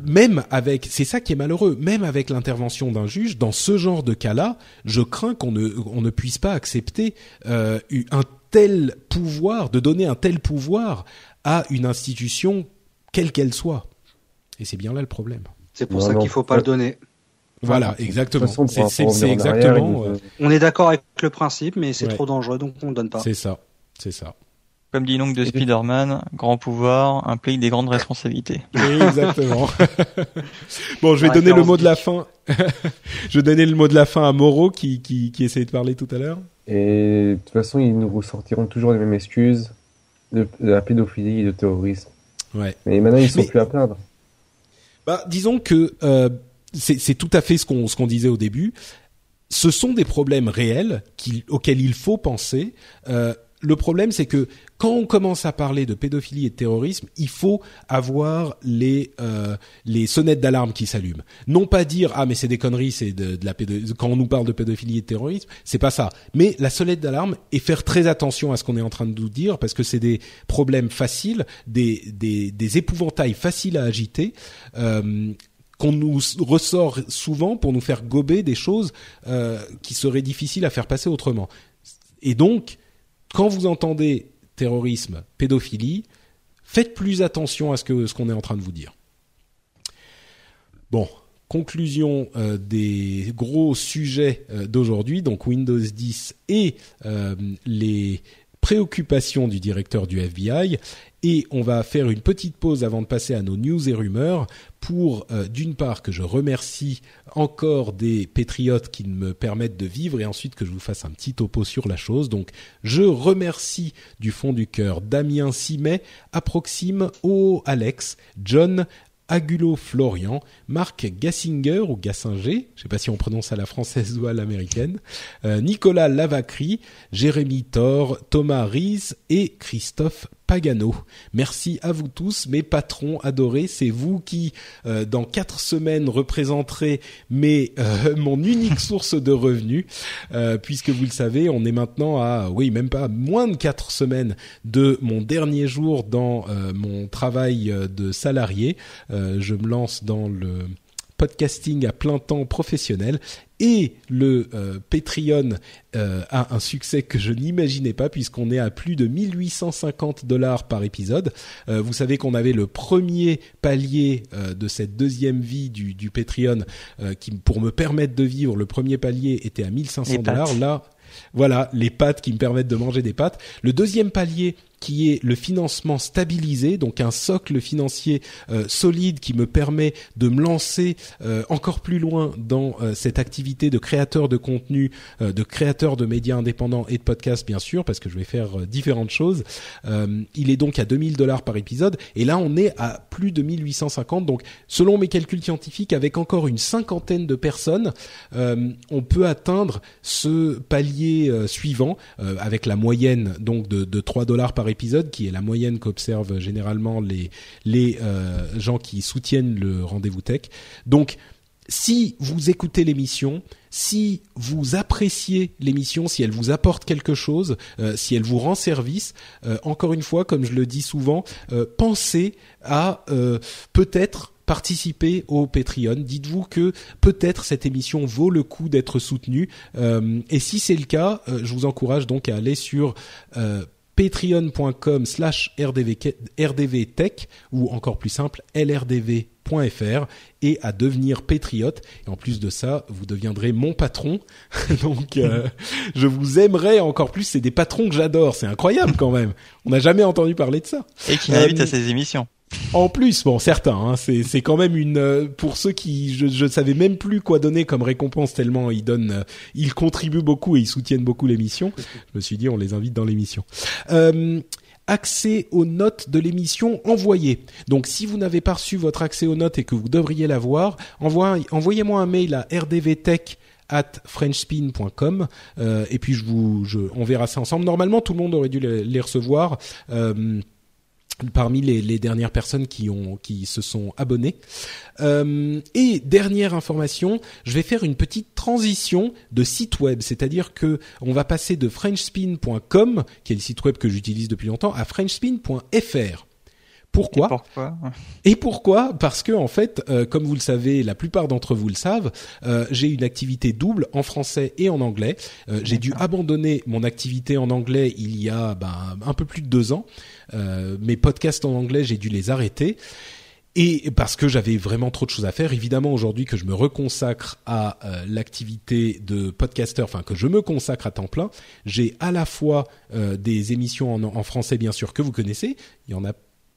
Speaker 1: même avec, c'est ça qui est malheureux, même avec l'intervention d'un juge, dans ce genre de cas-là, je crains qu'on ne, on ne puisse pas accepter euh, un tel pouvoir, de donner un tel pouvoir à une institution, quelle qu'elle soit. Et c'est bien là le problème.
Speaker 4: C'est pour ça qu'il faut pas le donner.
Speaker 1: Voilà, exactement. C'est exactement. Euh,
Speaker 4: on est d'accord avec le principe, mais c'est trop dangereux, donc on ne donne pas.
Speaker 1: C'est ça, c'est ça.
Speaker 3: Comme dit donc de Spider-Man, grand pouvoir implique des grandes responsabilités.
Speaker 1: exactement. bon, je vais donner le mot de la fin. je vais donner le mot de la fin à Moreau qui, qui, qui essayait de parler tout à l'heure.
Speaker 2: Et de toute façon, ils nous ressortiront toujours les mêmes excuses de, la pédophilie et du terrorisme.
Speaker 1: Ouais.
Speaker 2: Mais maintenant, ils sont plus à plaindre.
Speaker 1: Bah, disons que euh, c'est tout à fait ce qu'on ce qu'on disait au début. Ce sont des problèmes réels auxquels il faut penser. Euh, le problème, c'est que quand on commence à parler de pédophilie et de terrorisme, il faut avoir les euh, les sonnettes d'alarme qui s'allument. Non pas dire ah mais c'est des conneries, c'est de, la quand on nous parle de pédophilie et de terrorisme, c'est pas ça. Mais la sonnette d'alarme et faire très attention à ce qu'on est en train de nous dire parce que c'est des problèmes faciles, des des, des épouvantails faciles à agiter. Euh, qu'on nous ressort souvent pour nous faire gober des choses euh, qui seraient difficiles à faire passer autrement. Et donc, quand vous entendez terrorisme, pédophilie, faites plus attention à ce que ce qu'on est en train de vous dire. Bon, conclusion euh, des gros sujets euh, d'aujourd'hui, donc Windows 10 et les préoccupations du directeur du FBI et on va faire une petite pause avant de passer à nos news et rumeurs pour, euh, d'une part, que je remercie encore des patriotes qui me permettent de vivre et ensuite que je vous fasse un petit topo sur la chose. Donc, je remercie du fond du cœur Damien Simet, Approxime, O Alex, John, Agulo Florian, Marc Gassinger ou Gassinger, je ne sais pas si on prononce à la française ou à l'américaine, euh, Nicolas Lavacry, Jérémy Thor, Thomas Ries et Christophe Pagano. Merci à vous tous, mes patrons adorés. C'est vous qui, euh, dans quatre semaines, représenterez mes, euh, mon unique source de revenus, euh, puisque vous le savez, on est maintenant à, oui, même pas moins de quatre semaines de mon dernier jour dans mon travail de salarié. je me lance dans le podcasting à plein temps professionnel et le euh, Patreon euh, a un succès que je n'imaginais pas puisqu'on est à plus de 1850 dollars par épisode. Euh, vous savez qu'on avait le premier palier de cette deuxième vie du, du Patreon qui, pour me permettre de vivre, le premier palier était à 1500 dollars. Là, voilà, les pâtes qui me permettent de manger des pâtes. Le deuxième palier qui est le financement stabilisé, donc un socle financier solide qui me permet de me lancer encore plus loin dans cette activité de créateur de contenu, de créateur de médias indépendants et de podcasts bien sûr, parce que je vais faire différentes choses. il est donc à 2000 dollars par épisode, et là on est à plus de 1850. Donc selon mes calculs scientifiques, avec encore une cinquantaine de personnes, on peut atteindre ce palier euh, suivant euh, avec la moyenne donc de, de 3 dollars par épisode qui est la moyenne qu'observent généralement les les euh, gens qui soutiennent le rendez-vous tech. Donc si vous écoutez l'émission, si vous appréciez l'émission, si elle vous apporte quelque chose, si elle vous rend service, encore une fois, comme je le dis souvent, pensez à peut-être participez au Patreon. Dites-vous que peut-être cette émission vaut le coup d'être soutenue. Euh, et si c'est le cas, euh, je vous encourage donc à aller sur euh, patreon.com slash rdvtech ou encore plus simple lrdv.fr et à devenir patriote. Et en plus de ça vous deviendrez mon patron. Donc je vous aimerais encore plus. C'est des patrons que j'adore. C'est incroyable quand même. On n'a jamais entendu parler de ça.
Speaker 3: Et qui m'invite à ces émissions
Speaker 1: en plus, bon, certains, hein, c'est c'est quand même une euh, pour ceux qui je je savais même plus quoi donner comme récompense tellement ils donnent, euh, ils contribuent beaucoup et ils soutiennent beaucoup l'émission. Je me suis dit on les invite dans l'émission. Euh, accès aux notes de l'émission envoyées. Donc si vous n'avez pas reçu votre accès aux notes et que vous devriez l'avoir, envoyez-moi un mail à rdvtech at frenchspin.com euh, et puis je vous je, on verra ça ensemble. Normalement tout le monde aurait dû les, les recevoir. Euh, parmi les, les, dernières personnes qui ont qui se sont abonnées. Euh, et dernière information, je vais faire une petite transition de site web, c'est-à-dire que on va passer de frenchspin.com, qui est le site web que j'utilise depuis longtemps, à frenchspin.fr. Pourquoi
Speaker 3: Et pourquoi,
Speaker 1: Et pourquoi Parce que en fait, euh, comme vous le savez, la plupart d'entre vous le savent, euh, j'ai une activité double en français et en anglais. Euh, j'ai dû abandonner mon activité en anglais il y a ben, un peu plus de deux ans. Euh, mes podcasts en anglais, j'ai dû les arrêter. Et parce que j'avais vraiment trop de choses à faire, évidemment aujourd'hui que je me reconsacre à euh, l'activité de podcaster, enfin que je me consacre à temps plein, j'ai à la fois des émissions en, en, français bien sûr que vous connaissez, il y en a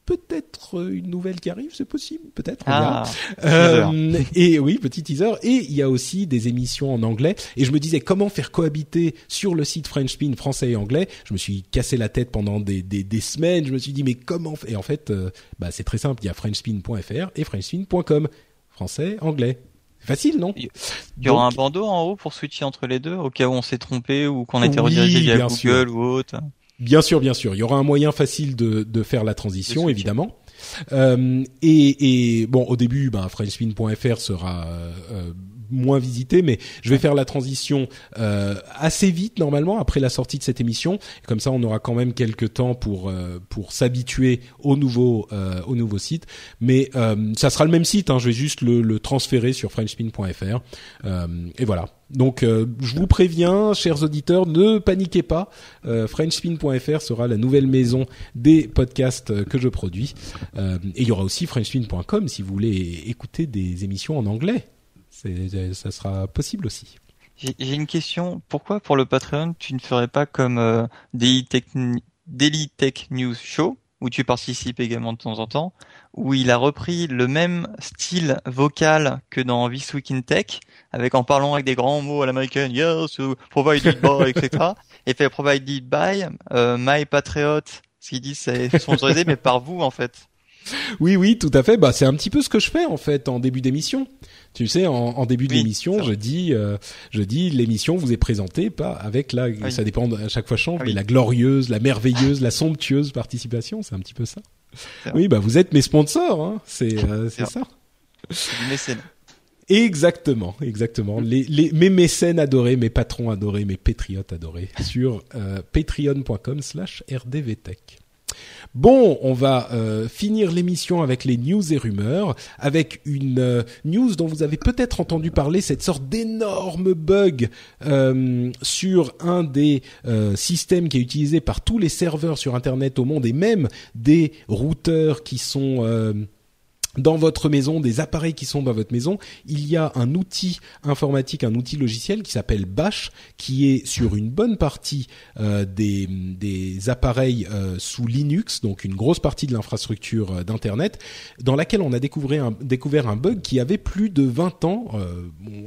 Speaker 1: peut-être une nouvelle qui arrive, c'est possible, peut-être.
Speaker 3: Ah,
Speaker 1: euh, et oui, petit teaser. Et il y a aussi des émissions en anglais. Et je me disais comment faire cohabiter sur le site Frenchspin français et anglais? Je me suis cassé la tête pendant des, des, des semaines. Je me suis dit mais comment Et en fait, euh, bah c'est très simple. Il y a frenchspin.fr et frenchspin.com, français, anglais. Facile, non?
Speaker 3: Il y aura un bandeau en haut pour switcher entre les deux, au cas où on s'est trompé ou qu'on a été redirigé via Google ou autre?
Speaker 1: Bien sûr, bien sûr. Il y aura un moyen facile de, de faire la transition, évidemment. Euh, et, et, bon, au début, ben, FrenchSpin.fr sera euh, moins visité, mais je vais faire la transition euh, assez vite normalement après la sortie de cette émission. Comme ça, on aura quand même quelques temps pour euh, pour s'habituer au nouveau euh, au nouveau site. Mais euh, ça sera le même site. Hein, je vais juste le, le transférer sur FrenchSpin.fr. et voilà. Donc je vous préviens, chers auditeurs, ne paniquez pas. FrenchSpin.fr sera la nouvelle maison des podcasts que je produis. et il y aura aussi FrenchSpin.com si vous voulez écouter des émissions en anglais ça sera possible aussi.
Speaker 3: J'ai une question. Pourquoi pour le Patreon tu ne ferais pas comme euh, Daily, Tech, Daily Tech News Show où tu participes également de temps en temps, où il a repris le même style vocal que dans This Week in Tech, avec en parlant avec des grands mots à l'américaine, yes, provided by, etc. Et fait provided by euh, My Patriot, ce qu'ils disent c'est sponsorisé, mais par vous en fait.
Speaker 1: Oui, oui, tout à fait. Bah, c'est un petit peu ce que je fais en fait en début d'émission. Tu sais, en, en début d'émission, je dis, euh, je dis, l'émission vous est présentée pas avec la, ça dépend à chaque fois change, ah mais la glorieuse, la merveilleuse, la somptueuse participation, c'est un petit peu ça. Oui, bah vous êtes mes sponsors, hein. c'est euh, c'est ça.
Speaker 3: mécène.
Speaker 1: Exactement, exactement. Les, les, mes mécènes adorés, mes patrons adorés, mes patriotes adorés sur euh, patreon.com slash rdvtech. Bon, on va euh, finir l'émission avec les news et rumeurs, avec une euh, news dont vous avez peut-être entendu parler, cette sorte d'énorme bug euh, sur un des systèmes qui est utilisé par tous les serveurs sur Internet au monde et même des routeurs qui sont dans votre maison, des appareils qui sont dans votre maison, il y a un outil informatique, un outil logiciel qui s'appelle Bash, qui est sur une bonne partie euh, des, des, appareils euh, sous Linux, donc une grosse partie de l'infrastructure euh, d'internet, dans laquelle on a découvert un, découvert un bug qui avait plus de 20 ans.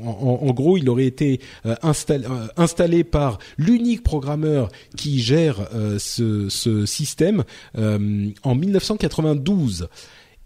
Speaker 1: En, en, gros, il aurait été installé, installé par l'unique programmeur qui gère ce, ce, système en 1992.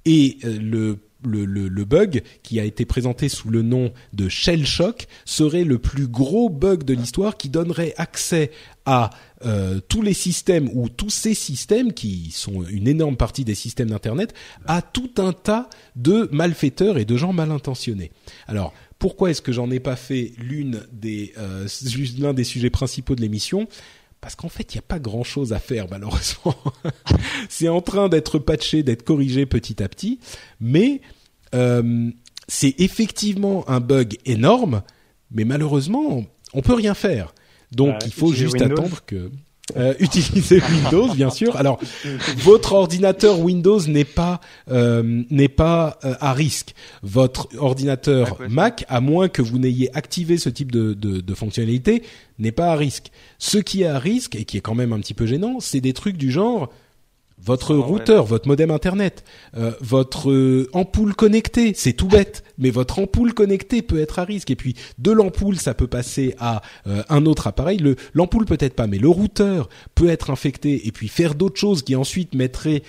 Speaker 1: Et euh, le le, le, le, bug qui a été présenté sous le nom de Shell Shock serait le plus gros bug de l'histoire qui donnerait accès à euh, tous les systèmes ou tous ces systèmes qui sont une énorme partie des systèmes d'internet à tout un tas de malfaiteurs et de gens mal intentionnés. Alors pourquoi est-ce que j'en ai pas fait l'une des euh, l'un des sujets principaux de l'émission? Parce qu'en fait, il n'y a pas grand-chose à faire malheureusement. c'est en train d'être patché, d'être corrigé petit à petit, mais euh, c'est effectivement un bug énorme, mais malheureusement, on peut rien faire. Donc, bah, il faut juste attendre que euh, utilisez Windows, bien sûr. Alors, votre ordinateur Windows n'est pas euh, n'est pas euh, à risque. Votre ordinateur Mac, à moins que vous n'ayez activé ce type de, de, de fonctionnalité, n'est pas à risque. Ce qui est à risque et qui est quand même un petit peu gênant, c'est des trucs du genre votre routeur, votre modem internet, euh, votre euh, ampoule connectée, c'est tout bête, mais votre ampoule connectée peut être à risque. Et puis de l'ampoule, ça peut passer à euh, un autre appareil. Le l'ampoule peut-être pas, mais le routeur peut être infecté et puis faire d'autres choses qui ensuite mettraient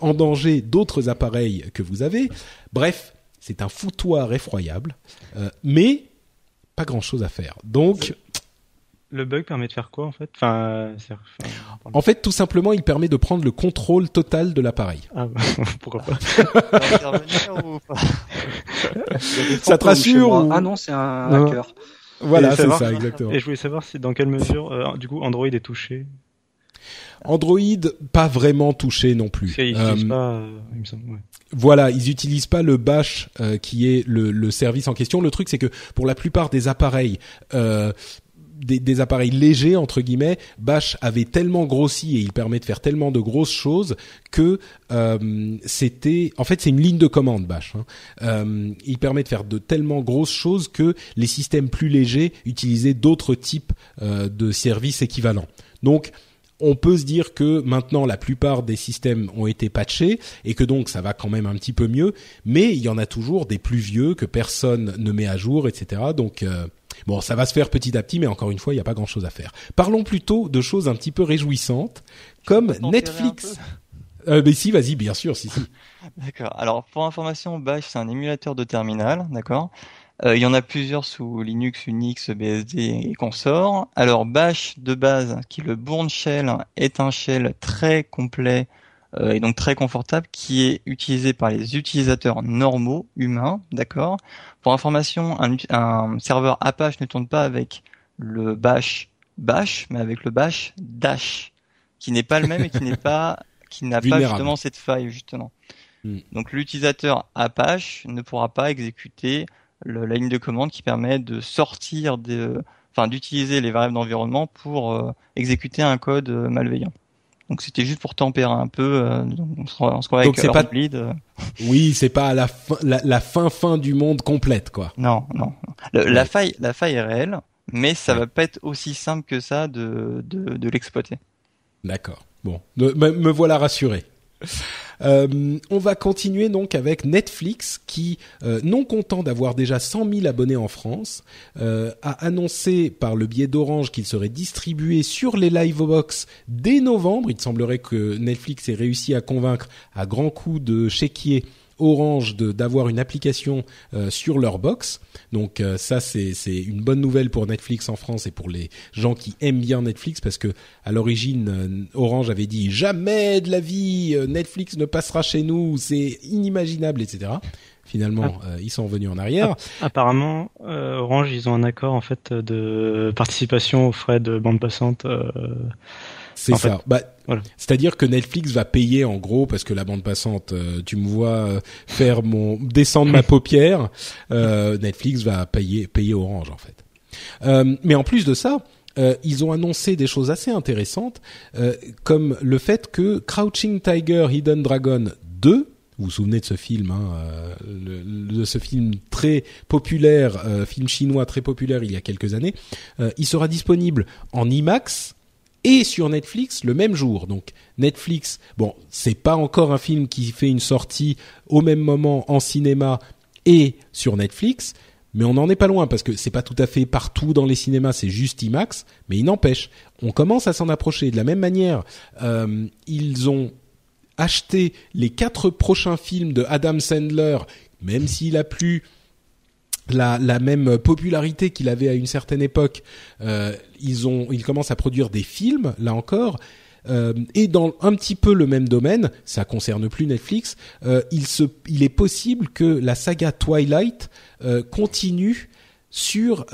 Speaker 1: en danger d'autres appareils que vous avez. Bref, c'est un foutoir effroyable, mais pas grand-chose à faire. Donc
Speaker 5: le bug permet de faire quoi en fait? Enfin,
Speaker 1: En fait, tout simplement, il permet de prendre le contrôle total de l'appareil.
Speaker 5: Ah, pourquoi pas?
Speaker 1: Ça te rassure
Speaker 4: Ah non, c'est un hacker.
Speaker 1: Voilà, c'est ça, exactement.
Speaker 5: Et je voulais savoir si dans quelle mesure, euh, du coup, Android est touché.
Speaker 1: Android, pas vraiment touché non plus.
Speaker 5: Ils euh, pas, euh, il me semble, ouais.
Speaker 1: Voilà, ils utilisent pas le bash qui est le, le, service en question. Le truc, c'est que pour la plupart des appareils, euh, des, appareils légers entre guillemets, Bash avait tellement grossi et il permet de faire tellement de grosses choses que euh, c'était, en fait, c'est une ligne de commande Bash. Hein. Euh, il permet de faire de tellement grosses choses que les systèmes plus légers utilisaient d'autres types euh, de services équivalents. Donc on peut se dire que maintenant la plupart des systèmes ont été patchés et que donc ça va quand même un petit peu mieux, mais il y en a toujours des plus vieux que personne ne met à jour, etc. Donc Bon, ça va se faire petit à petit, mais encore une fois, il n'y a pas grand-chose à faire. Parlons plutôt de choses un petit peu réjouissantes, comme Netflix. Euh, mais si, vas-y, bien sûr, si, si.
Speaker 3: d'accord. Alors, pour information, Bash, c'est un émulateur de terminal, d'accord? Euh, Il y en a plusieurs sous Linux, Unix, BSD et consorts. Alors, Bash, de base, qui est le Bourne Shell, est un shell très complet euh, et donc très confortable, qui est utilisé par les utilisateurs normaux, humains, d'accord? Pour information, un, serveur Apache ne tourne pas avec le bash bash, mais avec le bash dash, qui n'est pas le même et qui n'est pas qui n'a pas justement cette faille justement. Hmm. Donc l'utilisateur Apache ne pourra pas exécuter le, la ligne de commande qui permet de sortir de, enfin d'utiliser les variables d'environnement pour euh, exécuter un code euh, malveillant. Donc c'était juste pour tempérer un peu. Euh, on se, on se croit avec
Speaker 1: pas... bleed. Euh. Oui, c'est pas la fin, la, fin fin du monde complète quoi.
Speaker 3: Non, non. La faille, la faille est réelle, mais ça va pas être aussi simple que ça de de, de l'exploiter.
Speaker 1: D'accord. Bon, me, me voilà rassuré. Euh, on va continuer donc avec Netflix qui, euh, non content d'avoir déjà 100 000 abonnés en France, euh, a annoncé par le biais d'Orange qu'il serait distribué sur les Livebox dès novembre. Il semblerait que Netflix ait réussi à convaincre à grands coups de chéquier Orange d'avoir une application euh, sur leur box. Donc euh, ça c'est une bonne nouvelle pour Netflix en France et pour les gens qui aiment bien Netflix parce que à l'origine euh, Orange avait dit jamais de la vie Netflix ne passera chez nous, c'est inimaginable etc. Finalement, ah. ils sont revenus en arrière.
Speaker 5: Apparemment, Orange, ils ont un accord en fait de participation aux frais de bande passante
Speaker 1: c'est ça. Bah, C'est-à-dire que Netflix va payer en gros parce que la bande passante, euh, tu me vois euh, faire mon descendre ma paupière, euh, Netflix va payer payer Orange en fait. mais en plus de ça, ils ont annoncé des choses assez intéressantes, comme le fait que Crouching Tiger, Hidden Dragon 2 Vous vous souvenez de ce film, hein, euh, de ce film très populaire, euh, film chinois très populaire il y a quelques années. il sera disponible en IMAX et sur Netflix le même jour. Donc Netflix, bon, c'est pas encore un film qui fait une sortie au même moment en cinéma et sur Netflix, mais on n'en est pas loin parce que c'est pas tout à fait partout dans les cinémas, c'est juste IMAX, mais il n'empêche, on commence à s'en approcher. De la même manière, euh, ils ont acheté les quatre prochains films de Adam Sandler, même s'il a plus la, même popularité qu'il avait à une certaine époque. Euh, ils ont, ils commencent à produire des films, là encore. Euh, et dans un petit peu le même domaine, ça concerne plus Netflix. Euh, il, se, il est possible que la saga Twilight continue sur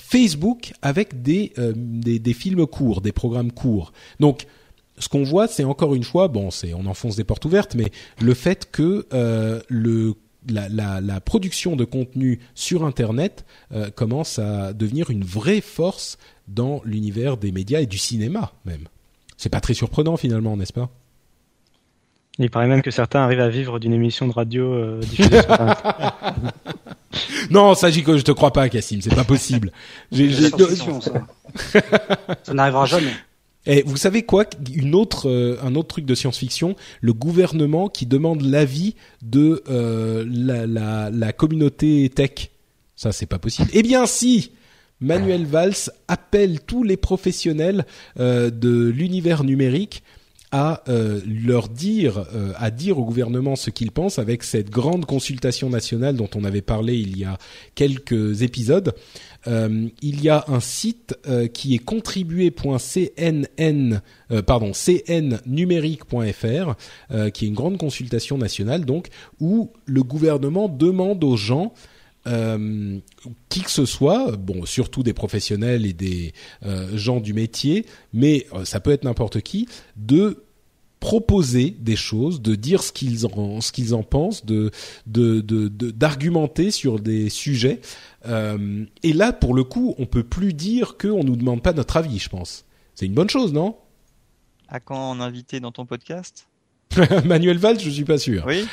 Speaker 1: Facebook avec des, des, des films courts, des programmes courts. Donc ce qu'on voit, c'est encore une fois, bon, c'est on enfonce des portes ouvertes, mais le fait que le la, la, la, production de contenu sur Internet euh, commence à devenir une vraie force dans l'univers des médias et du cinéma même. C'est pas très surprenant finalement, n'est-ce pas?
Speaker 5: Il paraît même que certains arrivent à vivre d'une émission de radio euh, diffusée sur
Speaker 1: Non, ça, je te crois pas, Cassim, c'est pas possible.
Speaker 4: J'ai, ça. ça n'arrivera jamais.
Speaker 1: Et vous savez quoi? Une autre, euh, un autre truc de science-fiction, le gouvernement qui demande l'avis de euh, la, la, la, communauté tech. Ça, c'est pas possible. Eh bien, si Manuel Valls appelle tous les professionnels euh, de l'univers numérique à euh, leur dire, euh, à dire au gouvernement ce qu'ils pensent avec cette grande consultation nationale dont on avait parlé il y a quelques épisodes. Euh, il y a un site qui est contribuer.cnn, pardon, cnnumérique.fr, qui est une grande consultation nationale donc où le gouvernement demande aux gens euh, qui que ce soit, bon, surtout des professionnels et des euh, gens du métier, mais euh, ça peut être n'importe qui, de proposer des choses, de dire ce qu'ils en ce qu'ils en pensent, de de d'argumenter sur des sujets. et là, pour le coup, on peut plus dire qu'on nous demande pas notre avis. Je pense. C'est une bonne chose, non?
Speaker 3: À quand en invité dans ton podcast?
Speaker 1: Manuel Valls, je suis pas sûr.
Speaker 3: Oui.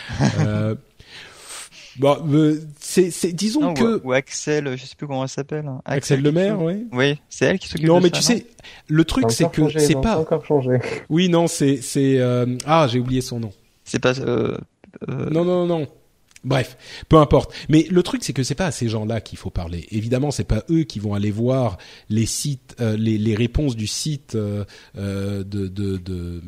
Speaker 1: Bon, euh, c'est, c'est, disons que
Speaker 3: ou, Axel, je sais plus comment elle s'appelle. Hein.
Speaker 1: Axel, Axel Lemaire, oui.
Speaker 3: Oui, c'est elle qui s'occupe.
Speaker 1: Non,
Speaker 3: de
Speaker 1: mais tu sais, le truc c'est que c'est pas
Speaker 2: encore changé.
Speaker 1: Oui, non, c'est c'est euh... ah, j'ai oublié son nom.
Speaker 3: C'est pas. Euh...
Speaker 1: euh non, non, non. Bref, peu importe. Mais le truc, c'est que c'est pas à ces gens-là qu'il faut parler. Évidemment, c'est pas eux qui vont aller voir les sites, euh, les, les, réponses du site euh, de, de, de,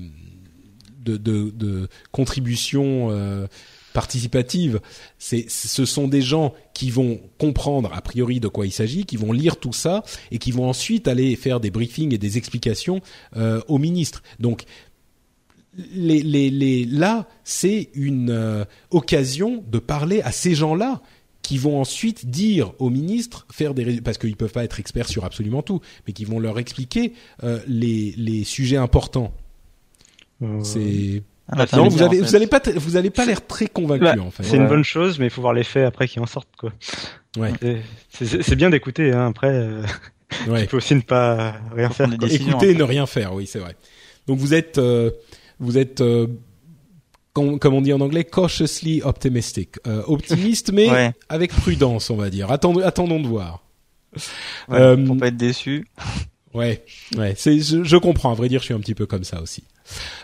Speaker 1: de, de, de contribution participative. C'est, ce sont des gens qui vont comprendre a priori de quoi il s'agit, qui vont lire tout ça et qui vont ensuite aller faire des briefings et des explications euh, au ministre. Donc les, les, les, là, c'est une euh, occasion de parler à ces gens-là qui vont ensuite dire au ministre, faire des parce qu'ils peuvent pas être experts sur absolument tout, mais qui vont leur expliquer euh, les, les sujets importants. Euh, c'est ah, non, vous allez pas, vous allez pas l'air très convaincu bah, en fait.
Speaker 5: C'est une bonne chose, mais il faut voir les faits après qui en sortent quoi.
Speaker 1: Ouais.
Speaker 5: C'est bien d'écouter, hein, après. Euh, ouais. Il faut aussi ne pas rien faire.
Speaker 1: Écouter et ne rien faire, oui, c'est vrai. Donc vous êtes, euh, vous êtes, euh, comme, on dit en anglais, cautiously optimistic, euh, optimiste mais avec prudence, on va dire. Attendons, attendons de voir.
Speaker 3: Ouais, pour pas être déçu.
Speaker 1: Ouais, ouais, c'est, je, je, comprends. À vrai dire, je suis un petit peu comme ça aussi.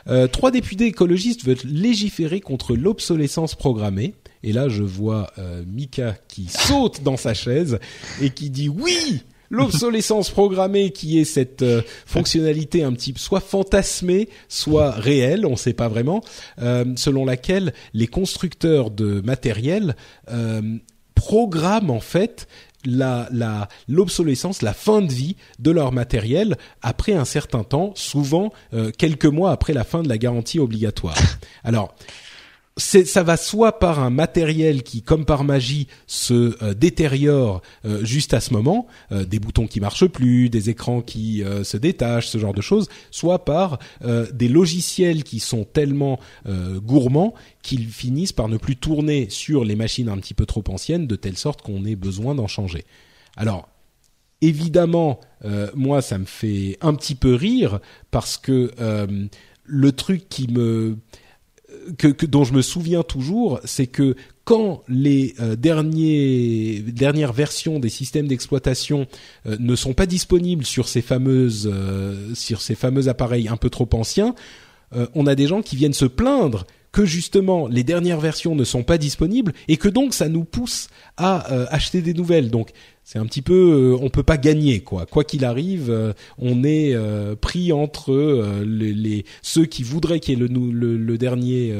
Speaker 1: Euh, trois députés écologistes veulent légiférer contre l'obsolescence programmée. Et là, je vois euh, Mika qui saute dans sa chaise et qui dit oui. L'obsolescence programmée, qui est cette euh, fonctionnalité un petit soit fantasmée, soit réelle, on ne sait pas vraiment, selon laquelle les constructeurs de matériel programment en fait la la l'obsolescence, la fin de vie de leur matériel après un certain temps, souvent euh, quelques mois après la fin de la garantie obligatoire. Alors ça va soit par un matériel qui, comme par magie, se euh, détériore euh, juste à ce moment, euh, des boutons qui marchent plus, des écrans qui se détachent, ce genre de choses, soit par des logiciels qui sont tellement gourmands qu'ils finissent par ne plus tourner sur les machines un petit peu trop anciennes, de telle sorte qu'on ait besoin d'en changer. Alors, évidemment, moi, ça me fait un petit peu rire parce que le truc qui me que, dont je me souviens toujours, c'est que quand les euh, dernières versions des systèmes d'exploitation euh, ne sont pas disponibles sur ces fameuses euh, sur ces fameux appareils un peu trop anciens, on a des gens qui viennent se plaindre que justement les dernières versions ne sont pas disponibles et que donc ça nous pousse à acheter des nouvelles. Donc c'est un petit peu, on peut pas gagner quoi. Quoi qu'il arrive, on est pris entre les, ceux qui voudraient qu'il y ait le, le dernier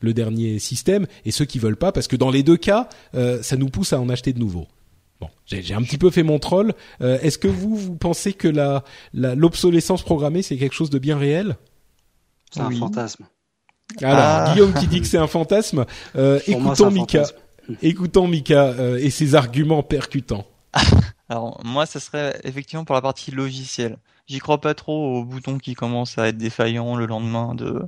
Speaker 1: le dernier système et ceux qui veulent pas parce que dans les deux cas, ça nous pousse à en acheter de nouveaux. Bon, j'ai un petit peu fait mon troll. Est-ce que vous vous pensez que la l'obsolescence programmée c'est quelque chose de bien réel?
Speaker 4: C'est un fantasme.
Speaker 1: Alors ah. Guillaume qui dit que c'est un fantasme. écoutons Mika. Écoutons Mika et ses arguments percutants.
Speaker 3: Alors moi, ça serait effectivement pour la partie logicielle. J'y crois pas trop aux boutons qui commencent à être défaillants le lendemain de,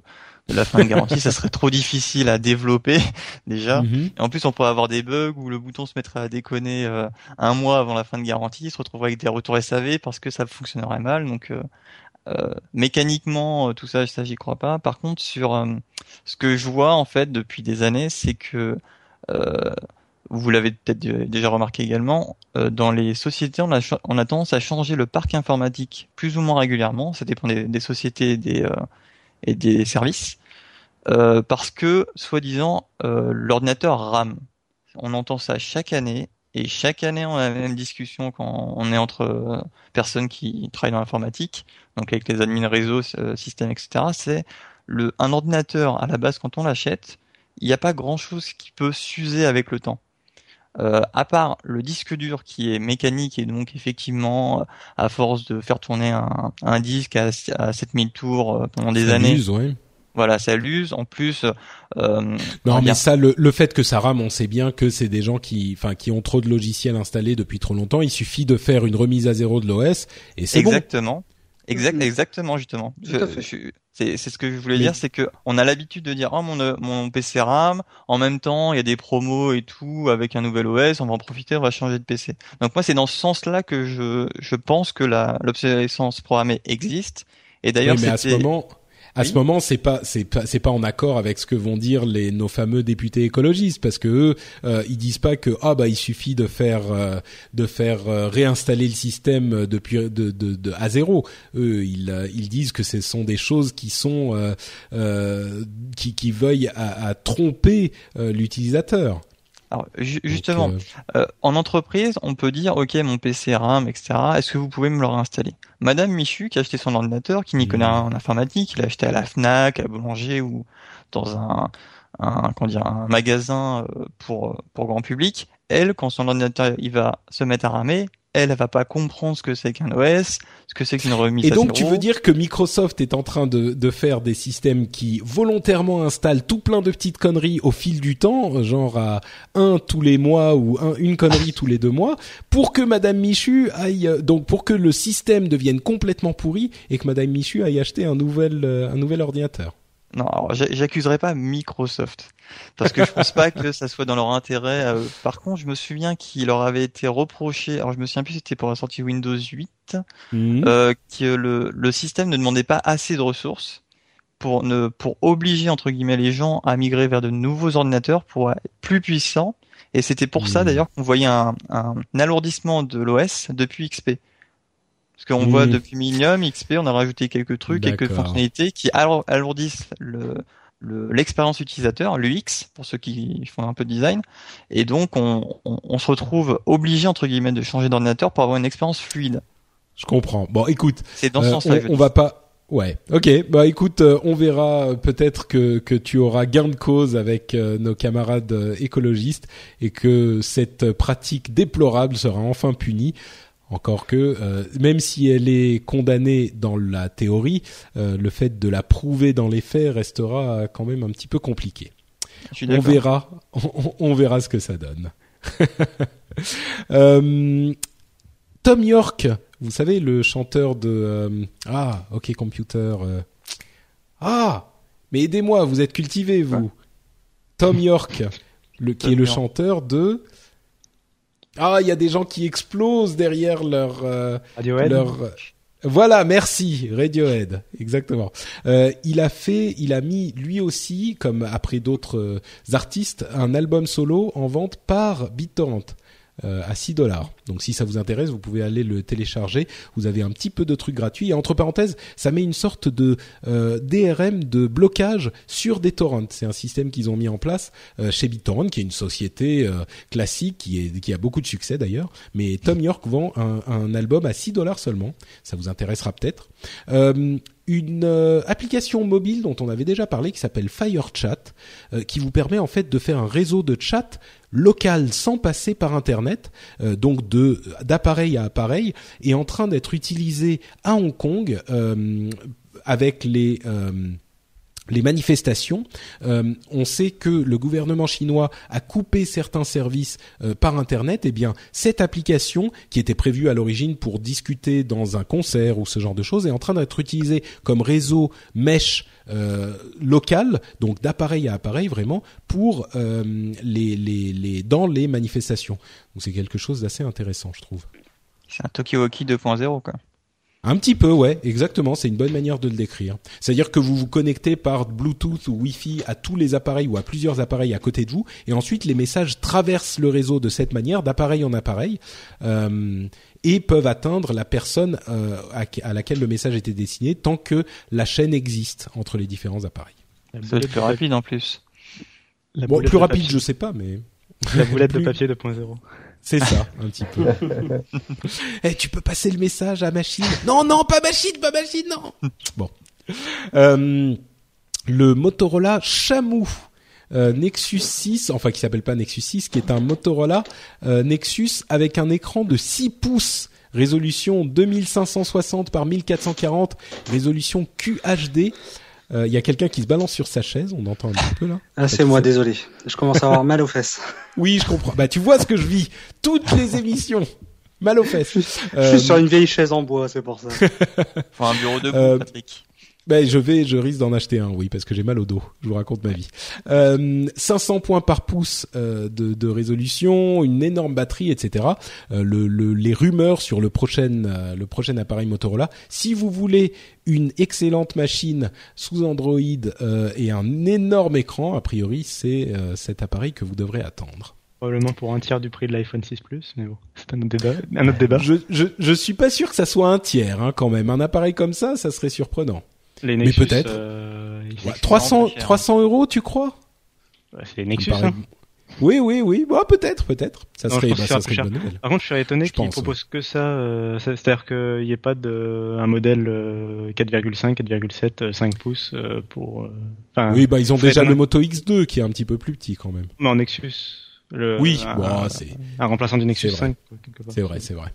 Speaker 3: la fin de garantie. ça serait trop difficile à développer déjà. Mhm. Et en plus, on pourrait avoir des bugs où le bouton se mettrait à déconner euh, un mois avant la fin de garantie, se retrouverait avec des retours SAV parce que ça fonctionnerait mal. Donc euh, euh, mécaniquement, tout ça, ça j'y crois pas. Par contre, sur ce que je vois en fait depuis des années, c'est que vous l'avez peut-être déjà remarqué également, euh, dans les sociétés, on a, on a, tendance à changer le parc informatique plus ou moins régulièrement, ça dépend des, sociétés et des, euh, et des services, euh, parce que, soi-disant, l'ordinateur rame. On entend ça chaque année, et chaque année, on a la même discussion quand on est entre personnes qui travaillent dans l'informatique, donc avec les admins réseau, système, etc. C'est le un ordinateur à la base quand on l'achète, il n'y a pas grand chose qui peut s'user avec le temps. Euh, à part le disque dur qui est mécanique et donc effectivement, euh, à force de faire tourner un, un disque à, à 7000 tours euh, pendant des années, voilà, ça l'use. En plus,
Speaker 1: euh, non, mais ça, le, le, fait que ça rame, on sait bien que c'est des gens qui, enfin, qui ont trop de logiciels installés depuis trop longtemps. Il suffit de faire une remise à zéro de l'OS et c'est
Speaker 3: bon. Exactement. Exact, exactement, justement. C'est ce que je voulais dire, c'est que on a l'habitude de dire oh mon mon PC RAM, en même temps il y a des promos et tout avec un nouvel OS, on va en profiter, on va changer de PC. Donc moi c'est dans ce sens-là que je je pense que la l'obsolescence programmée existe. Et d'ailleurs
Speaker 1: oui, à ce moment à ce moment, c'est pas c'est pas c'est pas en accord avec ce que vont dire les nos fameux députés écologistes parce que eux euh, ils disent pas que ah bah il suffit de faire euh, de faire euh, réinstaller le système depuis de, de, de à zéro. Eux ils ils disent que ce sont des choses qui sont qui qui veuillent à, à tromper l'utilisateur.
Speaker 3: Alors justement, euh, euh, en entreprise, on peut dire ok mon PC RAM, etc. Est-ce que vous pouvez me le réinstaller? Madame Michu qui a acheté son ordinateur, qui n'y connaît mmh. rien en informatique, il l'a acheté à la Fnac, à Boulanger ou dans un, un comment dire un magasin euh, pour pour grand public. Elle, quand son ordinateur il va se mettre à ramer, elle, elle va pas comprendre ce que c'est qu'un OS, ce que c'est qu'une remise
Speaker 1: Et donc, tu veux dire que Microsoft est en train de, de faire des systèmes qui volontairement installent tout plein de petites conneries au fil du temps, genre à un tous les mois ou un, une connerie tous les deux mois, pour que Madame Michu aille, donc pour que le système devienne complètement pourri et que Madame Michu aille acheter un nouvel, euh, un nouvel ordinateur.
Speaker 3: Non, j'accuserai pas Microsoft parce que je pense pas que ça soit dans leur intérêt. Euh, par contre, je me souviens qu'il leur avait été reproché. Alors, je me souviens plus c'était pour la sortie Windows 8 mhm. euh, que le, le système ne demandait pas assez de ressources pour ne pour obliger entre guillemets les gens à migrer vers de nouveaux ordinateurs pour être plus puissants. Et c'était pour ça mhm. d'ailleurs qu'on voyait un, un alourdissement de l'OS depuis XP. Parce qu'on voit depuis Millennium, XP, on a rajouté quelques trucs, quelques fonctionnalités qui alourdissent le l'expérience utilisateur, l'UX, pour ceux qui font un peu de design. Et donc, on, on, se retrouve obligé, entre guillemets, de changer d'ordinateur pour avoir une expérience fluide.
Speaker 1: Je comprends. Bon, écoute.
Speaker 3: C'est dans ce euh, sens-là.
Speaker 1: On, on va pas. Ouais. Ok. Bah, écoute, euh, on verra. Euh, peut-être que que tu auras gain de cause avec nos camarades écologistes et que cette pratique déplorable sera enfin punie. Encore que, euh, même si elle est condamnée dans la théorie, euh, le fait de la prouver dans les faits restera quand même un petit peu compliqué. On verra, on, verra ce que ça donne. euh, Tom York, vous savez le chanteur de ah OK Computer. ah, mais aidez-moi, vous êtes cultivé vous. Tom York, le qui est le chanteur de ah, il y a des gens qui explosent derrière leur
Speaker 4: euh, Radiohead.
Speaker 1: leur Voilà, merci Radiohead, exactement. Euh, il a fait, il a mis lui aussi, comme après d'autres euh, artistes, un album solo en vente par BitTorrent. Euh, à 6 dollars. Donc si ça vous intéresse, vous pouvez aller le télécharger. Vous avez un petit peu de trucs gratuits. Et entre parenthèses, ça met une sorte de euh, DRM de blocage sur des torrents. C'est un système qu'ils ont mis en place euh, chez BitTorrent, qui est une société classique, qui, a beaucoup de succès d'ailleurs. Mais Tom York vend un, album à 6 dollars seulement. Ça vous intéressera peut-être une euh, application mobile dont on avait déjà parlé qui s'appelle FireChat, euh, qui vous permet en fait de faire un réseau de chat local sans passer par internet, euh, donc d'appareil à appareil, et en train d'être utilisé à Hong Kong avec les les manifestations, euh, on sait que le gouvernement chinois a coupé certains services euh, par Internet. Eh bien, cette application, qui était prévue à l'origine pour discuter dans un concert ou ce genre de choses, est en train d'être utilisée comme réseau mesh euh, local, donc d'appareil à appareil vraiment, pour les, dans les manifestations. Donc c'est quelque chose d'assez intéressant, je trouve.
Speaker 3: C'est un Tokiwoki 2.0, quoi.
Speaker 1: Un petit peu, ouais, exactement. C'est une bonne manière de le décrire. C'est-à-dire que vous vous connectez par Bluetooth ou Wi-Fi à tous les appareils ou à plusieurs appareils à côté de vous, et ensuite les messages traversent le réseau de cette manière, d'appareil en appareil, euh, et peuvent atteindre la personne euh, à, laquelle le message était destiné, tant que la chaîne existe entre les différents appareils.
Speaker 3: C'est plus rapide en plus.
Speaker 1: bon, plus rapide, je sais pas, mais
Speaker 5: la boulette de papier 2.0.
Speaker 1: C'est ça, un petit peu. Eh, tu peux passer le message à machine. Non, non, pas machine, pas machine, non. Bon. Euh, le Motorola Chamoux euh, Nexus 6, enfin qui s'appelle pas Nexus 6, qui est un Motorola euh, Nexus avec un écran de 6 pouces, résolution 2560 par 1440, résolution QHD. Il euh, y a quelqu'un qui se balance sur sa chaise, on entend un petit peu là.
Speaker 4: Ah, c'est moi, désolé. Je commence à avoir mal aux fesses.
Speaker 1: Oui, je comprends. Bah, tu vois ce que je vis. Toutes les émissions. Mal aux fesses.
Speaker 4: Je, suis euh, sur une vieille chaise en bois, c'est pour ça.
Speaker 3: Faut un bureau de euh, Patrick.
Speaker 1: Ben, je vais, je risque d'en acheter un, oui, parce que j'ai mal au dos. Je vous raconte ma vie. Euh, 500 points par pouce euh, de, de, résolution, une énorme batterie, etc. Euh, le, le, les rumeurs sur le prochain, euh, le prochain appareil Motorola. Si vous voulez une excellente machine sous Android euh, et un énorme écran, a priori, c'est cet appareil que vous devrez attendre.
Speaker 5: Probablement pour un tiers du prix de l'iPhone 6 Plus, mais bon, c'est un autre débat. Un autre débat.
Speaker 1: Je, je, je suis pas sûr que ça soit un tiers, hein, quand même. Un appareil comme ça, ça serait surprenant.
Speaker 5: Les Nexus,
Speaker 1: mais peut-être. Euh, 300, 300 euros, tu crois?
Speaker 5: C'est les Nexus. Hein.
Speaker 1: Oui, oui, oui. Bon, peut-être, peut-être. Ça serait, bah, ça serait une bonne nouvelle.
Speaker 5: Par contre, je suis étonné qu'ils proposent que ça. Euh, C'est-à-dire qu'il n'y ait pas de un modèle 4,5, 4,7, 5 pouces euh, pour.
Speaker 1: Euh, oui, bah ils ont déjà le Moto X2 qui est un petit peu plus petit quand même.
Speaker 5: Mais en Nexus.
Speaker 1: Le, oui, un, c'est
Speaker 5: un remplaçant du Nexus 5.
Speaker 1: C'est vrai, c'est vrai.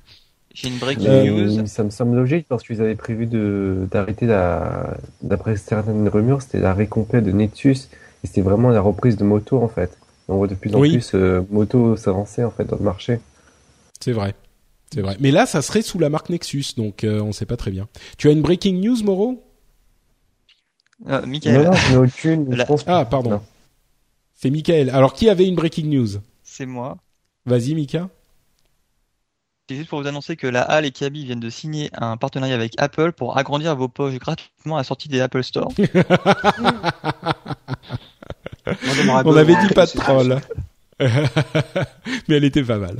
Speaker 3: J'ai une breaking euh, news.
Speaker 2: Ça me semble logique parce qu'ils avaient prévu d'arrêter la, d'après certaines rumeurs, c'était la récompense de Nexus et c'était vraiment la reprise de moto en fait. On voit de plus en plus euh, moto s'avancer en fait dans le marché.
Speaker 1: C'est vrai. C'est vrai. Mais là, ça serait sous la marque Nexus, donc euh, on ne sait pas très bien. Tu as une breaking news, Moreau
Speaker 3: euh, Michael.
Speaker 2: Non, non, aucune.
Speaker 1: Ah, pardon. C'est Michael. Alors, qui avait une breaking news?
Speaker 3: C'est moi.
Speaker 1: Vas-y, Mika.
Speaker 3: C'est juste pour vous annoncer que la Halle et Kaby viennent de signer un partenariat avec Apple pour agrandir vos poches gratuitement à la sortie des Apple Store.
Speaker 1: On avait dit pas de troll. Mais elle était pas mal.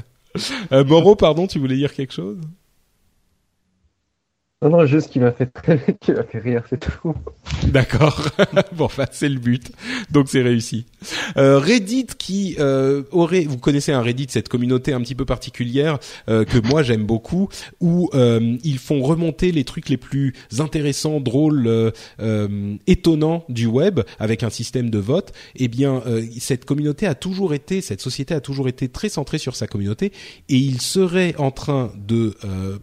Speaker 1: Euh, Moreau, pardon, tu voulais dire quelque chose?
Speaker 2: Non, non, juste qui m'a fait très, qui m'a fait rire, c'est tout.
Speaker 1: D'accord. bon, enfin, c'est le but. Donc c'est réussi. Euh, Reddit qui euh, aurait, vous connaissez un Reddit, cette communauté un petit peu particulière euh, que moi j'aime beaucoup, où euh, ils font remonter les trucs les plus intéressants, drôles, euh, étonnants du web avec un système de vote. Eh bien, cette communauté a toujours été, cette société a toujours été très centrée sur sa communauté, et il serait en train de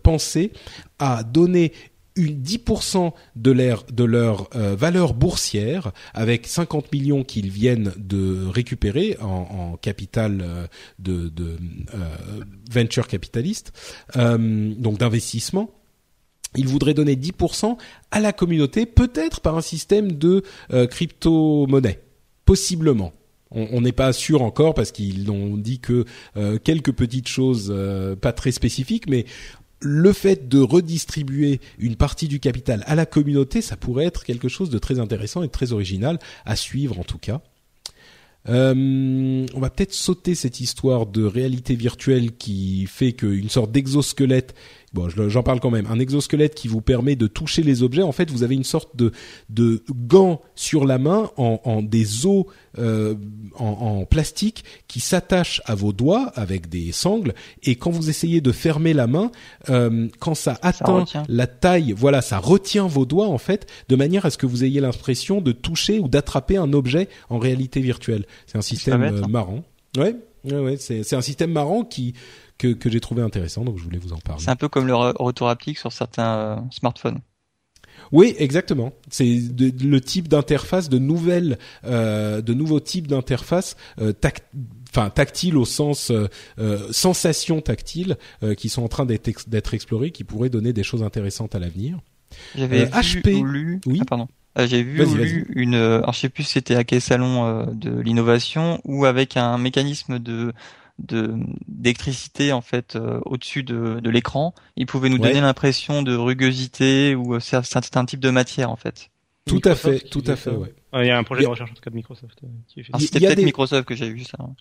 Speaker 1: penser à donner une 10% de leur, de leur euh, valeur boursière avec 50 millions qu'ils viennent de récupérer en, capital euh, de, de euh, venture capitaliste, donc d'investissement. Ils voudraient donner 10% à la communauté, peut-être par un système de crypto-monnaie, possiblement. On n'est pas sûr encore parce qu'ils ont dit que quelques petites choses pas très spécifiques, mais le fait de redistribuer une partie du capital à la communauté, ça pourrait être quelque chose de très intéressant et de très original à suivre en tout cas. Euh, on va peut-être sauter cette histoire de réalité virtuelle qui fait qu'une sorte d'exosquelette bon, j'en parle quand même. Un exosquelette qui vous permet de toucher les objets. En fait, vous avez une sorte de de gant sur la main en, en des os euh, en, en, plastique qui s'attachent à vos doigts avec des sangles. Et quand vous essayez de fermer la main, euh, quand ça atteint la taille, voilà, ça retient vos doigts en fait, de manière à ce que vous ayez l'impression de toucher ou d'attraper un objet en réalité virtuelle. C'est un système euh, hein. marrant. Ouais, ouais, ouais c'est un système marrant qui que, que j'ai trouvé intéressant, donc je voulais vous en parler.
Speaker 3: C'est un peu comme le retour haptique sur certains euh, smartphones.
Speaker 1: Oui, exactement. C'est le type d'interface, de nouvelles, euh, de nouveaux types d'interfaces euh, enfin tactile au sens euh, euh sensation tactile qui sont en train d'être explorées, qui pourraient donner des choses intéressantes à l'avenir.
Speaker 3: J'avais HP, lu, oui, ah, pardon. J'ai vu ou lu une, alors je sais plus si c'était à quel salon de l'innovation ou avec un mécanisme de d'électricité en fait euh, au-dessus de, de l'écran, il pouvait nous donner l'impression de rugosité ou euh, c'est un type de matière en fait.
Speaker 1: Tout à fait, tout à fait. Ouais.
Speaker 5: Il y a un projet de recherche en tout cas de Microsoft. Euh,
Speaker 3: qui ah, C'était peut-être Microsoft que j'ai vu ça. Hein.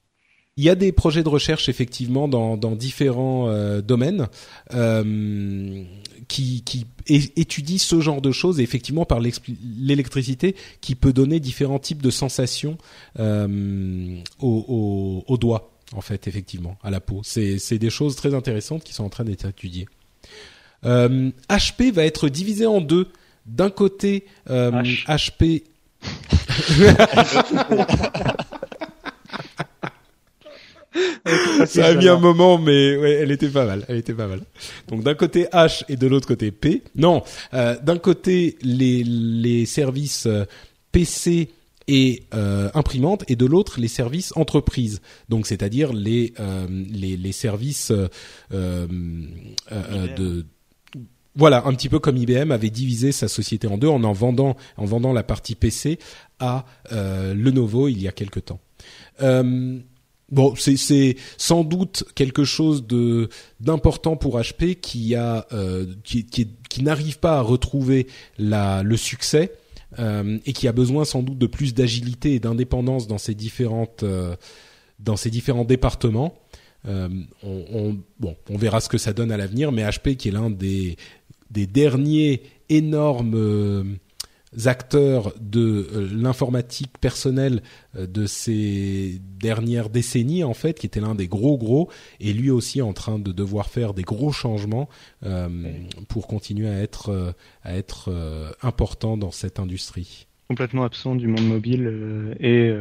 Speaker 1: Il y a des projets de recherche effectivement dans, dans différents domaines euh, qui, qui étudient ce genre de choses et effectivement par l'électricité qui peut donner différents types de sensations euh, au, au, au doigt en fait, effectivement, à la peau. C'est, c'est des choses très intéressantes qui sont en train d'être étudiées. Euh, HP va être divisé en deux. D'un côté, euh, HP. Ça a mis un moment, mais ouais, elle était pas mal. Elle était pas mal. Donc d'un côté H et de l'autre côté P. Non, euh, d'un côté les les services euh, PC et euh, imprimante et de l'autre les services entreprises. Donc c'est-à-dire les, euh, les, les services euh, euh, euh de voilà un petit peu comme IBM avait divisé sa société en deux en en vendant en vendant la partie PC à Lenovo il y a quelque temps. Bon, c'est sans doute quelque chose de d'important pour HP qui a qui, qui, qui n'arrive pas à retrouver la le succès euh, et qui a besoin sans doute de plus d'agilité et d'indépendance dans ces différentes euh, dans ces différents départements. Euh, on, verra ce que ça donne à l'avenir, mais HP qui est l'un des derniers énormes acteurs de euh, l'informatique personnelle euh, de ces dernières décennies en fait, qui était l'un des gros gros, et lui aussi en train de devoir faire des gros changements euh, pour continuer à être à être important dans cette industrie.
Speaker 5: Complètement absent du monde mobile et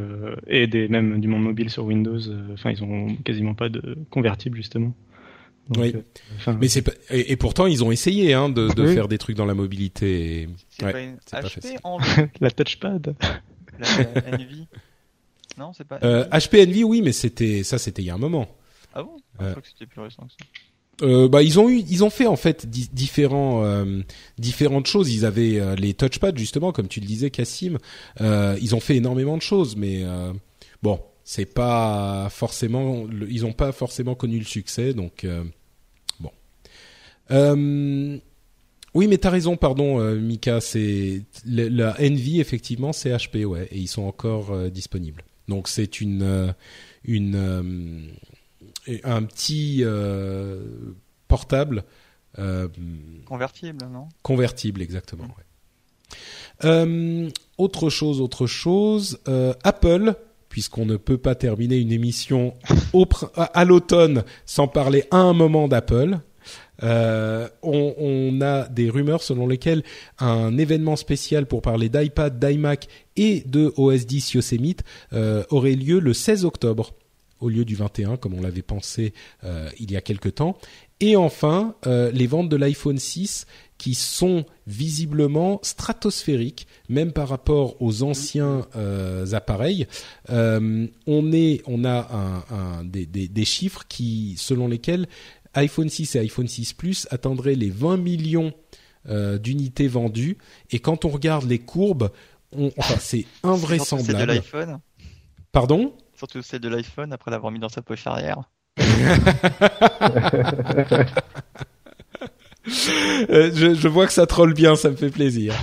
Speaker 5: et des même du monde mobile sur Windows. Enfin, ils ont quasiment pas de convertible justement
Speaker 1: oui. Euh, mais c'est et, pourtant ils ont essayé hein, de, de faire des trucs dans la mobilité.
Speaker 3: C'est pas une HP
Speaker 5: la touchpad.
Speaker 3: La Envy. Non, c'est pas.
Speaker 1: Euh, HP Envy, oui, mais c'était ça, c'était il y a un moment.
Speaker 3: Ah bon? Je crois que c'était plus récent que ça.
Speaker 1: Euh, bah ils ont eu ils ont fait en fait différents euh, différentes choses ils avaient euh, les touchpads justement comme tu le disais Cassim euh, ils ont fait énormément de choses mais bon c'est pas forcément ils ont pas forcément connu le succès donc euh, oui, mais t'as raison, pardon, euh, Mika. C'est la Envy effectivement, c'est HP, ouais, et ils sont encore euh, disponibles. Donc c'est une une un petit portable
Speaker 3: convertible, non?
Speaker 1: Convertible, exactement. Ouais. autre chose, autre chose. Apple puisqu'on ne peut pas terminer une émission au, à l'automne sans parler à un moment d'Apple. Euh, on, a des rumeurs selon lesquelles un événement spécial pour parler d'iPad, d'iMac et de OS 10 Yosemite euh, aurait lieu le 16 octobre au lieu du 21 comme on l'avait pensé euh, il y a quelque temps. Et enfin, les ventes de l'iPhone 6 qui sont visiblement stratosphériques, même par rapport aux anciens appareils. On a des, des, chiffres qui, selon lesquels iPhone 6 et iPhone 6 Plus atteindraient les 20 millions euh, d'unités vendues. Et quand on regarde les courbes, on, enfin, c'est invraisemblable. C'est de
Speaker 3: l'iPhone.
Speaker 1: Pardon?
Speaker 3: Surtout c'est de l'iPhone après l'avoir mis dans sa poche arrière.
Speaker 1: Euh, je, je, vois que ça troll bien, ça me fait plaisir.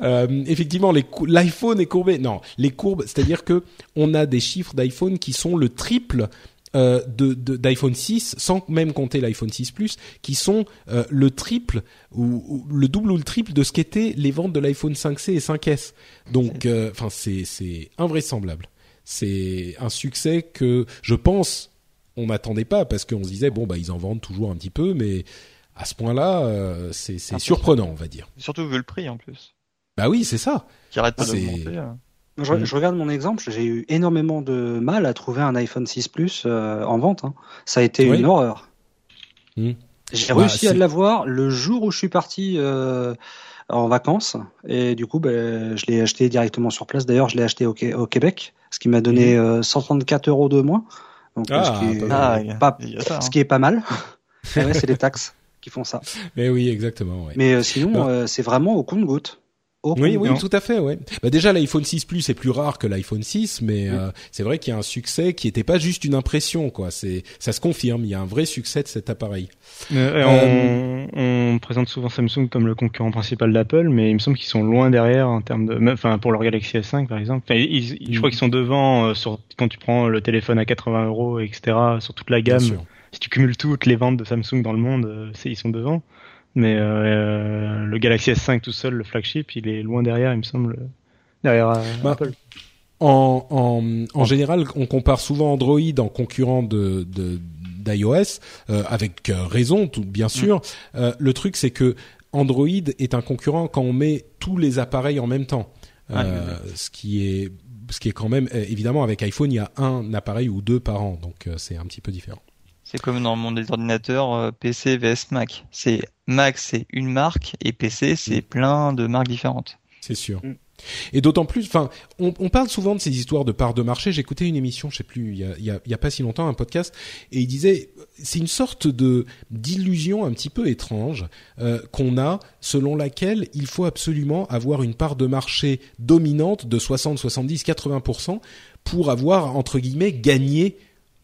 Speaker 1: Euh, effectivement, l'iPhone est courbé. Non, les courbes, c'est-à-dire que on a des chiffres d'iPhone qui sont le triple euh, de d'iPhone 6 sans même compter l'iPhone 6 Plus qui sont euh, le triple ou, le double ou le triple de ce qu'étaient les ventes de l'iPhone 5C et 5S. Donc euh, enfin c'est c'est invraisemblable. C'est un succès que je pense on n'attendait pas parce qu'on se disait bon bah ils en vendent toujours un petit peu mais à ce point-là c'est c'est surprenant on va dire.
Speaker 3: Surtout vu le prix en plus.
Speaker 1: Bah oui, c'est ça.
Speaker 3: Qui arrête pas d'augmenter. Hein.
Speaker 4: Je, mm. je, regarde mon exemple, j'ai eu énormément de mal à trouver un iPhone 6 Plus euh, en vente. Hein. Ça a été une horreur. Mm. J'ai bah, réussi à l'avoir le jour où je suis parti euh, en vacances et du coup, ben, je l'ai acheté directement sur place. D'ailleurs, je l'ai acheté au, au, Québec, ce qui m'a donné mm. 134 euh, euros de moins. Donc, ah, ce, qui est, ah, pas, ça, hein. ce qui est pas mal. ouais, c'est les taxes qui font ça.
Speaker 1: Mais oui, exactement. Ouais.
Speaker 4: Mais sinon, c'est vraiment au compte-goutte
Speaker 1: oui, oui, tout à fait, ouais. Bah déjà l'iPhone 6 Plus est plus rare que l'iPhone 6, mais euh, c'est vrai qu'il y a un succès qui n'était pas juste une impression, quoi. C'est, ça se confirme. Il y a un vrai succès de cet appareil.
Speaker 5: Euh, on, présente souvent Samsung comme le concurrent principal d'Apple, mais il me semble qu'ils sont loin derrière en termes de, enfin pour leur Galaxy S5 par exemple. je crois qu'ils sont devant euh, sur quand tu prends le téléphone à 80 euros, etc. Sur toute la gamme. Si tu cumules toutes les ventes de Samsung dans le monde, ils sont devant. Mais euh, le Galaxy S5 tout seul, le flagship, il est loin derrière, il me semble, derrière euh, bah, Apple.
Speaker 1: En, en, en général, on compare souvent Android en concurrent de, de d'iOS, euh, avec euh, raison, tout, bien sûr. Mm. Euh, le truc, c'est que Android est un concurrent quand on met tous les appareils en même temps, ah, ce qui est ce qui est quand même évidemment avec iPhone, il y a un appareil ou deux par an, donc c'est un petit peu différent.
Speaker 3: C'est comme dans le monde des ordinateurs, PC vs Mac. C'est Mac, c'est une marque, et PC, c'est mm. plein de marques différentes.
Speaker 1: C'est sûr. Mm. Et d'autant plus, enfin, on, parle souvent de ces histoires de parts de marché. J'écoutais une émission, je sais plus, il y a, il y a, pas si longtemps, un podcast, et il disait, c'est une sorte de d'illusion un petit peu étrange euh, qu'on a, selon laquelle il faut absolument avoir une part de marché dominante de 60, 70, 80% pour avoir entre guillemets gagné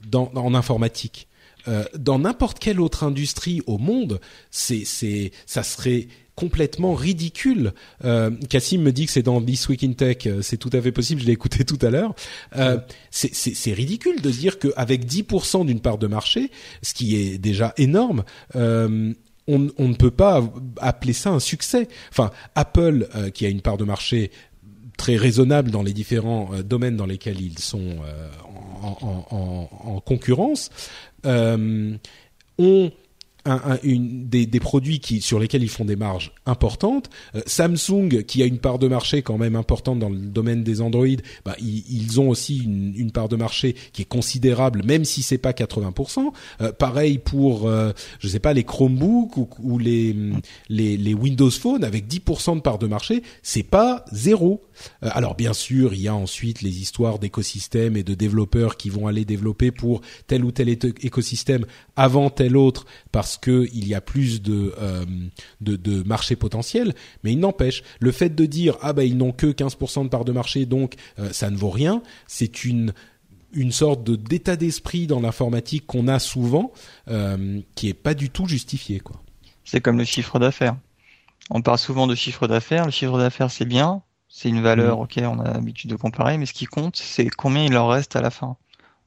Speaker 1: dans, en informatique. Euh, dans n'importe quelle autre industrie au monde, c'est c'est ça serait complètement ridicule. Euh, Cassim me dit que c'est dans This Week in Tech, euh, c'est tout à fait possible, je l'ai écouté tout à l'heure. Euh, c'est ridicule de dire qu'avec 10% d'une part de marché, ce qui est déjà énorme, euh, on, on, ne peut pas appeler ça un succès. Enfin, Apple, qui a une part de marché très raisonnable dans les différents domaines dans lesquels ils sont en, en, en, en, concurrence, euh, ont un, des, produits qui, sur lesquels ils font des marges importantes. Euh, Samsung, qui a une part de marché quand même importante dans le domaine des Android, bah, ils, ont aussi une, part de marché qui est considérable, même si c'est pas 80%. Euh, pareil pour, euh, je sais pas, les Chromebooks ou, ou les, les, les, Windows Phone avec 10% de part de marché, c'est pas zéro. Euh, alors bien sûr, il y a ensuite les histoires d'écosystèmes et de développeurs qui vont aller développer pour tel ou tel écosystème avant tel autre parce que il y a plus de, euh, de, de marché potentiel. Mais il n'empêche, le fait de dire ah bah ils n'ont que 15% de part de marché donc euh, ça ne vaut rien, c'est une une sorte de d'état d'esprit dans l'informatique qu'on a souvent euh, qui est pas du tout justifié quoi.
Speaker 3: C'est comme le chiffre d'affaires. On parle souvent de chiffre d'affaires. Le chiffre d'affaires c'est bien, c'est une valeur mmh. auquel on a l'habitude de comparer, mais ce qui compte c'est combien il leur reste à la fin.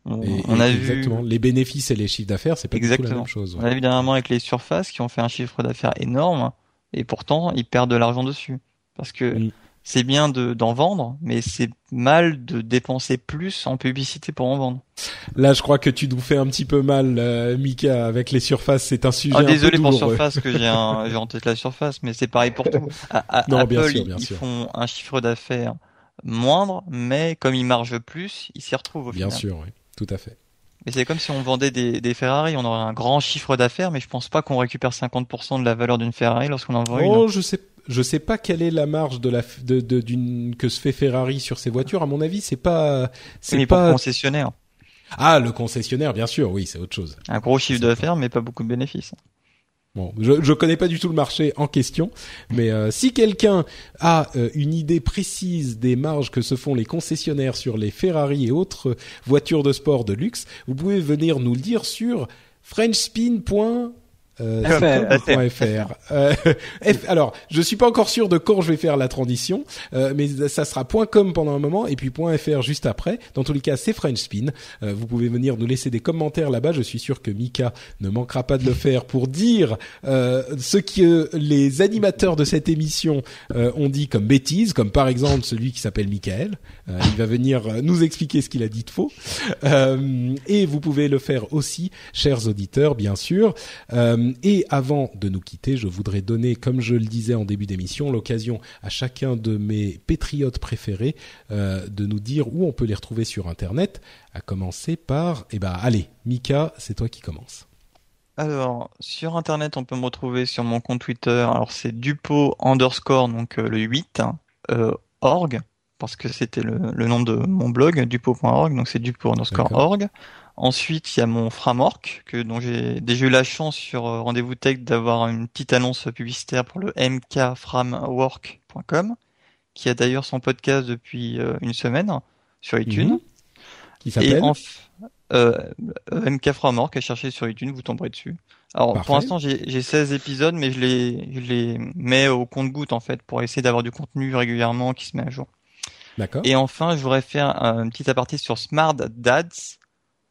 Speaker 1: On, a exactement. vu les bénéfices et les chiffres d'affaires, c'est pas exactement. du tout la même chose.
Speaker 3: On a vu dernièrement avec les surfaces qui ont fait un chiffre d'affaires énorme et pourtant ils perdent de l'argent dessus parce que c'est bien de d'en vendre, mais c'est mal de dépenser plus en publicité pour en vendre.
Speaker 1: Là, je crois que tu nous fais un petit peu mal, euh, Mika, avec les surfaces. C'est un sujet. Oh,
Speaker 3: désolé pour surface que j'ai j'ai en tête la surface, mais c'est pareil pour tout. non, Apple, bien sûr, bien ils font un chiffre d'affaires moindre, mais comme ils margent plus, ils s'y retrouvent au
Speaker 1: bien
Speaker 3: final.
Speaker 1: Bien sûr, oui tout à fait.
Speaker 3: Mais c'est comme si on vendait des, des, Ferrari, on aurait un grand chiffre d'affaires, mais je pense pas qu'on récupère 50% de la valeur d'une Ferrari lorsqu'on en vend une.
Speaker 1: Oh, je sais, je sais pas quelle est la marge de la de, d'une que se fait Ferrari sur ses voitures. À mon avis, c'est pas
Speaker 3: c'est pas
Speaker 1: concessionnaire. Ah, le concessionnaire, bien sûr, oui, c'est autre chose.
Speaker 3: Un gros chiffre d'affaires, mais pas beaucoup de bénéfices.
Speaker 1: Bon, je je connais pas du tout le marché en question, mais euh, si quelqu'un a euh, une idée précise des marges que se font les concessionnaires sur les Ferrari et autres voitures de sport de luxe, vous pouvez venir nous le dire sur frenchspin. Euh, .fr. Euh, alors, je suis pas encore sûr de quand je vais faire la transition, euh, mais ça sera .com pendant un moment et puis .fr juste après. Dans tous les cas, c'est French Spin. Euh, vous pouvez venir nous laisser des commentaires là-bas. Je suis sûr que Mika ne manquera pas de le faire pour dire ce que les animateurs de cette émission ont dit comme bêtises, comme par exemple celui qui s'appelle Michael. Il va venir nous expliquer ce qu'il a dit de faux. et vous pouvez le faire aussi, chers auditeurs, bien sûr. Euh, et avant de nous quitter, je voudrais donner, comme je le disais en début d'émission, l'occasion à chacun de mes patriotes préférés euh, de nous dire où on peut les retrouver sur Internet. À commencer par, eh ben, allez, Mika, c'est toi qui commence.
Speaker 3: Alors, sur Internet, on peut me retrouver sur mon compte Twitter. Alors, c'est dupo underscore, donc euh, le 8, org, parce que c'était le, nom de mon blog, dupo.org, donc c'est dupo underscore org. Ensuite, il y a mon framework que dont j'ai déjà eu la chance sur euh, Rendez-vous Tech d'avoir une petite annonce publicitaire pour le mkframework.com, qui a d'ailleurs son podcast depuis euh, une semaine sur iTunes. Mhm.
Speaker 1: Qui s'appelle
Speaker 3: euh, MK Framework, à chercher sur iTunes, vous tomberez dessus. Alors pour l'instant j'ai 16 épisodes, mais je les, je les mets au compte-goutte en fait pour essayer d'avoir du contenu régulièrement qui se met à jour. Et enfin, je voudrais faire un petit aparté sur Smart Dads,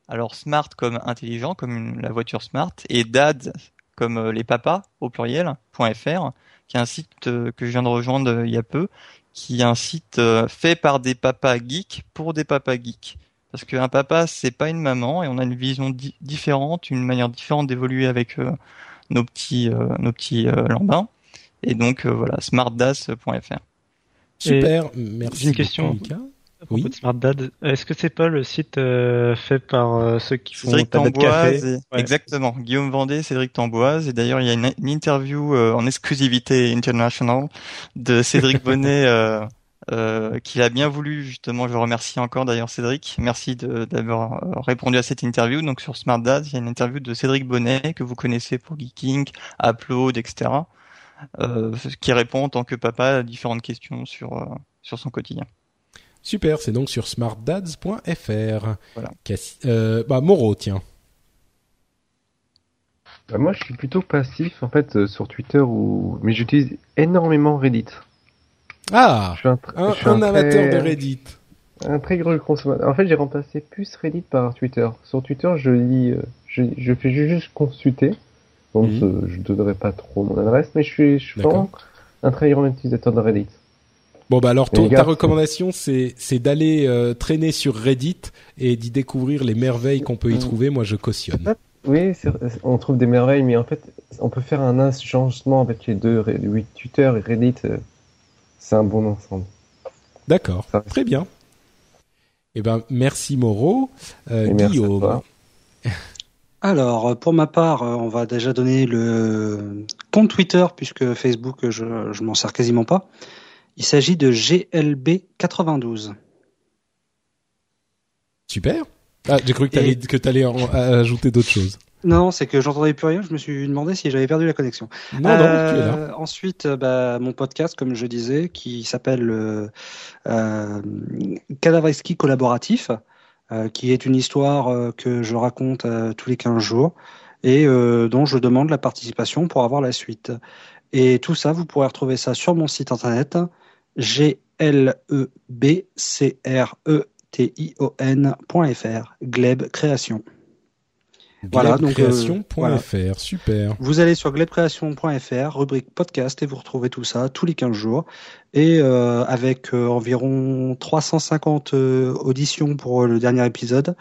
Speaker 3: alors smart comme intelligent, comme la voiture smart, et dad comme euh, les papas au pluriel .fr, qui est un site euh, que je viens de rejoindre euh, il y a peu, qui est un site fait par des papas geeks pour des papas geeks. Parce qu'un papa c'est pas une maman et on a une vision différente, une manière différente d'évoluer avec nos petits nos petits lambins. Et donc voilà, smartdas.fr.
Speaker 1: Super, merci.
Speaker 5: une question oui. Smart Dad, est-ce que c'est pas le site euh, fait par euh, ceux qui font
Speaker 3: Cédric Tamboise Exactement, Guillaume Vendée, Cédric Tamboise, et d'ailleurs il y a une, interview euh, en exclusivité international de Cédric Bonnet qu'il a bien voulu justement. Je remercie encore d'ailleurs Cédric, merci d'avoir répondu à cette interview. Donc sur Smart Dad, il y a une interview de Cédric Bonnet que vous connaissez pour Geeking, Upload, etc. qui répond en tant que papa à différentes questions sur sur son quotidien.
Speaker 1: Super, c'est donc sur smartdads.fr. Voilà. Euh, bah, Moreau, tiens.
Speaker 2: Bah, moi, je suis plutôt passif en fait euh, sur Twitter, ou... mais j'utilise énormément Reddit.
Speaker 1: Ah, je suis un, amateur de Reddit.
Speaker 2: Un très gros consommateur. En fait, j'ai remplacé plus Reddit par Twitter. Sur Twitter, je lis, euh, je, fais juste consulter. Donc, mhm. je ne donnerai pas trop mon adresse, mais je suis, je suis vraiment un très grand utilisateur de Reddit.
Speaker 1: Bon bah alors ta recommandation c'est d'aller euh, traîner sur Reddit et d'y découvrir les merveilles qu'on peut y trouver. Moi je cautionne.
Speaker 2: Oui, on trouve des merveilles, mais en fait on peut faire un changement avec les deux, Twitter et Reddit. Euh, c'est un bon ensemble.
Speaker 1: D'accord, très bien. Eh ben merci Moreau, euh, Guillaume.
Speaker 4: Alors, pour ma part, on va déjà donner le compte Twitter puisque Facebook, je, je m'en sers quasiment pas. Il s'agit de GLB92.
Speaker 1: Super. Ah, j'ai cru que tu allais, ajouter d'autres choses.
Speaker 4: Non, c'est que j'entendais plus rien. Je me suis demandé si j'avais perdu la connexion.
Speaker 1: Non, non, tu es là.
Speaker 4: Euh, ensuite, euh, bah, mon podcast, comme je disais, qui s'appelle euh, euh Collaboratif, qui est une histoire que je raconte tous les 15 jours et dont je demande la participation pour avoir la suite. Et tout ça, vous pourrez retrouver ça sur mon site internet G-L-E-B-C-R-E-T-I-O-N.fr, Gleb Création.
Speaker 1: Voilà, donc euh, super.
Speaker 4: Vous allez sur glebcreation.fr, rubrique podcast, et vous retrouvez tout ça tous les 15 jours. Et euh, avec euh, environ 350 auditions pour le dernier épisode,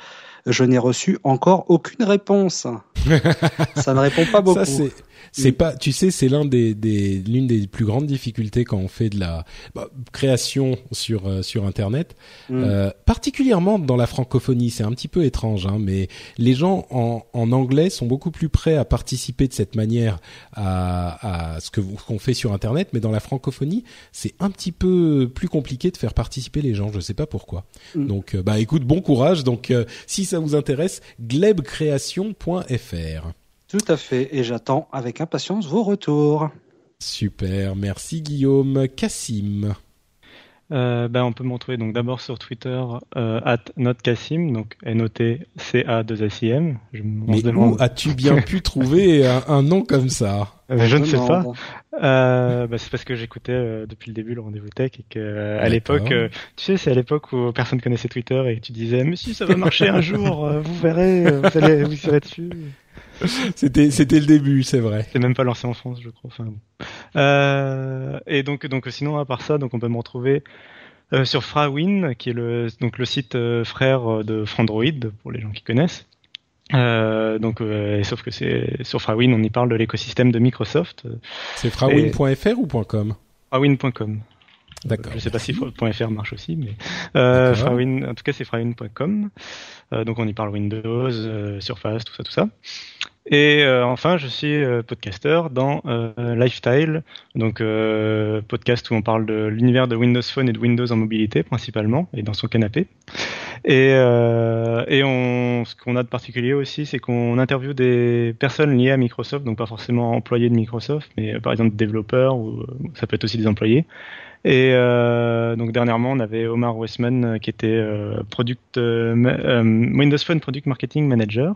Speaker 4: je n'ai reçu encore aucune réponse. ça ne répond pas beaucoup. Ça,
Speaker 1: c'est pas, tu sais, c'est l'un des, des l'une des plus grandes difficultés quand on fait de la bah, création sur euh, sur internet, mm. euh, particulièrement dans la francophonie. C'est un petit peu étrange, hein, mais les gens en, en anglais sont beaucoup plus prêts à participer de cette manière à, à ce que qu'on fait sur internet, mais dans la francophonie, c'est un petit peu plus compliqué de faire participer les gens. Je sais pas pourquoi. Mm. Donc, euh, bah écoute, bon courage. Donc, si ça vous intéresse, glebcreation.fr.
Speaker 4: Tout à fait, et j'attends avec impatience vos retours.
Speaker 1: Super, merci Guillaume. Cassim.
Speaker 5: euh, ben, on peut me retrouver donc d'abord sur Twitter euh, at notcassim, donc n o t c a 2 s i m
Speaker 1: Mais où as-tu bien pu trouver un, nom comme ça?
Speaker 5: Euh, Je ne sais pas. Euh, bah, c'est parce que j'écoutais euh, depuis le début le rendez-vous tech et que à l'époque, tu sais, c'est à l'époque où personne connaissait Twitter et tu disais mais si ça va marcher un jour, vous verrez, vous allez vous serez dessus.
Speaker 1: c'était c'était le début, c'est vrai.
Speaker 5: C'est même pas lancé en France, je crois. Enfin, euh, et donc donc sinon à part ça, donc on peut me retrouver euh, sur Frawin, qui est le donc le site euh, frère de Frandroid pour les gens qui connaissent. Donc, sauf que c'est sur Frawin, on y parle de l'écosystème de Microsoft.
Speaker 1: C'est frawin.fr ou .com?
Speaker 5: Frawin.com. D'accord. Je sais pas si .fr marche aussi, mais euh, Frawin, en tout cas c'est frawin.com. Euh, donc on y parle Windows, euh, Surface, tout ça, tout ça. Et euh, enfin, je suis podcaster dans Lifestyle, donc podcast où on parle de l'univers de Windows Phone et de Windows en mobilité principalement, et dans son canapé. Et, et on, ce qu'on a de particulier aussi, c'est qu'on interviewe des personnes liées à Microsoft, donc pas forcément employés de Microsoft, mais par exemple développeurs, ou ça peut être aussi des employés. Et euh, donc dernièrement, on avait Omar Westman euh, qui était euh, product euh, Windows Phone Product Marketing Manager.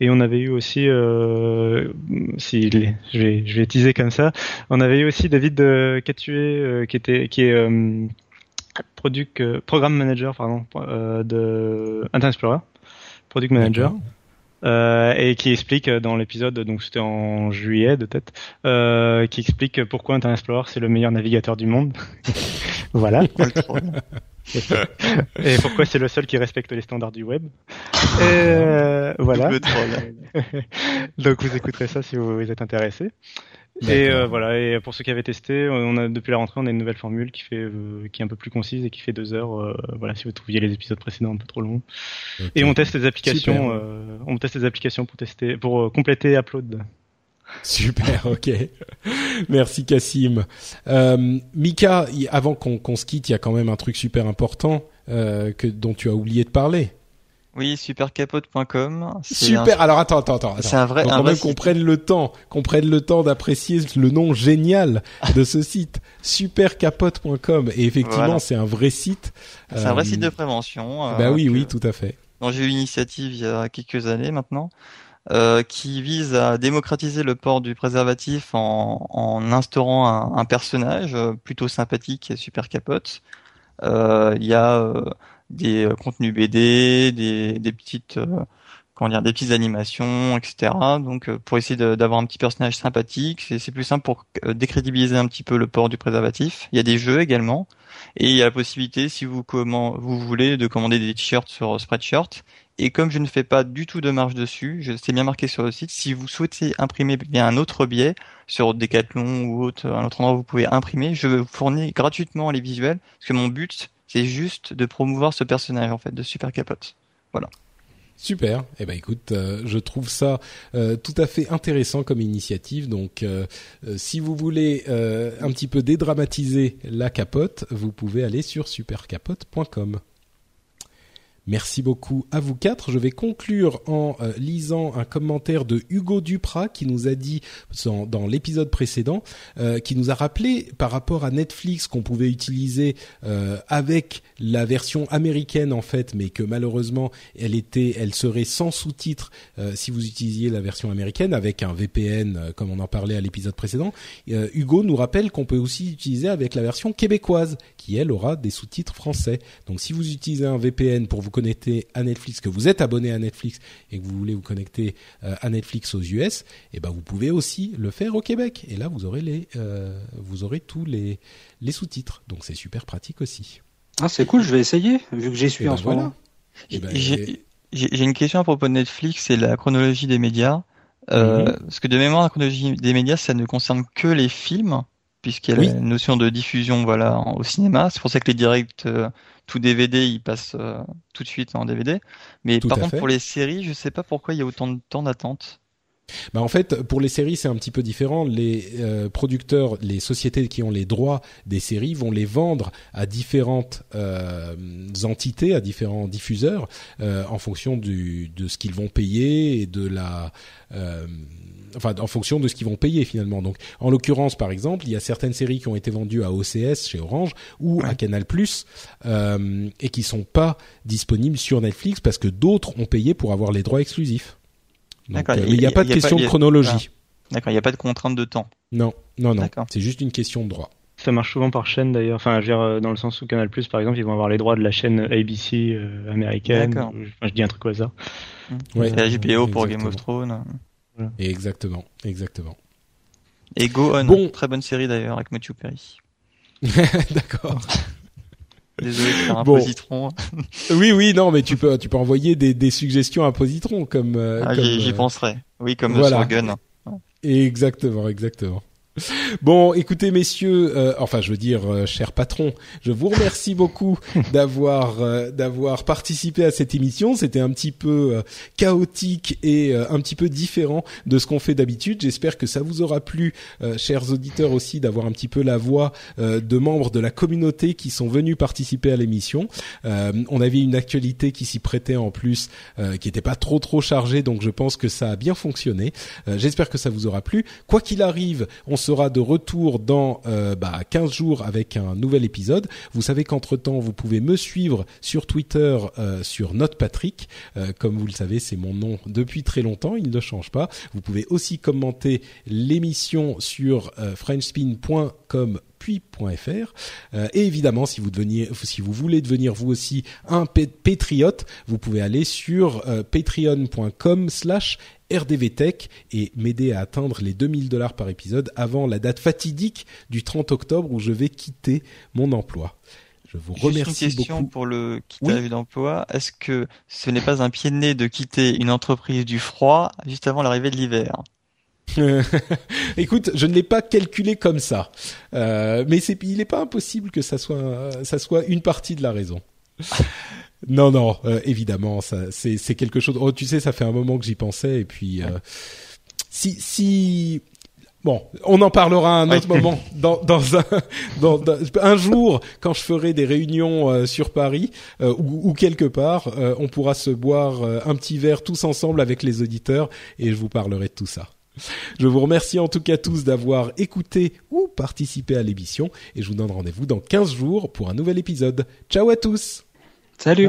Speaker 5: Et on avait eu aussi, euh, si je vais, je vais teaser comme ça, on avait eu aussi David euh, Catué qui était, qui est product, programme manager pardon de Internet Explorer, product manager. Euh, et qui explique dans l'épisode, donc c'était en juillet de tête, euh, qui explique pourquoi Internet Explorer c'est le meilleur navigateur du monde. voilà. et pourquoi c'est le seul qui respecte les standards du web. Et euh, voilà. donc vous écouterez ça si vous êtes intéressé. Et euh, voilà. Et pour ceux qui avaient testé, on a depuis la rentrée, on a une nouvelle formule qui fait, euh, qui est un peu plus concise et qui fait deux heures. Euh, voilà, si vous trouviez les épisodes précédents un peu trop longs. Et on teste les applications. on teste les applications pour tester, pour compléter Upload.
Speaker 1: Super, ok. Merci Cassim. Euh, Mika, avant qu'on se quitte, il y a quand même un truc super important que dont tu as oublié de parler.
Speaker 3: Oui, supercapote.com.
Speaker 1: Super. Alors attends, attends, attends.
Speaker 3: C'est un vrai.
Speaker 1: Donc,
Speaker 3: un
Speaker 1: même qu'on prenne le temps, qu'on prenne le temps d'apprécier le nom génial de ce site, supercapote.com. Et effectivement, c'est un vrai site.
Speaker 3: C'est un vrai site de prévention.
Speaker 1: Euh, bah oui, oui, tout à fait.
Speaker 3: J'ai eu l'initiative il y a quelques années maintenant. Euh, qui vise à démocratiser le port du préservatif en, en instaurant un, un, personnage euh, plutôt sympathique et super capote. Euh, il y a des contenus BD, des, des petites comment dire, des petites animations, etc. Donc pour essayer d'avoir un petit personnage sympathique, c'est plus simple pour décrédibiliser un petit peu le port du préservatif. Il y a des jeux également, et il y a la possibilité, si vous comment vous voulez, de commander des t-shirts sur Spreadshirt. Et comme je ne fais pas du tout de marge dessus, je c'est bien marqué sur le site. Si vous souhaitez imprimer bien un autre biais sur Decathlon ou autre, un autre endroit, vous pouvez imprimer. Je vous fournis gratuitement les visuels, parce que mon but c'est juste de promouvoir ce personnage en fait de Super Capote. Voilà.
Speaker 1: Super. Eh ben écoute, euh, je trouve ça euh, tout à fait intéressant comme initiative. Donc, euh, si vous voulez un petit peu dédramatiser la capote, vous pouvez aller sur supercapote.com. Merci beaucoup à vous quatre. Je vais conclure en euh, lisant un commentaire de Hugo Duprat qui nous a dit dans, l'épisode précédent, euh, qui nous a rappelé par rapport à Netflix qu'on pouvait utiliser euh, avec la version américaine en fait, mais que malheureusement elle était, elle serait sans sous-titres si vous utilisiez la version américaine avec un VPN comme on en parlait à l'épisode précédent. Hugo nous rappelle qu'on peut aussi utiliser avec la version québécoise qui elle aura des sous-titres français. Donc si vous utilisez un VPN pour vous connecter à Netflix, que vous êtes abonné à Netflix et que vous voulez vous connecter euh, à Netflix aux US, eh ben vous pouvez aussi le faire au Québec. Et là, vous aurez les, euh, vous aurez tous les les sous-titres. Donc c'est super pratique aussi.
Speaker 4: Ah c'est cool, je vais essayer vu que j'y suis eh en ben ce moment.
Speaker 3: Eh ben, j'ai une question à propos de Netflix, c'est la chronologie des médias. Euh, mhm. Parce que de mémoire, la chronologie des médias, ça ne concerne que les films, puisqu'il y a la notion de diffusion voilà, au cinéma. C'est pour ça que les directs tout DVD, il passe euh, tout de suite en DVD. Mais par contre, pour les séries, je sais pas pourquoi il y a autant de temps d'attente.
Speaker 1: Bah en fait, pour les séries, c'est un petit peu différent. Les euh, producteurs, les sociétés qui ont les droits des séries vont les vendre à différentes euh, entités, à différents diffuseurs, en fonction du, de ce qu'ils vont payer et de la enfin en fonction de ce qu'ils vont payer finalement. Donc en l'occurrence par exemple, il y a certaines séries qui ont été vendues à OCS chez Orange ou à Canal Plus euh, et qui sont pas disponibles sur Netflix parce que d'autres ont payé pour avoir les droits exclusifs. D'accord. il n'y a, pas de question de chronologie.
Speaker 3: Ah, d'accord, il n'y a pas de contrainte de temps.
Speaker 1: Non, non, non. C'est juste une question de droit.
Speaker 5: Ça marche souvent par chaîne d'ailleurs. Enfin, je veux dire, euh, dans le sens où Canal Plus, par exemple, ils vont avoir les droits de la chaîne ABC américaine. Enfin, je dis un truc au hasard.
Speaker 3: Ouais, la HBO pour Game of Thrones.
Speaker 1: Exactement, exactement.
Speaker 3: Et Go On, bon. très bonne série d'ailleurs avec Matthew Perry.
Speaker 1: D'accord.
Speaker 3: Désolé de faire un positron.
Speaker 1: oui, oui, non, mais tu peux, tu peux envoyer des, des suggestions à positron comme. Euh,
Speaker 3: ah, j'y euh, penserai. Oui, comme voilà. Gun.
Speaker 1: Exactement, exactement. Bon, écoutez messieurs, euh, enfin je veux dire euh, cher patron, je vous remercie beaucoup d'avoir euh, d'avoir participé à cette émission. C'était un petit peu chaotique et un petit peu différent de ce qu'on fait d'habitude. J'espère que ça vous aura plu, chers auditeurs aussi, d'avoir un petit peu la voix de membres de la communauté qui sont venus participer à l'émission. on avait une actualité qui s'y prêtait en plus, qui n'était pas trop trop chargée, donc je pense que ça a bien fonctionné. J'espère que ça vous aura plu. Quoi qu'il arrive, on sera de retour dans euh, bah, 15 jours avec un nouvel épisode. Vous savez qu'entre-temps, vous pouvez me suivre sur Twitter euh, sur NotePatrick. Euh, comme vous le savez, c'est mon nom depuis très longtemps, il ne change pas. Vous pouvez aussi commenter l'émission sur euh, et évidemment si vous voulez devenir vous aussi un patriote vous pouvez aller sur patreon.com slash RDVTech et m'aider à atteindre les 2000 dollars par épisode avant la date fatidique du 30 octobre où je vais quitter mon emploi. Je vous remercie
Speaker 3: une question pour le quitter d'emploi. Est-ce que ce n'est pas un pied de nez de quitter une entreprise du froid juste avant l'arrivée de l'hiver
Speaker 1: Écoute, je ne l'ai pas calculé comme ça, euh, mais c'est, il n'est pas impossible que ça soit, ça soit une partie de la raison. Non, non, euh, évidemment, ça, c'est, c'est quelque chose. Oh, tu sais, ça fait un moment que j'y pensais, et puis euh, si, si, bon, on en parlera un autre moment, dans, dans un, dans, un jour, quand je ferai des réunions euh, sur Paris ou, ou, quelque part, on pourra se boire un petit verre tous ensemble avec les auditeurs, et je vous parlerai de tout ça. Je vous remercie en tout cas tous d'avoir écouté ou participé à l'émission et je vous donne rendez-vous dans 15 jours pour un nouvel épisode. Ciao à tous
Speaker 4: Salut.